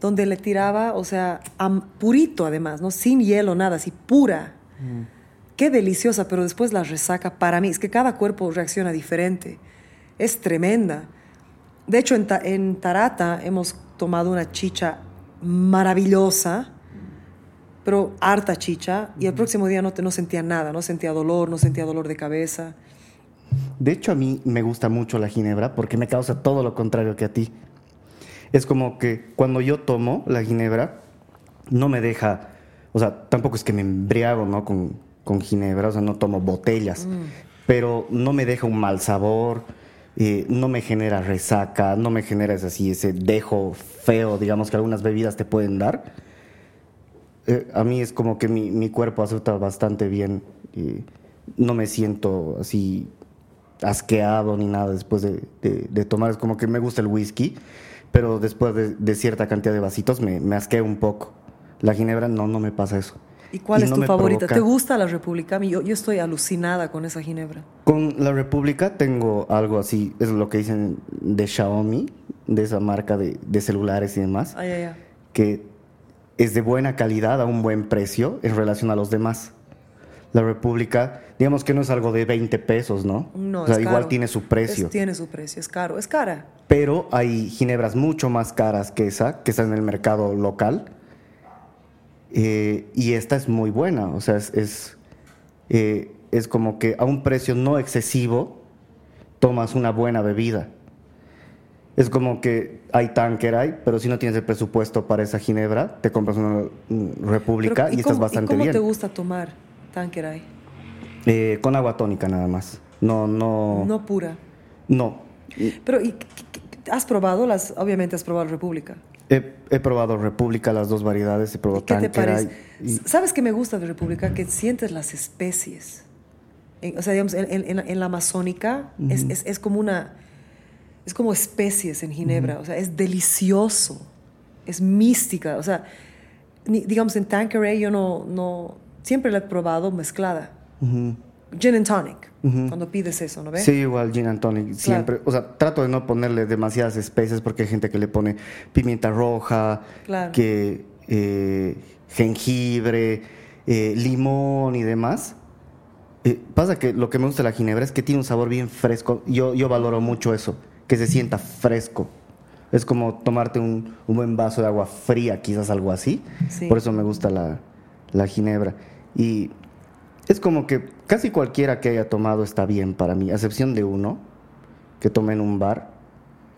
donde le tiraba, o sea, purito además, ¿no? Sin hielo, nada, así pura. Qué deliciosa, pero después la resaca para mí, es que cada cuerpo reacciona diferente. Es tremenda. De hecho, en, en Tarata hemos tomado una chicha maravillosa pero harta chicha y el próximo día no, te, no sentía nada, no sentía dolor, no sentía dolor de cabeza. De hecho, a mí me gusta mucho la ginebra porque me causa todo lo contrario que a ti. Es como que cuando yo tomo la ginebra, no me deja, o sea, tampoco es que me embriago, ¿no? Con, con ginebra, o sea, no tomo botellas, pero no me deja un mal sabor, eh, no me genera resaca, no me genera ese, así, ese dejo feo, digamos, que algunas bebidas te pueden dar. Eh, a mí es como que mi, mi cuerpo acepta bastante bien. y no me siento así asqueado ni nada después de, tomar. Es como que me gusta el whisky, pero después de, cierta cantidad de vasitos me, me asqueo un poco. La ginebra no, no me pasa eso. ¿Y cuál es tu favorita? ¿Te gusta la República? Yo, yo estoy alucinada con esa ginebra. Con la República tengo algo así, es lo que dicen de Xiaomi, de esa marca de, celulares y demás, que es de buena calidad a un buen precio en relación a los demás. La República, digamos que no es algo de 20 pesos, ¿no? No, o sea, igual tiene su precio. tiene su precio, es caro, es cara. Pero hay ginebras mucho más caras que esa, que está en el mercado local eh, y esta es muy buena, o sea, es, eh, es, como que a un precio no excesivo tomas una buena bebida. Es como que hay tanker, hay, pero si no tienes el presupuesto para esa ginebra, te compras una república y, estás bastante bien. ¿Cómo te gusta tomar tanker hay? Eh, con agua tónica nada más. No, no. No pura. No. Pero has probado las, obviamente has probado República. He, probado República, las dos variedades, he probado ¿Qué te parece? ¿Sabes qué me gusta de República? Que sientes las especies. o sea, digamos, en, la amazónica es, como una... Es como especies en Ginebra, o sea, es delicioso, es mística, o sea, digamos, en Tanqueray yo no, no, siempre la he probado mezclada. Gin and tonic, cuando pides eso, ¿no ves? Sí, igual gin and tonic, siempre. O sea, trato de no ponerle demasiadas especies porque hay gente que le pone pimienta roja, que eh, jengibre, eh, limón y demás. Eh, pasa que lo que me gusta de la ginebra es que tiene un sabor bien fresco. Yo, yo valoro mucho eso, que se sienta fresco. Es como tomarte un, buen vaso de agua fría, quizás algo así. Por eso me gusta la, la ginebra. Y es como que casi cualquiera que haya tomado está bien para mí, a excepción de uno que tomé en un bar,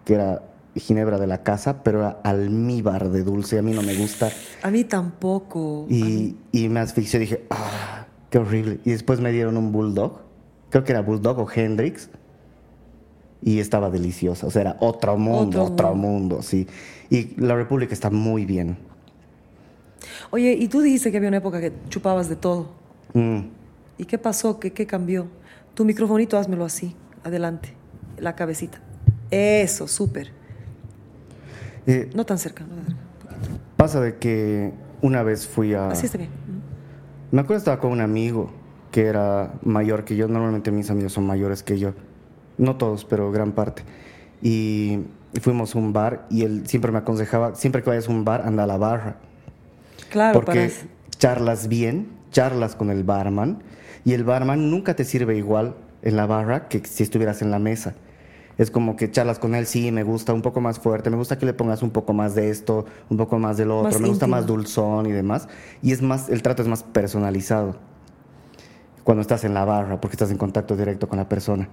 que era ginebra de la casa, pero era almíbar de dulce, a mí no me gusta. A mí tampoco. Y, y me asfixió, dije, ah, qué horrible. Y después me dieron un bulldog, creo que era bulldog o Hendrix, y estaba deliciosa, o sea, era otro mundo, otro, mundo. sí. Y la República está muy bien. Oye, y tú dijiste que había una época que chupabas de todo. Mm. ¿Y qué pasó? ¿Qué, qué cambió? Tu microfonito, házmelo así, adelante, la cabecita. Eso, súper. Eh, no tan cerca, no tan cerca. Pasa de que una vez fui a... Así está bien. Me acuerdo estaba con un amigo que era mayor que yo. Normalmente mis amigos son mayores que yo. No todos, pero gran parte. Y fuimos a un bar y él siempre me aconsejaba, siempre que vayas a un bar, anda a la barra. Claro, porque charlas bien, charlas con el barman y el barman nunca te sirve igual en la barra que si estuvieras en la mesa. Es como que charlas con él, sí, me gusta un poco más fuerte, me gusta que le pongas un poco más de esto, un poco más del otro, me gusta más dulzón y demás. Y es más, el trato es más personalizado cuando estás en la barra, porque estás en contacto directo con la persona.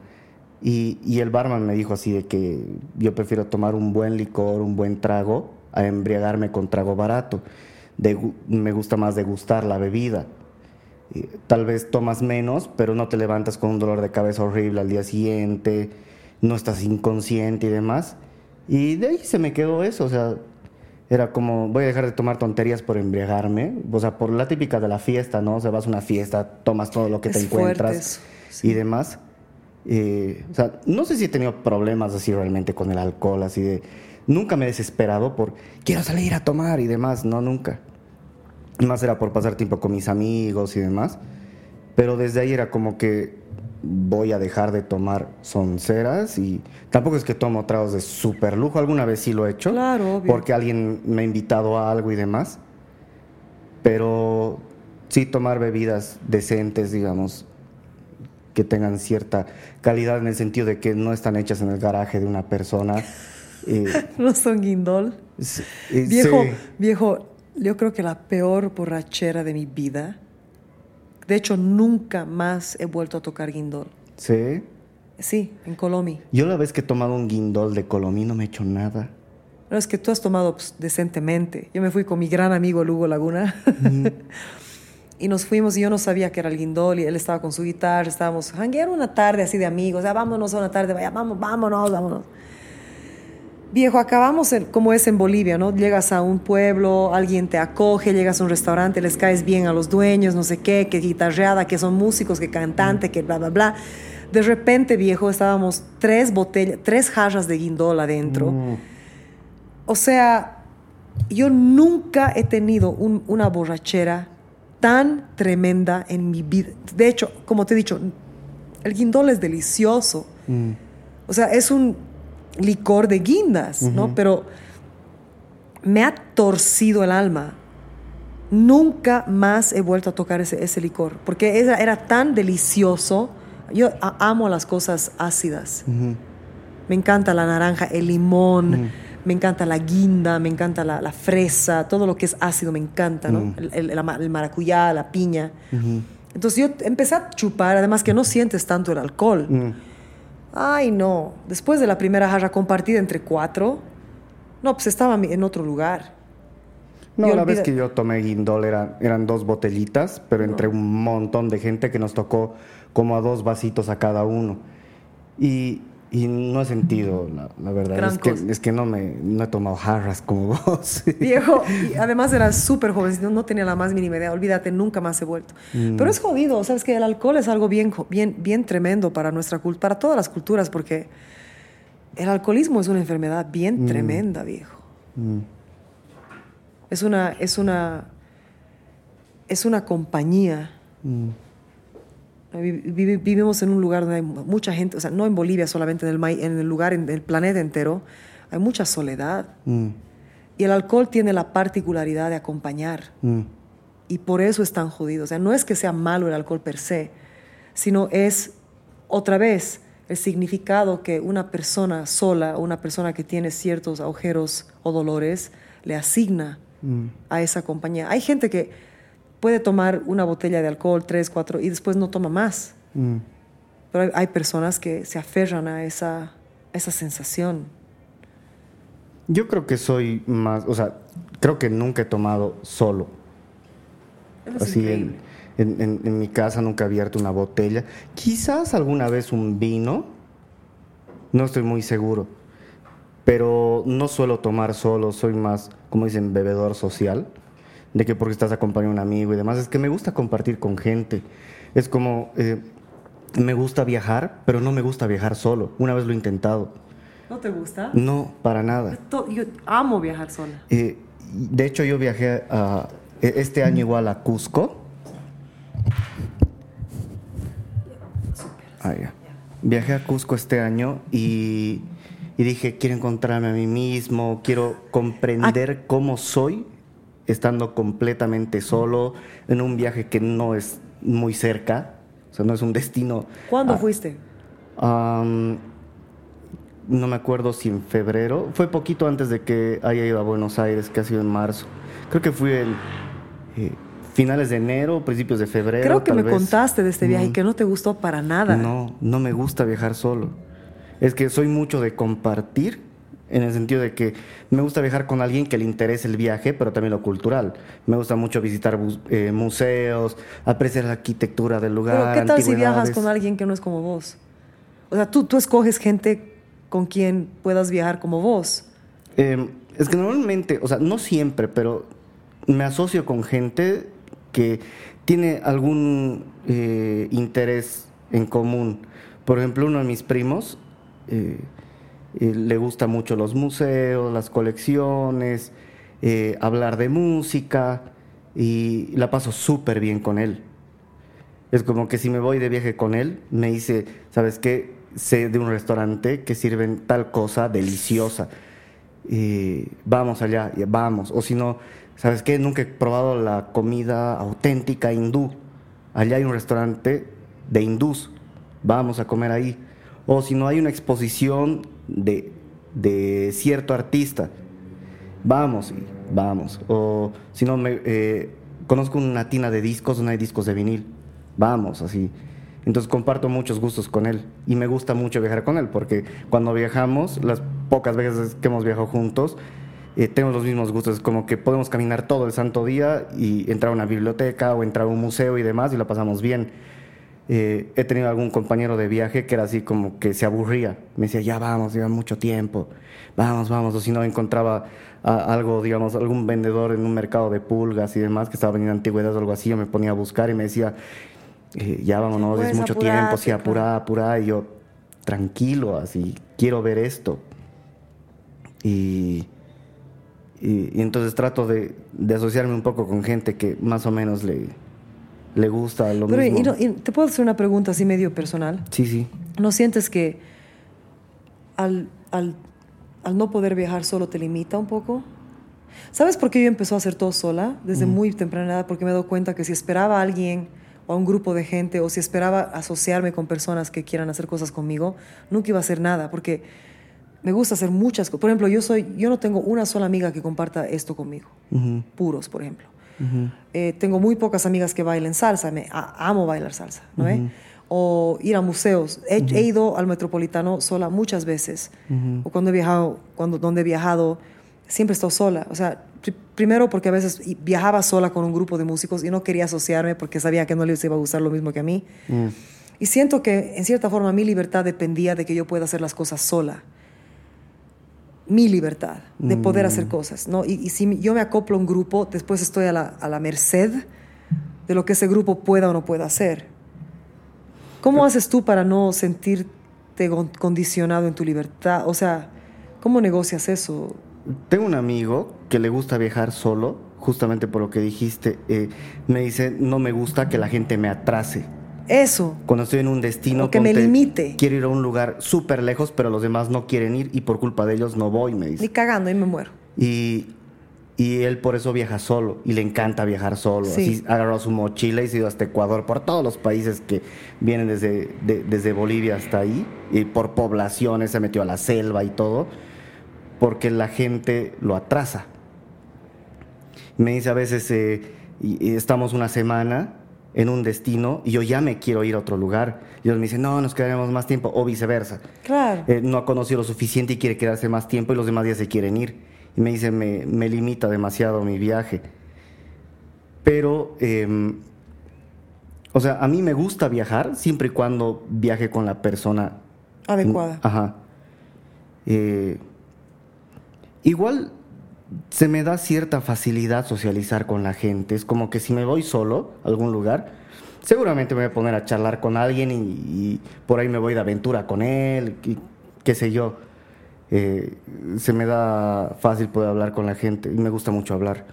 Y, y, el barman me dijo así de que yo prefiero tomar un buen licor, un buen trago, a embriagarme con trago barato. De, me gusta más degustar la bebida tal vez tomas menos, pero no te levantas con un dolor de cabeza horrible al día siguiente, no estás inconsciente y demás. Y de ahí se me quedó eso, o sea, era como, voy a dejar de tomar tonterías por embriagarme, o sea, por la típica de la fiesta, ¿no? O sea, vas a una fiesta, tomas todo lo que te encuentras y demás. Eh, o sea, no sé si he tenido problemas así realmente con el alcohol, así de... Nunca me he desesperado por, quiero salir a tomar y demás, no, nunca más era por pasar tiempo con mis amigos y demás. Pero desde ahí era como que voy a dejar de tomar sonceras y tampoco es que tomo tragos de super lujo, alguna vez sí lo he hecho. Claro, Porque alguien me ha invitado a algo y demás. Pero sí tomar bebidas decentes, digamos, que tengan cierta calidad en el sentido de que no están hechas en el garaje de una persona. Eh, no son guindol. Eh, viejo, viejo, yo creo que la peor borrachera de mi vida. De hecho, nunca más he vuelto a tocar guindol. Sí. Sí, en Colomi. Yo la vez que he tomado un guindol de Colomi no me he hecho nada. No, es que tú has tomado pues, decentemente. Yo me fui con mi gran amigo Lugo Laguna. y nos fuimos y yo no sabía que era el guindol y él estaba con su guitarra. Estábamos era una tarde así de amigos. Ya, vámonos a una tarde, vaya, vamos, vámonos, vámonos. Viejo, acabamos como es en Bolivia, ¿no? Llegas a un pueblo, alguien te acoge, llegas a un restaurante, les caes bien a los dueños, no sé qué, que guitarreada, que son músicos, que cantante, que bla, bla, bla. De repente, viejo, estábamos tres botellas, tres jarras de guindol adentro. Mm. O sea, yo nunca he tenido una borrachera tan tremenda en mi vida. De hecho, como te he dicho, el guindol es delicioso. Mm. O sea, es un licor de guindas, ¿no? Pero me ha torcido el alma. Nunca más he vuelto a tocar ese, ese licor, porque era, era, tan delicioso. Yo amo las cosas ácidas. Me encanta la naranja, el limón, me encanta la guinda, me encanta la, fresa, todo lo que es ácido me encanta, ¿no? el, el, maracuyá, la piña. Entonces yo empecé a chupar, además que no sientes tanto el alcohol. Ay, no. Después de la primera jarra compartida entre cuatro, no, pues estaba en otro lugar. No, la vez que yo tomé guindol eran dos botellitas, pero entre un montón de gente que nos tocó como a dos vasitos a cada uno. Y y no he sentido, la, verdad. Es que, es que, no me no he tomado jarras como vos. Viejo, y además era súper joven, no, tenía la más mínima idea. Olvídate, nunca más he vuelto. Mm. Pero es jodido, sabes que el alcohol es algo bien, bien, bien tremendo para nuestra cultura, para todas las culturas, porque el alcoholismo es una enfermedad bien mm. tremenda, viejo. Mm. Es una, es una, es una compañía Vivimos en un lugar donde hay mucha gente, o sea, no en Bolivia solamente, en el, en el lugar, en el planeta entero, hay mucha soledad. Mm. Y el alcohol tiene la particularidad de acompañar. Mm. Y por eso es tan jodido. O sea, no es que sea malo el alcohol per se, sino es, otra vez, el significado que una persona sola, una persona que tiene ciertos agujeros o dolores, le asigna mm. a esa compañía. Hay gente que puede tomar una botella de alcohol, tres, cuatro, y después no toma más. Mm. Pero hay, personas que se aferran a esa, esa sensación. Yo creo que soy más, o sea, creo que nunca he tomado solo. Así en, en, en, mi casa nunca he abierto una botella. Quizás alguna vez un vino, no estoy muy seguro. Pero no suelo tomar solo, soy más, como dicen, bebedor social de que porque estás acompañado de un amigo y demás, es que me gusta compartir con gente. Es como, eh, me gusta viajar, pero no me gusta viajar solo. Una vez lo he intentado. ¿No te gusta? No, para nada. Yo amo viajar sola. Eh, de hecho, yo viajé a, e, este año igual a Cusco. Ah, Viajé a Cusco este año y, y, dije, quiero encontrarme a mí mismo, quiero comprender cómo soy estando completamente solo en un viaje que no es muy cerca, o sea, no es un destino. ¿Cuándo fuiste? no me acuerdo si en febrero, fue poquito antes de que haya ido a Buenos Aires, que ha sido en marzo. Creo que fui en eh, finales de enero, principios de febrero. Creo que me contaste de este viaje y que no te gustó para nada. No, no me gusta viajar solo. Es que soy mucho de compartir en el sentido de que me gusta viajar con alguien que le interese el viaje, pero también lo cultural. Me gusta mucho visitar eh, museos, apreciar la arquitectura del lugar. Pero ¿qué tal si viajas con alguien que no es como vos? O sea, tú, tú escoges gente con quien puedas viajar como vos. Em, es que normalmente, o sea, no siempre, pero me asocio con gente que tiene algún eh, interés en común. Por ejemplo, uno de mis primos... Eh, le gusta mucho los museos, las colecciones, eh, hablar de música y la paso súper bien con él. Es como que si me voy de viaje con él, me dice, ¿sabes qué? Sé de un restaurante que sirven tal cosa deliciosa. vamos allá, vamos. O si no, ¿sabes qué? Nunca he probado la comida auténtica hindú. Allá hay un restaurante de hindús. Vamos a comer ahí. O si no hay una exposición de, cierto artista. Vamos, vamos. O si no, me, eh, conozco una tina de discos donde hay discos de vinil. Vamos, así. Entonces comparto muchos gustos con él y me gusta mucho viajar con él porque cuando viajamos, las pocas veces que hemos viajado juntos, eh, tenemos los mismos gustos, como que podemos caminar todo el santo día y entrar a una biblioteca o entrar a un museo y demás y la pasamos bien. Eh, he tenido algún compañero de viaje que era así como que se aburría, me decía, ya vamos, lleva mucho tiempo, vamos, vamos, o si no encontraba algo, digamos, algún vendedor en un mercado de pulgas y demás que estaba vendiendo antigüedades o algo así, yo me ponía a buscar y me decía, eh, ya vámonos, es mucho tiempo, sí, apura, apura, y yo, tranquilo, así, quiero ver esto. Y, y, entonces trato de, de, asociarme un poco con gente que más o menos le, le gusta lo mismo. Y ¿Te puedo hacer una pregunta así medio personal? Sí, sí. ¿No sientes que al, al, al no poder viajar solo te limita un poco? ¿Sabes por qué yo empezó a hacer todo sola desde mm. muy temprana edad? Porque me he dado cuenta que si esperaba a alguien o a un grupo de gente o si esperaba asociarme con personas que quieran hacer cosas conmigo, nunca iba a hacer nada porque me gusta hacer muchas cosas. Por ejemplo, yo, soy, yo no tengo una sola amiga que comparta esto conmigo, puros, por ejemplo. Eh, tengo muy pocas amigas que bailen salsa, me amo bailar salsa, ¿no? O ir a museos. He, ido al Metropolitano sola muchas veces. O cuando he viajado, cuando, donde he viajado, siempre he estado sola. O sea, primero porque a veces viajaba sola con un grupo de músicos y no quería asociarme porque sabía que no les iba a gustar lo mismo que a mí. Mm. Y siento que en cierta forma mi libertad dependía de que yo pueda hacer las cosas sola. Mi libertad de poder hacer mm. cosas. ¿no? Y, si yo me acoplo a un grupo, después estoy a la, a la merced de lo que ese grupo pueda o no pueda hacer. ¿Cómo haces tú para no sentirte condicionado en tu libertad? O sea, ¿cómo negocias eso? Tengo un amigo que le gusta viajar solo, justamente por lo que dijiste. Eh, me dice, no me gusta que la gente me atrase. Eso. Cuando estoy en un destino. que me limite. Quiero ir a un lugar súper lejos, pero los demás no quieren ir y por culpa de ellos no voy, me dice. Ni cagando y me muero. Y, y él por eso viaja solo y le encanta viajar solo. Así agarró su mochila y se ido hasta Ecuador, por todos los países que vienen desde, desde Bolivia hasta ahí. Y por poblaciones se metió a la selva y todo porque la gente lo atrasa. Me dice a veces, eh, y, estamos una semana en un destino y yo ya me quiero ir a otro lugar. Y ellos me dicen, no, nos quedaremos más tiempo, o viceversa. Claro. Eh, no ha conocido lo suficiente y quiere quedarse más tiempo y los demás ya se quieren ir. Y me dice, me, me limita demasiado mi viaje. Pero, em, o sea, a mí me gusta viajar siempre y cuando viaje con la persona adecuada. Ajá. Eh, Igual se me da cierta facilidad socializar con la gente. Es como que si me voy solo a algún lugar, seguramente me voy a poner a charlar con alguien y, por ahí me voy de aventura con él, qué sé yo. Eh, se me da fácil poder hablar con la gente y me gusta mucho hablar.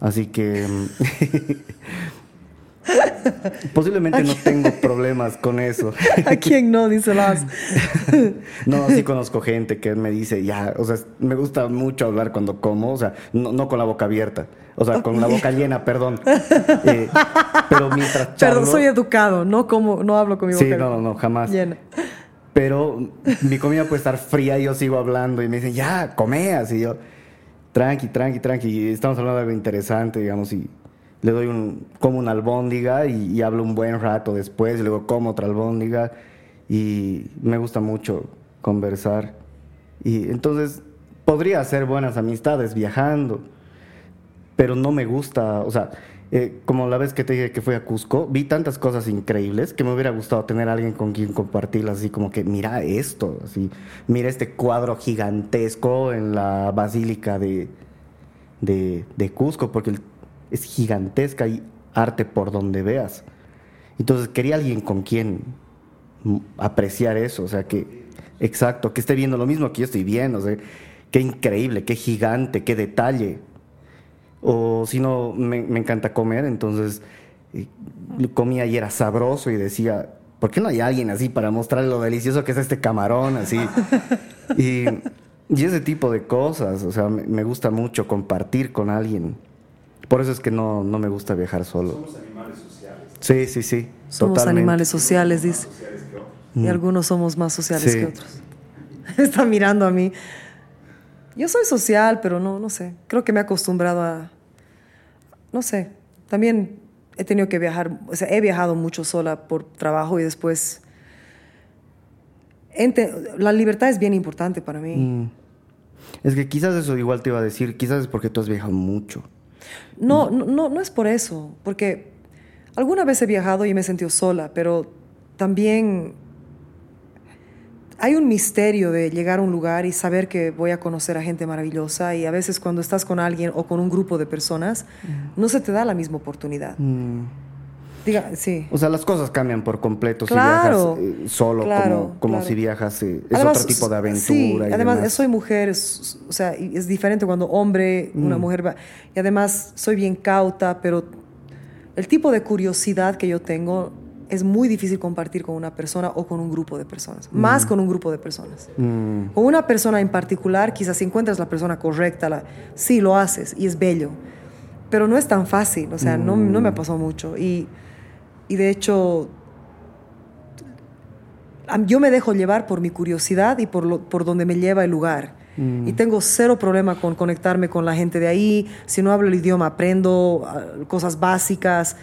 Así que mm, Posiblemente no tengo problemas con eso. ¿A quién no? Dice las. no, sí conozco gente que me dice, ya, o sea, me gusta mucho hablar cuando como, o sea, no, con la boca abierta, o sea, con la boca llena, perdón. Eh, pero mientras charlo, Perdón, soy educado, no como, no hablo con mi boca Sí, no, no, jamás. Llena. Pero mi comida puede estar fría y yo sigo hablando y me dicen, ya, come, así yo, tranqui, tranqui, tranqui. Estamos hablando de algo interesante, digamos, y le doy un, como una albóndiga y, hablo un buen rato después, luego como otra albóndiga y me gusta mucho conversar. Y entonces podría hacer buenas amistades viajando, pero no me gusta, o sea, eh, como la vez que te dije que fui a Cusco, vi tantas cosas increíbles que me hubiera gustado tener alguien con quien compartirlas, así como que mira esto, así, mira este cuadro gigantesco en la basílica de, de, de Cusco, porque el es gigantesca y arte por donde veas. Entonces quería alguien con quien apreciar eso, o sea, que, exacto, que esté viendo lo mismo que yo estoy viendo, o sea, qué increíble, qué gigante, qué detalle. O si no, me, encanta comer, entonces eh, comía y era sabroso y decía, ¿por qué no hay alguien así para mostrar lo delicioso que es este camarón? Así. y, ese tipo de cosas, o sea, me gusta mucho compartir con alguien. Por eso es que no, no me gusta viajar solo. Somos animales sociales. Sí, sí, sí. Somos animales sociales, dice. Y mm. algunos somos más sociales que otros. Está mirando a mí. Yo soy social, pero no, no sé. Creo que me he acostumbrado a. No sé. También he tenido que viajar, o sea, he viajado mucho sola por trabajo y después... la libertad es bien importante para mí. Mm. Es que quizás eso igual te iba a decir, quizás es porque tú has viajado mucho. No, no, no, no es por eso, porque alguna vez he viajado y me he sentido sola, pero también hay un misterio de llegar a un lugar y saber que voy a conocer a gente maravillosa y a veces cuando estás con alguien o con un grupo de personas, no se te da la misma oportunidad. Mm. Diga, sí. O sea, las cosas cambian por completo si viajas eh, solo, como, si viajas, eh, es otro tipo de aventura. Sí, además soy mujer, o sea, es diferente cuando hombre, una mm. mujer va. Y además soy bien cauta, pero el tipo de curiosidad que yo tengo es muy difícil compartir con una persona o con un grupo de personas, más mm. con un grupo de personas. Mm. Con una persona en particular, quizás si encuentras la persona correcta, la, sí lo haces y es bello, pero no es tan fácil, o sea, no, no, me mm. pasó mucho. Y, y de hecho, yo me dejo llevar por mi curiosidad y por, lo, por donde me lleva el lugar. Y tengo cero problema con conectarme con la gente de ahí. Si no hablo el idioma, aprendo ah, cosas básicas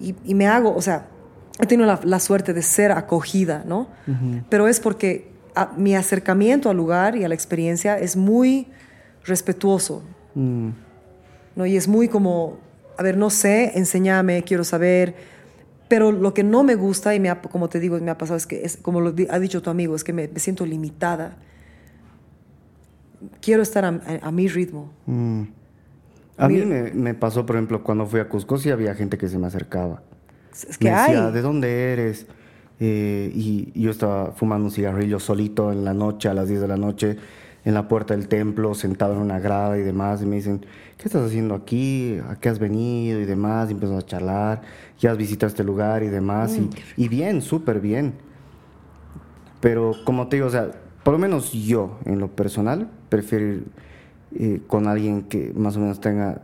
y, y me hago, o sea, he tenido la, suerte de ser acogida, ¿no? Pero es porque mi acercamiento al lugar y a la experiencia es muy respetuoso, mm. ¿no? Y es muy como, a ver, no sé, enséñame, quiero saber, pero lo que no me gusta, y me como te digo, me ha pasado, es que, es, como lo ha dicho tu amigo, es que me, siento limitada. Quiero estar a, mi ritmo. Mm. A mí me, me, pasó, por ejemplo, cuando fui a Cusco, sí había gente que se me acercaba. Es que decía, ¿de dónde eres? Eh, y yo estaba fumando un cigarrillo solito en la noche, a las 10 de la noche, en la puerta del templo, sentado en una grada y demás. Y me dicen, ¿qué estás haciendo aquí? ¿A qué has venido? Y demás. Y empezamos a charlar. Ya has visitado este lugar y demás. Mm, y, bien, súper bien. Pero como te digo, o sea, por lo menos yo, en lo personal, prefiero ir eh, con alguien que más o menos tenga,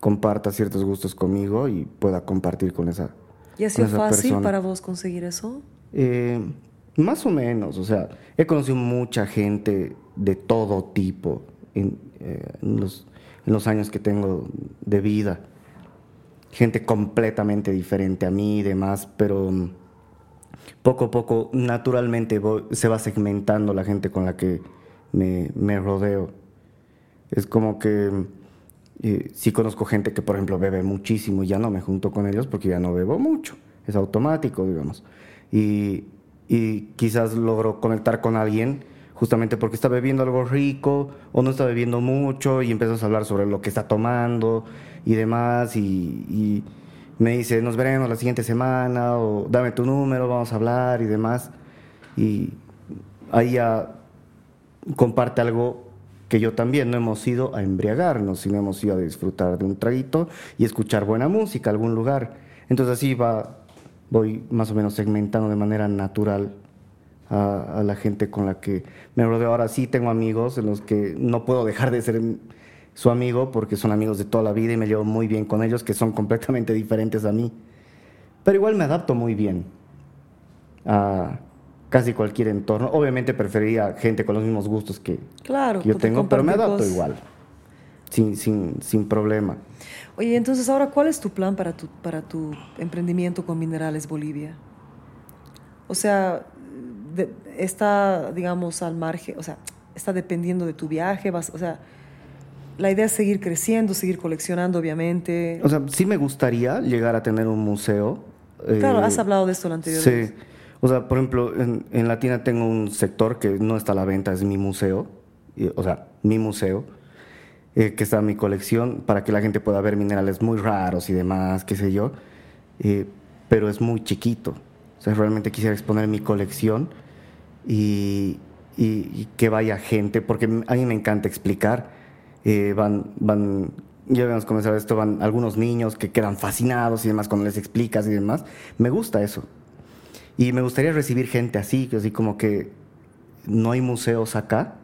comparta ciertos gustos conmigo y pueda compartir con esa ¿Y ha sido fácil para vos conseguir eso? Eh, más o menos, o sea, he conocido mucha gente de todo tipo en, eh, los, años que tengo de vida. Gente completamente diferente a mí y demás, pero mm, poco a poco, naturalmente, se va segmentando la gente con la que me, rodeo. Es como que sí conozco gente que, por ejemplo, bebe muchísimo y ya no me junto con ellos porque ya no bebo mucho. Es automático, digamos. Y, y quizás logro conectar con alguien justamente porque está bebiendo algo rico o no está bebiendo mucho y empiezas a hablar sobre lo que está tomando y demás y, me dice, nos veremos la siguiente semana o dame tu número, vamos a hablar y demás. Y ahí ya comparte algo que yo también no hemos ido a embriagarnos, sino hemos ido a disfrutar de un traguito y escuchar buena música, algún lugar. Entonces así va, voy más o menos segmentando de manera natural a, la gente con la que me rodeo. Ahora sí tengo amigos en los que no puedo dejar de ser su amigo porque son amigos de toda la vida y me llevo muy bien con ellos, que son completamente diferentes a mí. Pero igual me adapto muy bien a, casi cualquier entorno. Obviamente preferiría gente con los mismos gustos que, claro, yo tengo, pero me adapto igual, sin, sin, sin problema. Oye, entonces ahora, ¿cuál es tu plan para tu, para tu emprendimiento con Minerales Bolivia? O sea, está, digamos, al margen, o sea, está dependiendo de tu viaje, vas, o sea, la idea es seguir creciendo, seguir coleccionando, obviamente. O sea, sí me gustaría llegar a tener un museo. Claro, has eh, hablado de esto la anterior sí. O sea, por ejemplo, en, en Latina tengo un sector que no está a la venta, es mi museo, o sea, mi museo, eh, que está en mi colección para que la gente pueda ver minerales muy raros y demás, qué sé yo, eh, pero es muy chiquito. O sea, realmente quisiera exponer mi colección y, que vaya gente, porque a mí me encanta explicar. Eh, van, van, ya habíamos comenzado esto, van algunos niños que quedan fascinados y demás cuando les explicas y demás. Me gusta eso. Y me gustaría recibir gente así, así como que no hay museos acá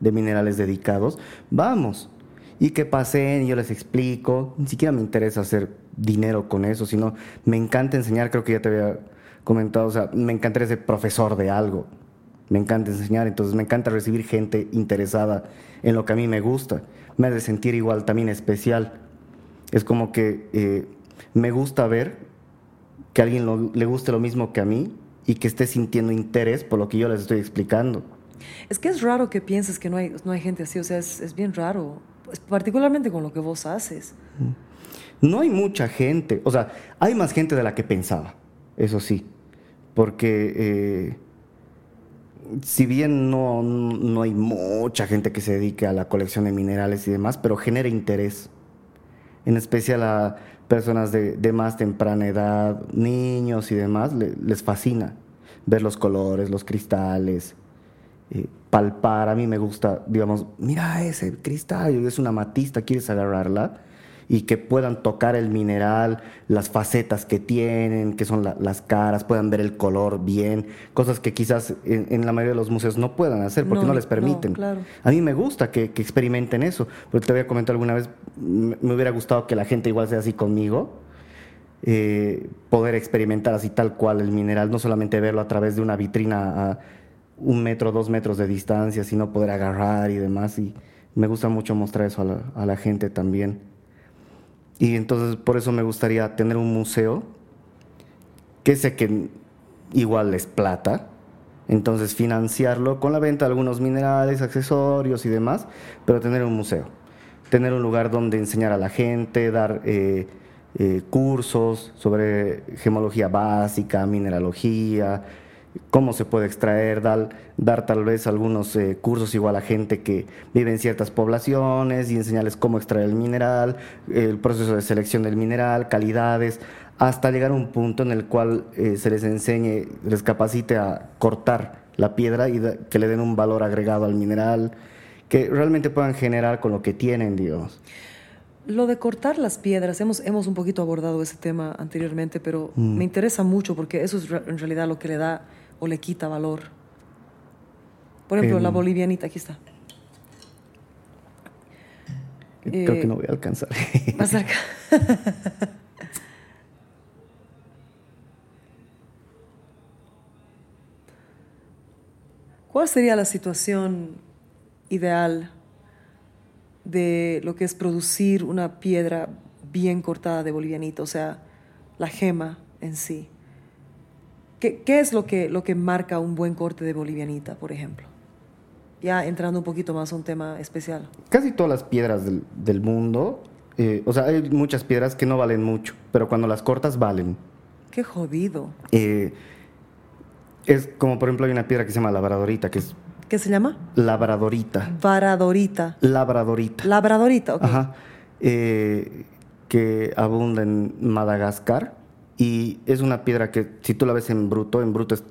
de minerales dedicados. Vamos. Y que pasen yo les explico. Ni siquiera me interesa hacer dinero con eso, sino me encanta enseñar. Creo que ya te había comentado, o sea, me encantaría ser profesor de algo. Me encanta enseñar, entonces me encanta recibir gente interesada en lo que a mí me gusta. Me hace sentir igual también especial. Es como que eh, me gusta ver que a alguien le guste lo mismo que a mí y que esté sintiendo interés por lo que yo les estoy explicando. Es que es raro que pienses que no hay, no hay gente así, o sea, es, es bien raro, particularmente con lo que vos haces. No hay mucha gente, o sea, hay más gente de la que pensaba, eso sí, porque eh, si bien no, no hay mucha gente que se dedique a la colección de minerales y demás, pero genera interés, en especial a personas de, de más temprana edad, niños y demás, les fascina ver los colores, los cristales, eh, palpar. A mí me gusta, digamos, mira ese cristal, es una matista, ¿quieres agarrarla? Y que puedan tocar el mineral, las facetas que tienen, que son las caras, puedan ver el color bien, cosas que quizás en, la mayoría de los museos no puedan hacer porque no, les permiten. A mí me gusta que, experimenten eso, pero te voy a comentar alguna vez, me hubiera gustado que la gente igual sea así conmigo. Eh, poder experimentar así tal cual el mineral, no solamente verlo a través de una vitrina a un metro, dos metros de distancia, sino poder agarrar y demás. Y me gusta mucho mostrar eso a la gente también. Y entonces por eso me gustaría tener un museo que sé que igual es plata, entonces financiarlo con la venta de algunos minerales, accesorios y demás, pero tener un museo, tener un lugar donde enseñar a la gente, dar eh, eh, cursos sobre gemología básica, mineralogía, cómo se puede extraer, dar, dar tal vez algunos eh, cursos igual a gente que vive en ciertas poblaciones y enseñarles cómo extraer el mineral, el proceso de selección del mineral, calidades, hasta llegar a un punto en el cual eh, se les enseñe, les capacite a cortar la piedra y que le den un valor agregado al mineral, que realmente puedan generar con lo que tienen, digamos. Lo de cortar las piedras, hemos, hemos un poquito abordado ese tema anteriormente, pero mm. me interesa mucho porque eso es en realidad lo que le da o le quita valor. Por ejemplo, la em, bolivianita, aquí está. Creo que no voy a alcanzar. Más cerca. ¿Cuál sería la situación ideal de lo que es producir una piedra bien cortada de bolivianita, o sea, la gema en sí? ¿Qué, es lo que, lo que marca un buen corte de bolivianita, por ejemplo? Ya entrando un poquito más a un tema especial. Casi todas las piedras del, mundo, eh, o sea, hay muchas piedras que no valen mucho, pero cuando las cortas valen. Qué jodido. Eh, es como, por ejemplo, hay una piedra que se llama labradorita, que es... ¿Qué se llama? Labradorita. Varadorita. Labradorita. Labradorita, ok. Ajá. Eh, que abunda en Madagascar y es una piedra que si tú la ves en bruto, en bruto es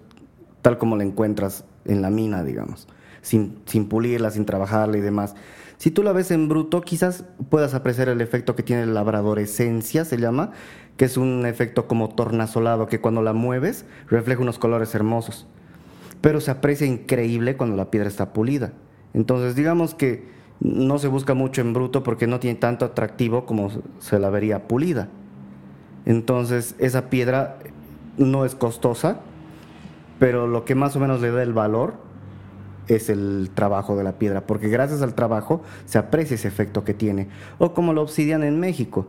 tal como la encuentras en la mina, digamos, sin, sin pulirla, sin trabajarla y demás. Si tú la ves en bruto, quizás puedas apreciar el efecto que tiene la labradorescencia, se llama, que es un efecto como tornasolado, que cuando la mueves refleja unos colores hermosos. Pero se aprecia increíble cuando la piedra está pulida. Entonces, digamos que no se busca mucho en bruto porque no tiene tanto atractivo como se la vería pulida. Entonces, esa piedra no es costosa, pero lo que más o menos le da el valor es el trabajo de la piedra, porque gracias al trabajo se aprecia ese efecto que tiene. O como la obsidiana en México.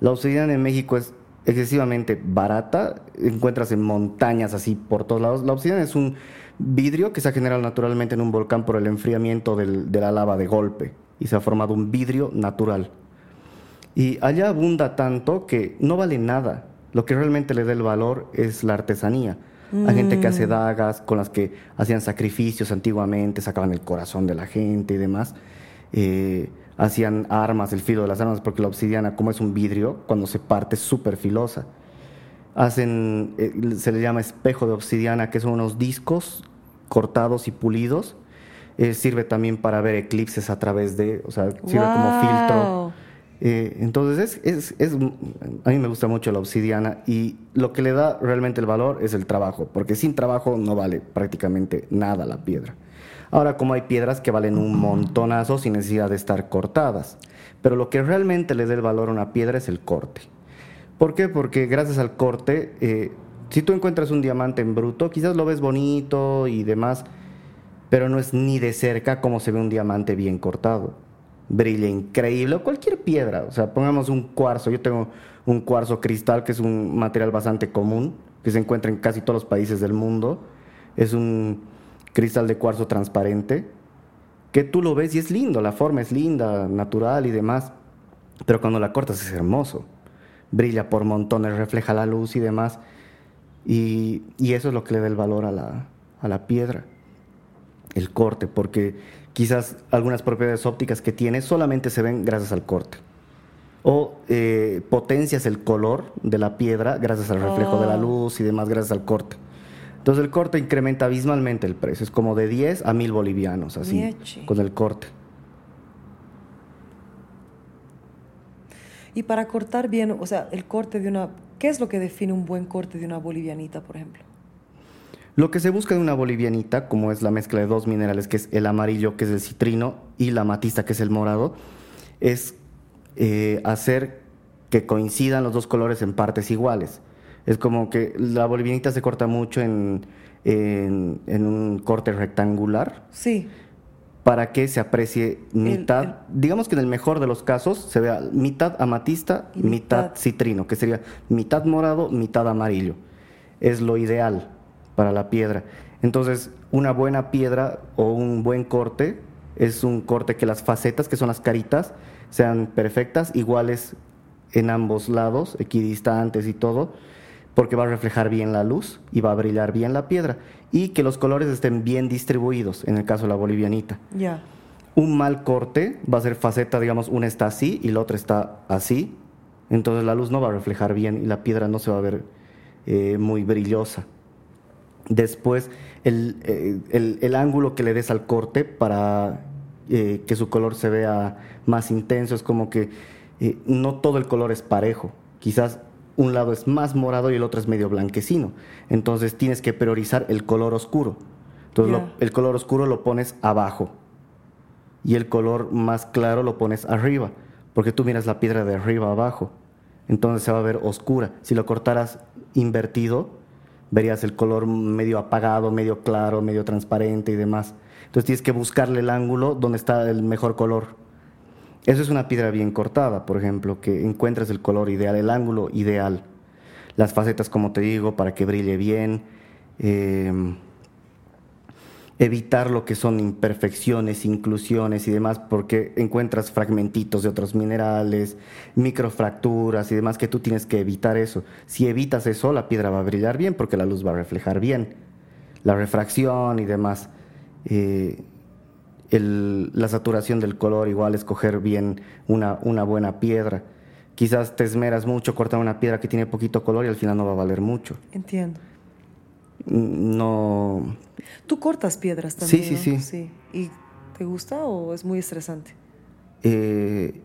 La obsidiana en México es excesivamente barata, encuentras en montañas así por todos lados. La obsidiana es un vidrio que se ha generado naturalmente en un volcán por el enfriamiento de la lava de golpe y se ha formado un vidrio natural. Y allá abunda tanto que no vale nada. Lo que realmente le da el valor es la artesanía. Hay gente que hace mm. dagas con las que hacían sacrificios antiguamente, sacaban el corazón de la gente y demás. Eh, hacían armas, el filo de las armas, porque la obsidiana, como es un vidrio, cuando se parte es súper filosa. Hacen, eh, se le llama espejo de obsidiana, que son unos discos cortados y pulidos. Eh, sirve también para ver eclipses a través de, o sea, sirve como filtro eh, entonces, es, es, a mí me gusta mucho la obsidiana y lo que le da realmente el valor es el trabajo, porque sin trabajo no vale prácticamente nada la piedra. Ahora, como hay piedras que valen un montonazo sin necesidad de estar cortadas, pero lo que realmente le da el valor a una piedra es el corte. ¿Por qué? Porque gracias al corte, eh, si tú encuentras un diamante en bruto, quizás lo ves bonito y demás, pero no es ni de cerca como se ve un diamante bien cortado. Brilla increíble, cualquier piedra, o sea, pongamos un cuarzo, yo tengo un cuarzo cristal que es un material bastante común, que se encuentra en casi todos los países del mundo, es un cristal de cuarzo transparente, que tú lo ves y es lindo, la forma es linda, natural y demás, pero cuando la cortas es hermoso, brilla por montones, refleja la luz y demás, y, eso es lo que le da el valor a la, a la piedra, el corte, porque quizás algunas propiedades ópticas que tiene solamente se ven gracias al corte. O eh, potencias el color de la piedra gracias al reflejo de la oh. luz y demás gracias al corte. Entonces el corte incrementa abismalmente el precio. Es como de 10 a 1000 bolivianos, así, con el corte. Y para cortar bien, o sea, el corte de una... ¿Qué es lo que define un buen corte de una bolivianita, por ejemplo? Lo que se busca de una bolivianita, como es la mezcla de dos minerales, que es el amarillo, que es el citrino, y la matista, que es el morado, es eh, hacer que coincidan los dos colores en partes iguales. Es como que la bolivianita se corta mucho en, en, un corte rectangular. Sí. Para que se aprecie mitad, digamos que en el mejor de los casos se vea mitad amatista, y mitad citrino, que sería mitad morado, mitad amarillo. Es lo ideal para la piedra. Entonces, una buena piedra o un buen corte es un corte que las facetas, que son las caritas, sean perfectas, iguales en ambos lados, equidistantes y todo, porque va a reflejar bien la luz y va a brillar bien la piedra. Y que los colores estén bien distribuidos, en el caso de la bolivianita. Ya. Un mal corte va a ser faceta, digamos, una está así y la otra está así. Entonces la luz no va a reflejar bien y la piedra no se va a ver eh, muy brillosa. Después, eh, el, ángulo que le des al corte para eh, que su color se vea más intenso, es como que eh, no todo el color es parejo. Quizás un lado es más morado y el otro es medio blanquecino. Entonces tienes que priorizar el color oscuro. Entonces el color oscuro lo pones abajo y el color más claro lo pones arriba, porque tú miras la piedra de arriba abajo. Entonces se va a ver oscura. Si lo cortaras invertido, verías el color medio apagado, medio claro, medio transparente y demás. Entonces tienes que buscarle el ángulo donde está el mejor color. Eso es una piedra bien cortada, por ejemplo, que encuentres el color ideal, el ángulo ideal. Las facetas, como te digo, para que brille bien. Eh, evitar lo que son imperfecciones, inclusiones y demás, porque encuentras fragmentitos de otros minerales, microfracturas y demás, que tú tienes que evitar eso. Si evitas eso, la piedra va a brillar bien porque la luz va a reflejar bien. La refracción y demás. Eh, la saturación del color, igual escoger bien una, una buena piedra. Quizás te esmeras mucho cortar una piedra que tiene poquito color y al final no va a valer mucho. Entiendo. No, Tú cortas piedras también. Sí, sí, sí. ¿Y te gusta o es muy estresante? Eh,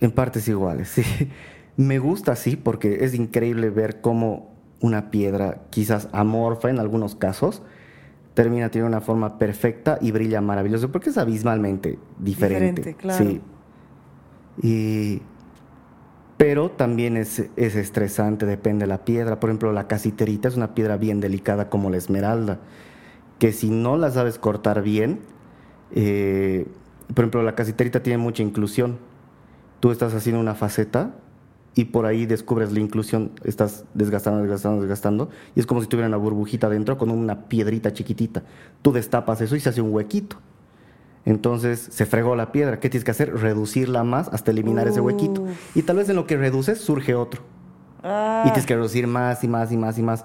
en partes iguales, sí. Me gusta, sí, porque es increíble ver cómo una piedra, quizás amorfa en algunos casos, termina teniendo una forma perfecta y brilla maravilloso, porque es abismalmente diferente. Diferente, claro. Sí. Y, pero también es, es, estresante, depende de la piedra. Por ejemplo, la casiterita es una piedra bien delicada como la esmeralda que si no la sabes cortar bien, eh, por ejemplo, la casiterita tiene mucha inclusión. Tú estás haciendo una faceta y por ahí descubres la inclusión, estás desgastando, desgastando, desgastando, y es como si tuviera una burbujita dentro con una piedrita chiquitita. Tú destapas eso y se hace un huequito. Entonces se fregó la piedra. ¿Qué tienes que hacer? Reducirla más hasta eliminar ese huequito. Y tal vez en lo que reduces surge otro. Y tienes que reducir más y más y más y más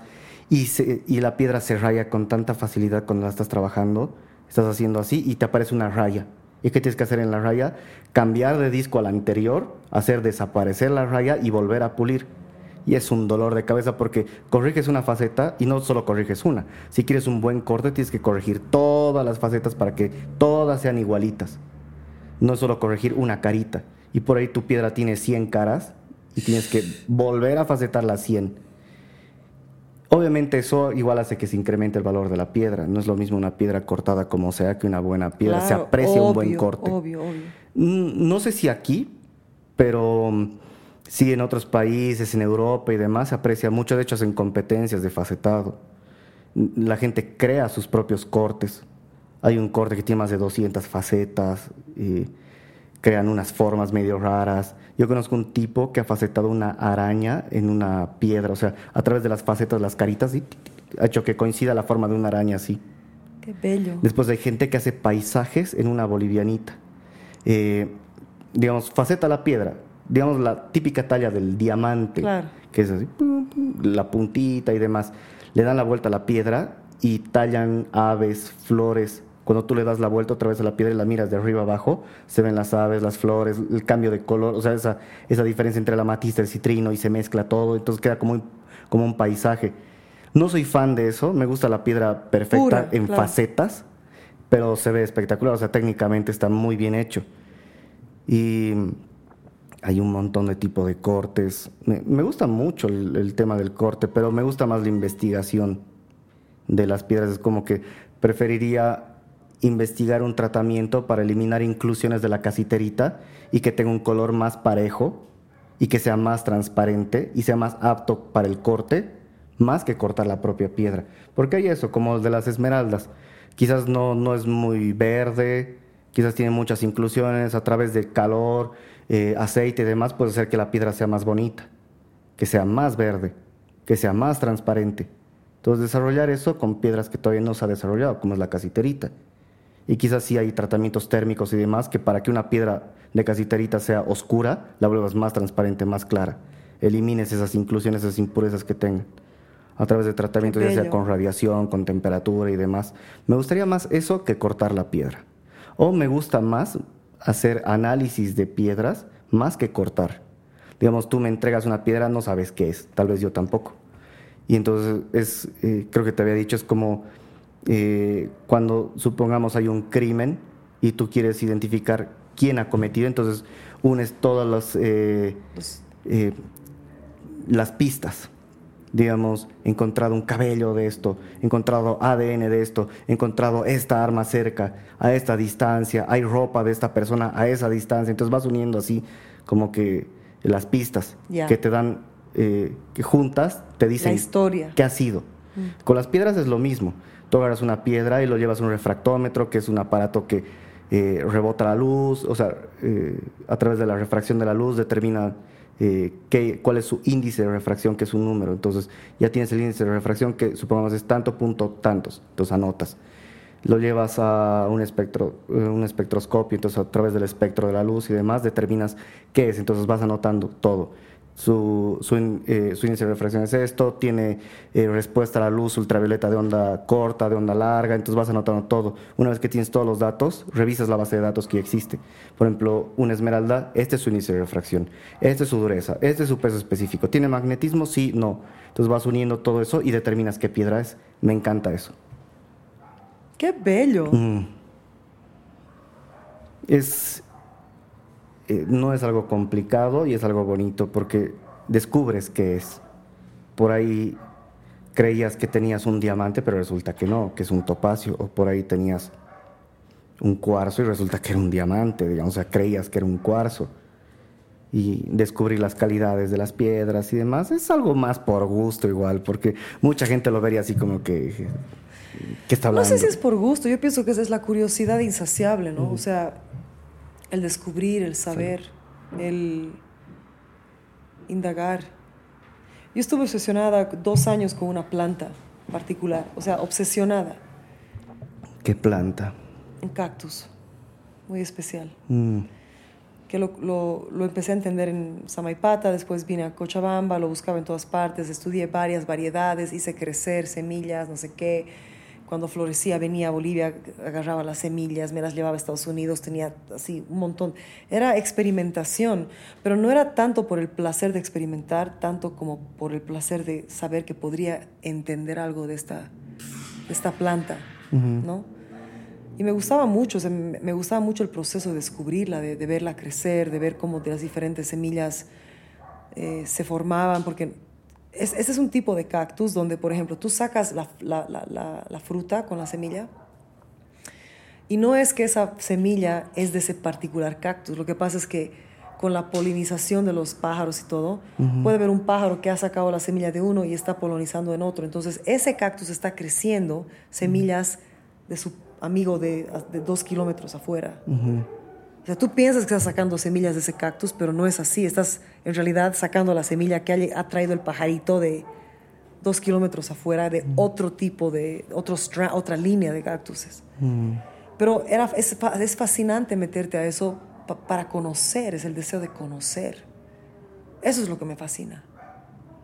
y, y la piedra se raya con tanta facilidad cuando la estás trabajando. Estás haciendo así y te aparece una raya. ¿Y qué tienes que hacer en la raya? Cambiar de disco al anterior, hacer desaparecer la raya y volver a pulir. Y es un dolor de cabeza porque corriges una faceta y no solo corriges una. Si quieres un buen corte, tienes que corregir todas las facetas para que todas sean igualitas. No solo corregir una carita. Y por ahí tu piedra tiene 100 caras y tienes que volver a facetar las 100 Obviamente eso igual hace que se incremente el valor de la piedra. No es lo mismo una piedra cortada como sea que una buena piedra. se aprecia un buen corte. Obvio, obvio. Mm, no sé si aquí, pero mm, sí en otros países, en Europa y demás, se aprecia mucho. De hecho, hacen competencias de facetado. La gente crea sus propios cortes. Hay un corte que tiene más de 200 facetas. crean unas formas medio raras. Yo conozco un tipo que ha facetado una araña en una piedra, o sea, a través de las facetas, las caritas, y ha hecho que coincida la forma de una araña así. Qué bello. Después hay gente que hace paisajes en una bolivianita. Eh, digamos, faceta la piedra, digamos la típica talla del diamante, que es así, la puntita y demás. Le dan la vuelta a la piedra y tallan aves, flores. Cuando tú le das la vuelta otra vez a la piedra y la miras de arriba abajo, se ven las aves, las flores, el cambio de color, o sea, esa, esa diferencia entre la matista y el citrino y se mezcla todo, entonces queda como un, como un paisaje. No soy fan de eso, me gusta la piedra perfecta en facetas, pero se ve espectacular, o sea, técnicamente está muy bien hecho. Y hay un montón de tipos de cortes. Me, gusta mucho el, tema del corte, pero me gusta más la investigación de las piedras. Es como que preferiría investigar un tratamiento para eliminar inclusiones de la casiterita y que tenga un color más parejo y que sea más transparente y sea más apto para el corte, más que cortar la propia piedra. Porque hay eso, como el de las esmeraldas. Quizás no, no es muy verde, quizás tiene muchas inclusiones a través de calor, eh, aceite y demás, puede hacer que la piedra sea más bonita, que sea más verde, que sea más transparente. Entonces, desarrollar eso con piedras que todavía no se ha desarrollado, como es la casiterita. Y quizás sí hay tratamientos térmicos y demás que para que una piedra de casiterita sea oscura, la vuelvas más transparente, más clara. Elimines esas inclusiones, esas impurezas que tengan a través de tratamientos, ya sea con radiación, con temperatura y demás. Me gustaría más eso que cortar la piedra. O me gusta más hacer análisis de piedras más que cortar. Digamos, tú me entregas una piedra, no sabes qué es, tal vez yo tampoco. Y entonces es, eh, creo que te había dicho, es como eh, cuando supongamos hay un crimen y tú quieres identificar quién ha cometido, entonces unes todas las, eh, pues las pistas digamos, encontrado un cabello de esto, encontrado ADN de esto, encontrado esta arma cerca, a esta distancia, hay ropa de esta persona a esa distancia. Entonces vas uniendo así como que las pistas que te dan, eh, que juntas te dicen la historia. qué ha sido. Mm. Con las piedras es lo mismo. Tú agarras una piedra y lo llevas a un refractómetro, que es un aparato que eh, rebota la luz, o sea, eh, a través de la refracción de la luz determina eh, qué, cuál es su índice de refracción, que es un número. Entonces ya tienes el índice de refracción que supongamos es tanto punto tantos, entonces anotas. Lo llevas a un, espectro, eh, un espectroscopio, entonces a través del espectro de la luz y demás determinas qué es, entonces vas anotando todo su, su, eh, su, índice de refracción es esto, tiene eh, respuesta a la luz ultravioleta de onda corta, de onda larga, entonces vas anotando todo. Una vez que tienes todos los datos, revisas la base de datos que existe. Por ejemplo, una esmeralda, este es su índice de refracción, este es su dureza, este es su peso específico. ¿Tiene magnetismo? Sí, no. Entonces vas uniendo todo eso y determinas qué piedra es. Me encanta eso. ¡Qué bello! Mm. Es, eh, no es algo complicado y es algo bonito porque descubres qué es. Por ahí creías que tenías un diamante, pero resulta que no, que es un topacio. O por ahí tenías un cuarzo y resulta que era un diamante, digamos, o sea, creías que era un cuarzo. Y descubrir las calidades de las piedras y demás es algo más por gusto igual, porque mucha gente lo vería así como que... ¿Qué está hablando? No sé si es por gusto, yo pienso que esa es la curiosidad insaciable, ¿no? O sea, el descubrir, el saber, el indagar. Yo estuve obsesionada dos años con una planta particular, o sea, obsesionada. ¿Qué planta? Un cactus, muy especial. Mm. Que lo, lo, lo, empecé a entender en Samaipata, después vine a Cochabamba, lo buscaba en todas partes, estudié varias variedades, hice crecer semillas, no sé qué cuando florecía venía a Bolivia, agarraba las semillas, me las llevaba a Estados Unidos, tenía así un montón. Era experimentación, pero no era tanto por el placer de experimentar, tanto como por el placer de saber que podría entender algo de esta, esta planta, ¿no? Y me gustaba mucho, me gustaba mucho el proceso de descubrirla, de, verla crecer, de ver cómo de las diferentes semillas eh, se formaban, porque ese es un tipo de cactus donde, por ejemplo, tú sacas la, la, la, la, fruta con la semilla y no es que esa semilla es de ese particular cactus. Lo que pasa es que con la polinización de los pájaros y todo, puede haber un pájaro que ha sacado la semilla de uno y está polinizando en otro. Entonces, ese cactus está creciendo semillas de su amigo de, de dos kilómetros afuera. O sea, tú piensas que estás sacando semillas de ese cactus, pero no es así. Estás en realidad sacando la semilla que ha, traído el pajarito de dos kilómetros afuera de mm. otro tipo de, otra línea de cactuses. Mm. Pero era, es, es, fascinante meterte a eso para conocer, es el deseo de conocer. Eso es lo que me fascina.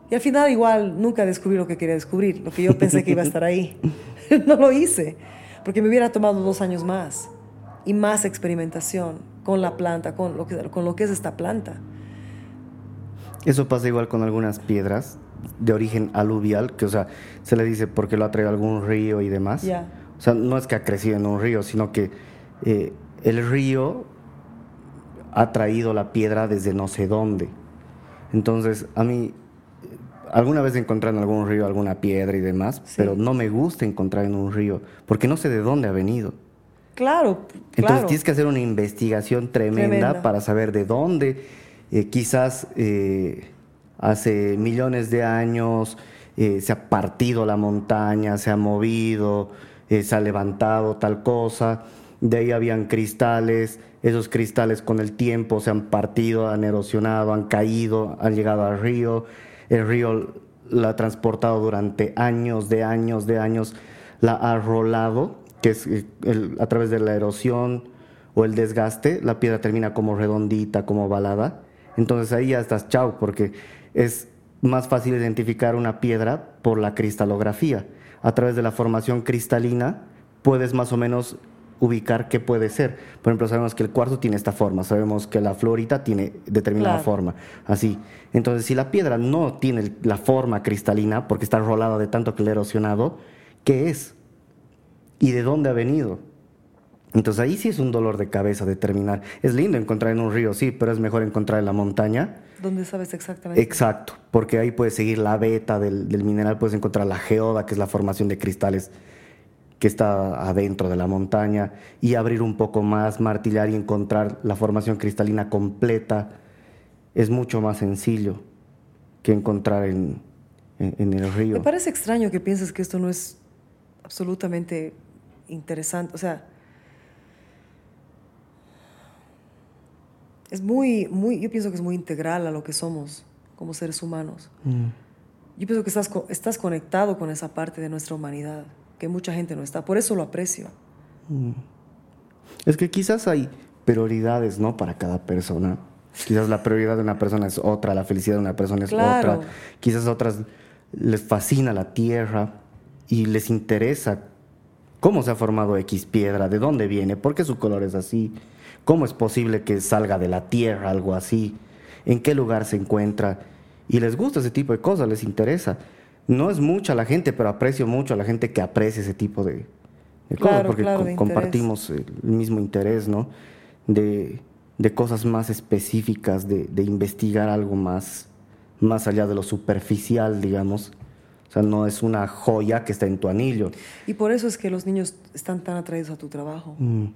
Y al final igual nunca descubrí lo que quería descubrir, lo que yo pensé que iba a estar ahí. no lo hice, porque me hubiera tomado dos años más y más experimentación con la planta, con lo que, con lo que es esta planta. Eso pasa igual con algunas piedras de origen aluvial, que o sea, se le dice porque lo ha traído algún río y demás. O sea, no es que ha crecido en un río, sino que eh, el río ha traído la piedra desde no sé dónde. Entonces, a mí, alguna vez encontré en algún río alguna piedra y demás, pero no me gusta encontrar en un río, porque no sé de dónde ha venido. Claro, Entonces tienes que hacer una investigación tremenda, para saber de dónde, eh, quizás eh, hace millones de años eh, se ha partido la montaña, se ha movido, se ha levantado tal cosa, de ahí habían cristales, esos cristales con el tiempo se han partido, han erosionado, han caído, han llegado al río, el río la ha transportado durante años, de años, de años, la ha rolado que es eh, a través de la erosión o el desgaste, la piedra termina como redondita, como balada. Entonces ahí ya estás chau, porque es más fácil identificar una piedra por la cristalografía. A través de la formación cristalina puedes más o menos ubicar qué puede ser. Por ejemplo, sabemos que el cuarzo tiene esta forma, sabemos que la florita tiene determinada forma, así. Entonces, si la piedra no tiene la forma cristalina porque está rolada de tanto que le ha erosionado, ¿qué es? Y de dónde ha venido. Entonces ahí sí es un dolor de cabeza determinar. Es lindo encontrar en un río, sí, pero es mejor encontrar en la montaña. ¿Dónde sabes exactamente? Exacto, porque ahí puedes seguir la beta del, mineral, puedes encontrar la geoda, que es la formación de cristales que está adentro de la montaña, y abrir un poco más, martillar y encontrar la formación cristalina completa. Es mucho más sencillo que encontrar en, en el río. Me parece extraño que pienses que esto no es absolutamente interesante, o sea, es muy, muy, yo pienso que es muy integral a lo que somos como seres humanos. Mm. Yo pienso que estás, estás conectado con esa parte de nuestra humanidad, que mucha gente no está, por eso lo aprecio. Mm. Es que quizás hay prioridades, ¿no? Para cada persona. Quizás la prioridad de una persona es otra, la felicidad de una persona es otra. Quizás a otras les fascina la tierra y les interesa cómo se ha formado X piedra, de dónde viene, por qué su color es así, cómo es posible que salga de la tierra algo así, en qué lugar se encuentra. Y les gusta ese tipo de cosas, les interesa. No es mucha la gente, pero aprecio mucho a la gente que aprecia ese tipo de, cosas, porque compartimos el mismo interés, ¿no? De, cosas más específicas, de, de, investigar algo más, más allá de lo superficial, digamos. O sea, no es una joya que está en tu anillo. Y por eso es que los niños están tan atraídos a tu trabajo. Mm.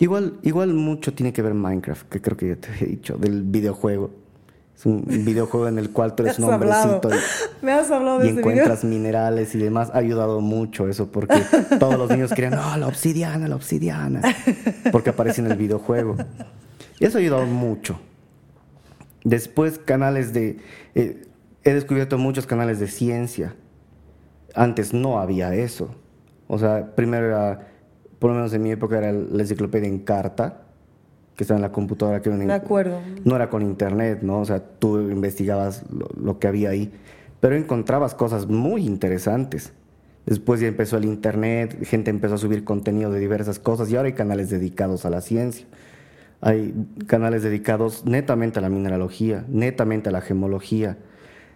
Igual, igual mucho tiene que ver Minecraft, que creo que ya te he dicho, del videojuego. Es un videojuego en el cual tú eres un hombrecito y, Me has hablado de y encuentras minerales y demás. Ha ayudado mucho eso porque todos los niños querían, no, la obsidiana, la obsidiana, porque aparece en el videojuego. Y eso ha ayudado mucho. Después canales de... Eh, he descubierto muchos canales de ciencia. Antes no había eso. O sea, primero era, por lo menos en mi época era la enciclopedia en carta, que estaba en la computadora. Que de acuerdo. No era con internet, ¿no? O sea, tú investigabas lo, que había ahí, pero encontrabas cosas muy interesantes. Después ya empezó el internet, gente empezó a subir contenido de diversas cosas y ahora hay canales dedicados a la ciencia. Hay canales dedicados netamente a la mineralogía, netamente a la gemología,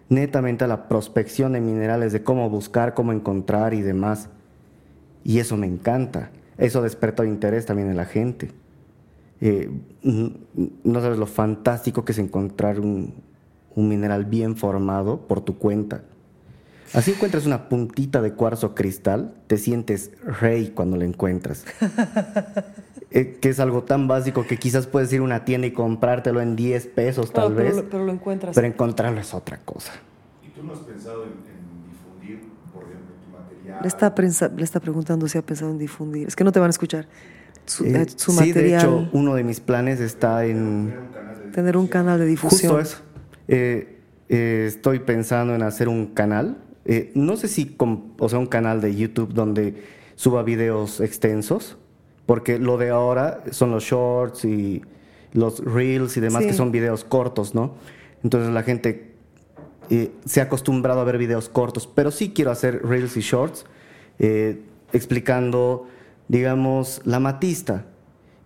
netamente a la prospección de minerales, de cómo buscar, cómo encontrar y demás. Y eso me encanta. Eso despertó interés también en la gente. Eh, no sabes lo fantástico que es encontrar un, un mineral bien formado por tu cuenta. Así encuentras una puntita de cuarzo cristal, te sientes rey cuando lo encuentras. Eh, que es algo tan básico que quizás puedes ir a una tienda y comprártelo en 10 pesos tal vez. Pero, lo encuentras. Pero encontrarlo es otra cosa. ¿Y tú no has pensado en, difundir, por ejemplo, tu material? Le está, le está preguntando si ha pensado en difundir. Es que no te van a escuchar. su, eh, material. Sí, de hecho, uno de mis planes está en... Tener un canal de difusión. Justo eso. Eh, eh, estoy pensando en hacer un canal. no sé si, o sea, un canal de YouTube donde suba videos extensos, porque lo de ahora son los shorts y los reels y demás, que son videos cortos, ¿no? Entonces la gente se ha acostumbrado a ver videos cortos, pero sí quiero hacer reels y shorts explicando digamos, la matista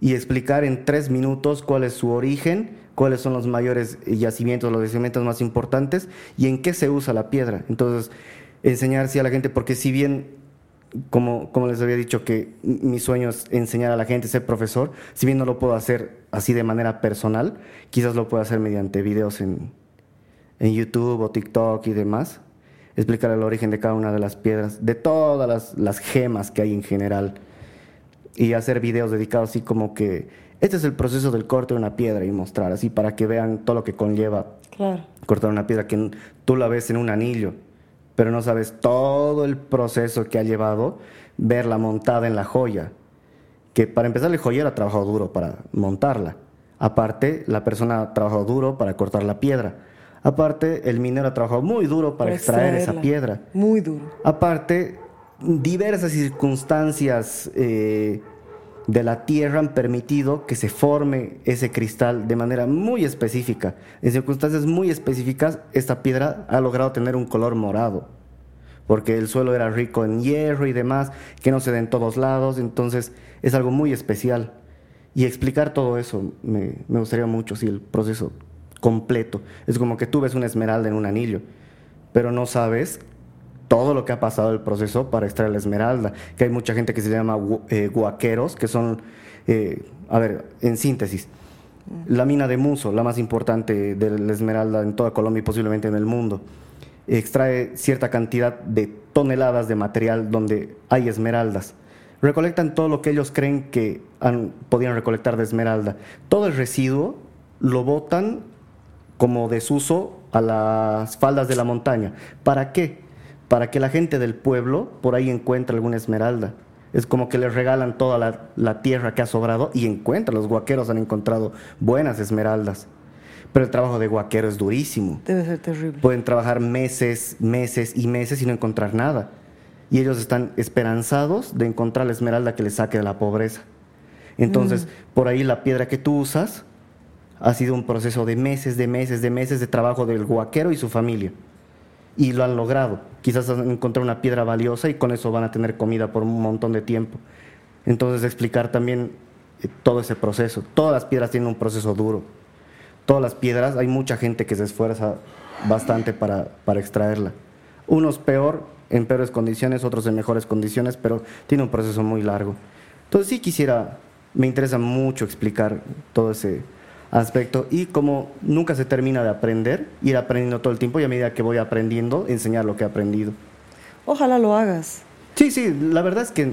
y explicar en tres minutos cuál es su origen, cuáles son los mayores yacimientos, los yacimientos más importantes y en qué se usa la piedra. Entonces, enseñar a la gente, porque si bien, como, como les había dicho, que mi sueño es enseñar a la gente, ser profesor, si bien no lo puedo hacer así de manera personal, quizás lo puedo hacer mediante videos en, en YouTube o TikTok y demás, explicar el origen de cada una de las piedras, de todas las, las gemas que hay en general. Y hacer videos dedicados así como que este es el proceso del corte de una piedra y mostrar así para que vean todo lo que conlleva cortar una piedra que tú la ves en un anillo, pero no sabes todo el proceso que ha llevado verla montada en la joya. Que para empezar el joyero ha trabajado duro para montarla. Aparte, la persona ha trabajado duro para cortar la piedra. Aparte, el minero ha trabajado muy duro para, extraer esa piedra. Muy duro. Aparte, diversas circunstancias eh, de la Tierra han permitido que se forme ese cristal de manera muy específica. En circunstancias muy específicas, esta piedra ha logrado tener un color morado, porque el suelo era rico en hierro y demás, que no se da en todos lados, entonces es algo muy especial. Y explicar todo eso me, gustaría mucho, si el proceso completo. Es como que tú ves una esmeralda en un anillo, pero no sabes todo lo que ha pasado el proceso para extraer la esmeralda, que hay mucha gente que se llama eh, guaqueros, que son, eh, a ver, en síntesis, la mina de Muso, la más importante de la esmeralda en toda Colombia y posiblemente en el mundo, extrae cierta cantidad de toneladas de material donde hay esmeraldas. Recolectan todo lo que ellos creen que han, podían recolectar de esmeralda. Todo el residuo lo botan como desuso a las faldas de la montaña. ¿Para qué? Para que la gente del pueblo por ahí encuentre alguna esmeralda. Es como que les regalan toda la, tierra que ha sobrado y encuentran, los guaqueros han encontrado buenas esmeraldas. Pero el trabajo de guaquero es durísimo. Debe ser terrible. Pueden trabajar meses, meses y meses y no encontrar nada. Y ellos están esperanzados de encontrar la esmeralda que les saque de la pobreza. Entonces, mm. por ahí la piedra que tú usas ha sido un proceso de meses, de meses, de meses de trabajo del guaquero y su familia y lo han logrado. Quizás han encontrado una piedra valiosa y con eso van a tener comida por un montón de tiempo. Entonces explicar también eh, todo ese proceso. Todas las piedras tienen un proceso duro. Todas las piedras, hay mucha gente que se esfuerza bastante para, para extraerla. Unos peor, en peores condiciones, otros en mejores condiciones, pero tiene un proceso muy largo. Entonces sí quisiera, me interesa mucho explicar todo ese, aspecto. Y como nunca se termina de aprender, ir aprendiendo todo el tiempo y a medida que voy aprendiendo, enseñar lo que he aprendido. Ojalá lo hagas. Sí, sí, la verdad es que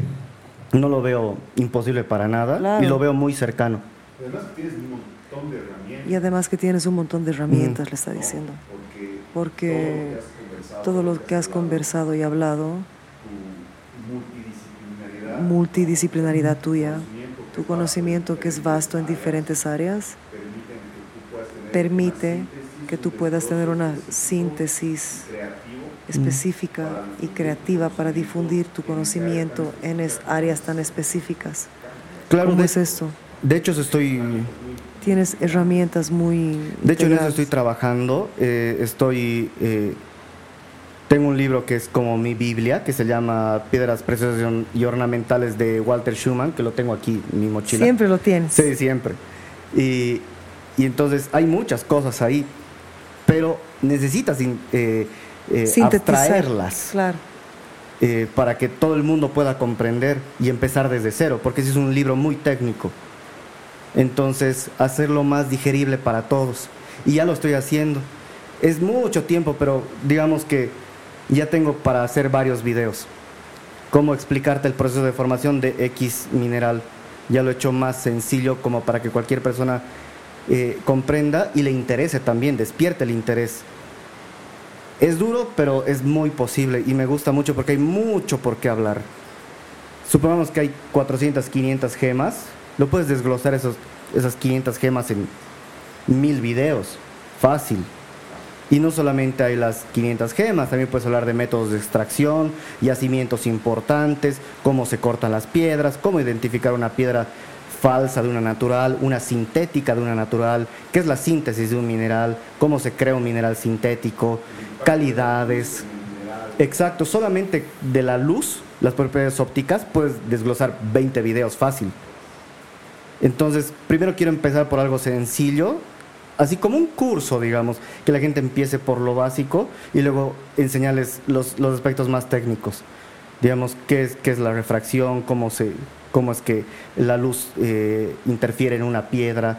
no lo veo imposible para nada y lo veo muy cercano. Además que tienes un montón de herramientas. Y además que tienes un montón de herramientas, le está diciendo. Porque, todo lo que has conversado y hablado, multidisciplinaridad, multidisciplinaridad tuya, tu conocimiento que es vasto en diferentes áreas, permite que tú puedas tener una síntesis específica y creativa para difundir tu conocimiento en áreas tan específicas. Claro, ¿Cómo es esto? De hecho, estoy... Tienes herramientas muy... De hecho, en eso estoy trabajando. Eh, estoy... Eh, tengo un libro que es como mi Biblia, que se llama Piedras Preciosas y Ornamentales de Walter Schumann, que lo tengo aquí en mi mochila. Siempre lo tienes. Sí, siempre. Y y entonces hay muchas cosas ahí, pero necesitas eh, eh abstraerlas. Claro. Eh, para que todo el mundo pueda comprender y empezar desde cero, porque ese es un libro muy técnico. Entonces, hacerlo más digerible para todos. Y ya lo estoy haciendo. Es mucho tiempo, pero digamos que ya tengo para hacer varios videos. Cómo explicarte el proceso de formación de X mineral. Ya lo he hecho más sencillo como para que cualquier persona eh, comprenda y le interese también, despierte el interés. Es duro, pero es muy posible y me gusta mucho porque hay mucho por qué hablar. Supongamos que hay 400, 500 gemas lo puedes desglosar esos, esas 500 gemas en mil videos, fácil. Y no solamente hay las 500 gemas, también puedes hablar de métodos de extracción, yacimientos importantes, cómo se cortan las piedras, cómo identificar una piedra falsa de una natural, una sintética de una natural, qué es la síntesis de un mineral, cómo se crea un mineral sintético, calidades. Exacto, solamente de la luz, las propiedades ópticas, puedes desglosar 20 videos fácil. Entonces, primero quiero empezar por algo sencillo así como un curso, digamos, que la gente empiece por lo básico y luego enseñarles los, aspectos más técnicos. Digamos, qué es, qué es la refracción, cómo, se, cómo es que la luz eh, interfiere en una piedra,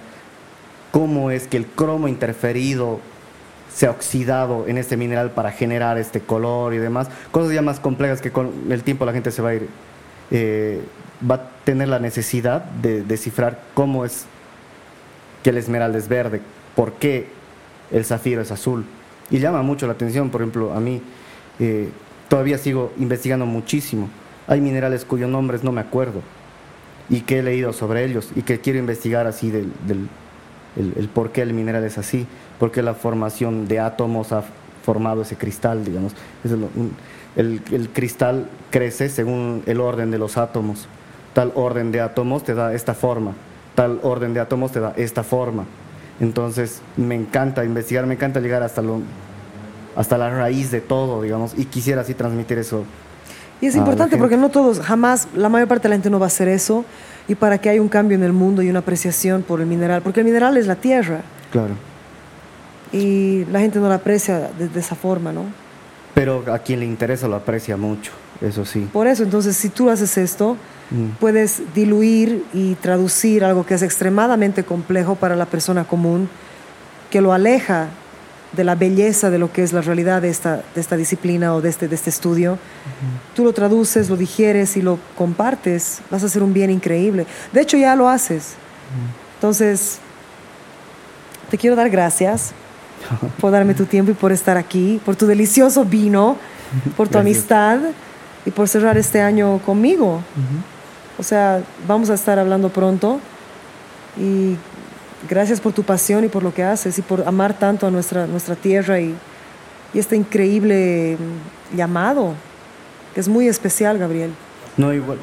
cómo es que el cromo interferido se ha oxidado en este mineral para generar este color y demás. Cosas ya más complejas que con el tiempo la gente se va a ir, eh, va a tener la necesidad de descifrar cómo es que el esmeralda es verde, por qué el zafiro es azul. Y llama mucho la atención, por ejemplo, a mí eh, todavía sigo investigando muchísimo. Hay minerales cuyos nombres no me acuerdo y que he leído sobre ellos y que quiero investigar así del, el, por qué el mineral es así, por qué la formación de átomos ha formado ese cristal, digamos. el, el cristal crece según el orden de los átomos. Tal orden de átomos te da esta forma, tal orden de átomos te da esta forma. Entonces me encanta investigar, me encanta llegar hasta, lo, hasta la raíz de todo, digamos, y quisiera así transmitir eso. Y es importante porque no todos, jamás, la mayor parte de la gente no va a hacer eso, y para que haya un cambio en el mundo y una apreciación por el mineral, porque el mineral es la tierra. Claro. Y la gente no lo aprecia de, de esa forma, ¿no? Pero a quien le interesa lo aprecia mucho, eso sí. Por eso, entonces, si tú haces esto, puedes diluir y traducir algo que es extremadamente complejo para la persona común, que lo aleja de la belleza de lo que es la realidad de esta, de esta disciplina o de este, de este estudio. Tú lo traduces, lo digieres y lo compartes, vas a hacer un bien increíble. De hecho, ya lo haces. Entonces, te quiero dar gracias por darme tu tiempo y por estar aquí, por tu delicioso vino, por tu amistad y por cerrar este año conmigo. O sea, vamos a estar hablando pronto y gracias por tu pasión y por lo que haces y por amar tanto a nuestra, nuestra tierra y, este increíble llamado, que es muy especial, Gabriel. No, igual.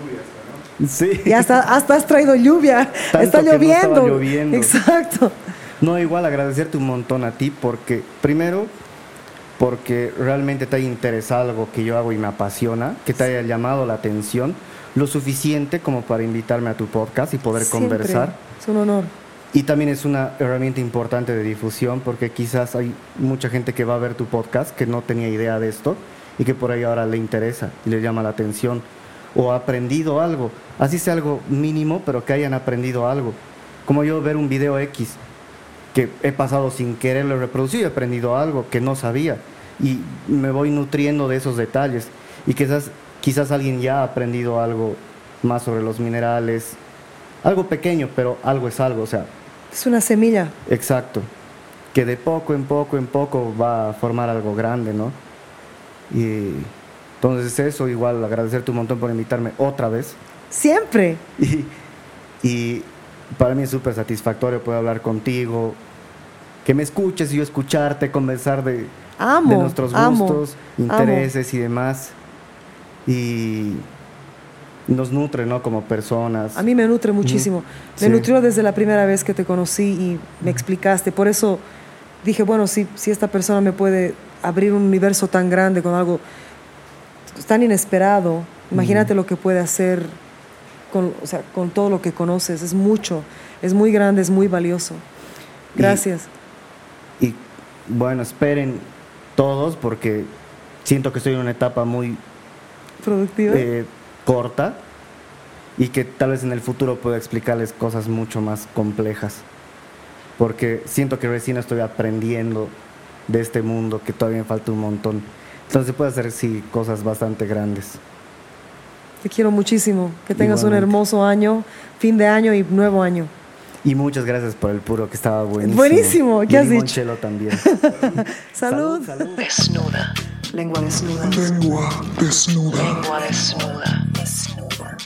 Sí. Y hasta, hasta has traído lluvia. Está lloviendo. lloviendo. Exacto. No, igual agradecerte un montón a ti porque, primero, porque realmente te haya interesado algo que yo hago y me apasiona, que te haya llamado la atención lo suficiente como para invitarme a tu podcast y poder conversar. Es un honor. Y también es una herramienta importante de difusión porque quizás hay mucha gente que va a ver tu podcast que no tenía idea de esto y que por ahí ahora le interesa y le llama la atención o ha aprendido algo, así sea algo mínimo, pero que hayan aprendido algo. Como yo ver un video X que he pasado sin quererlo reproducir, he aprendido algo que no sabía y me voy nutriendo de esos detalles y quizás quizás alguien ya ha aprendido algo más sobre los minerales, algo pequeño, pero algo es algo, o sea. Es una semilla. Exacto, que de poco en poco en poco va a formar algo grande, ¿no? Y entonces eso, igual agradecerte un montón por invitarme otra vez. Siempre. Y, y para mí es súper satisfactorio poder hablar contigo, que me escuches y yo escucharte, conversar de, de nuestros gustos, intereses y demás y nos nutre, ¿no? Como personas. A mí me nutre muchísimo. Me nutrió desde la primera vez que te conocí y me explicaste. Por eso dije, bueno, si, si esta persona me puede abrir un universo tan grande con algo tan inesperado, imagínate lo que puede hacer con, o sea, con todo lo que conoces. Es mucho, es muy grande, es muy valioso. Gracias. y bueno, esperen todos porque siento que estoy en una etapa muy productiva. Eh, corta y que tal vez en el futuro pueda explicarles cosas mucho más complejas. Porque siento que recién estoy aprendiendo de este mundo, que todavía me falta un montón. Entonces puede hacer, sí, cosas bastante grandes. Te quiero muchísimo. Que tengas un hermoso año, fin de año y nuevo año. Y muchas gracias por el puro, que estaba buenísimo. Buenísimo, ¿qué has dicho? también. salud. salud. Desnuda. Lengua desnuda. Lengua desnuda. Lengua desnuda. Lengua desnuda.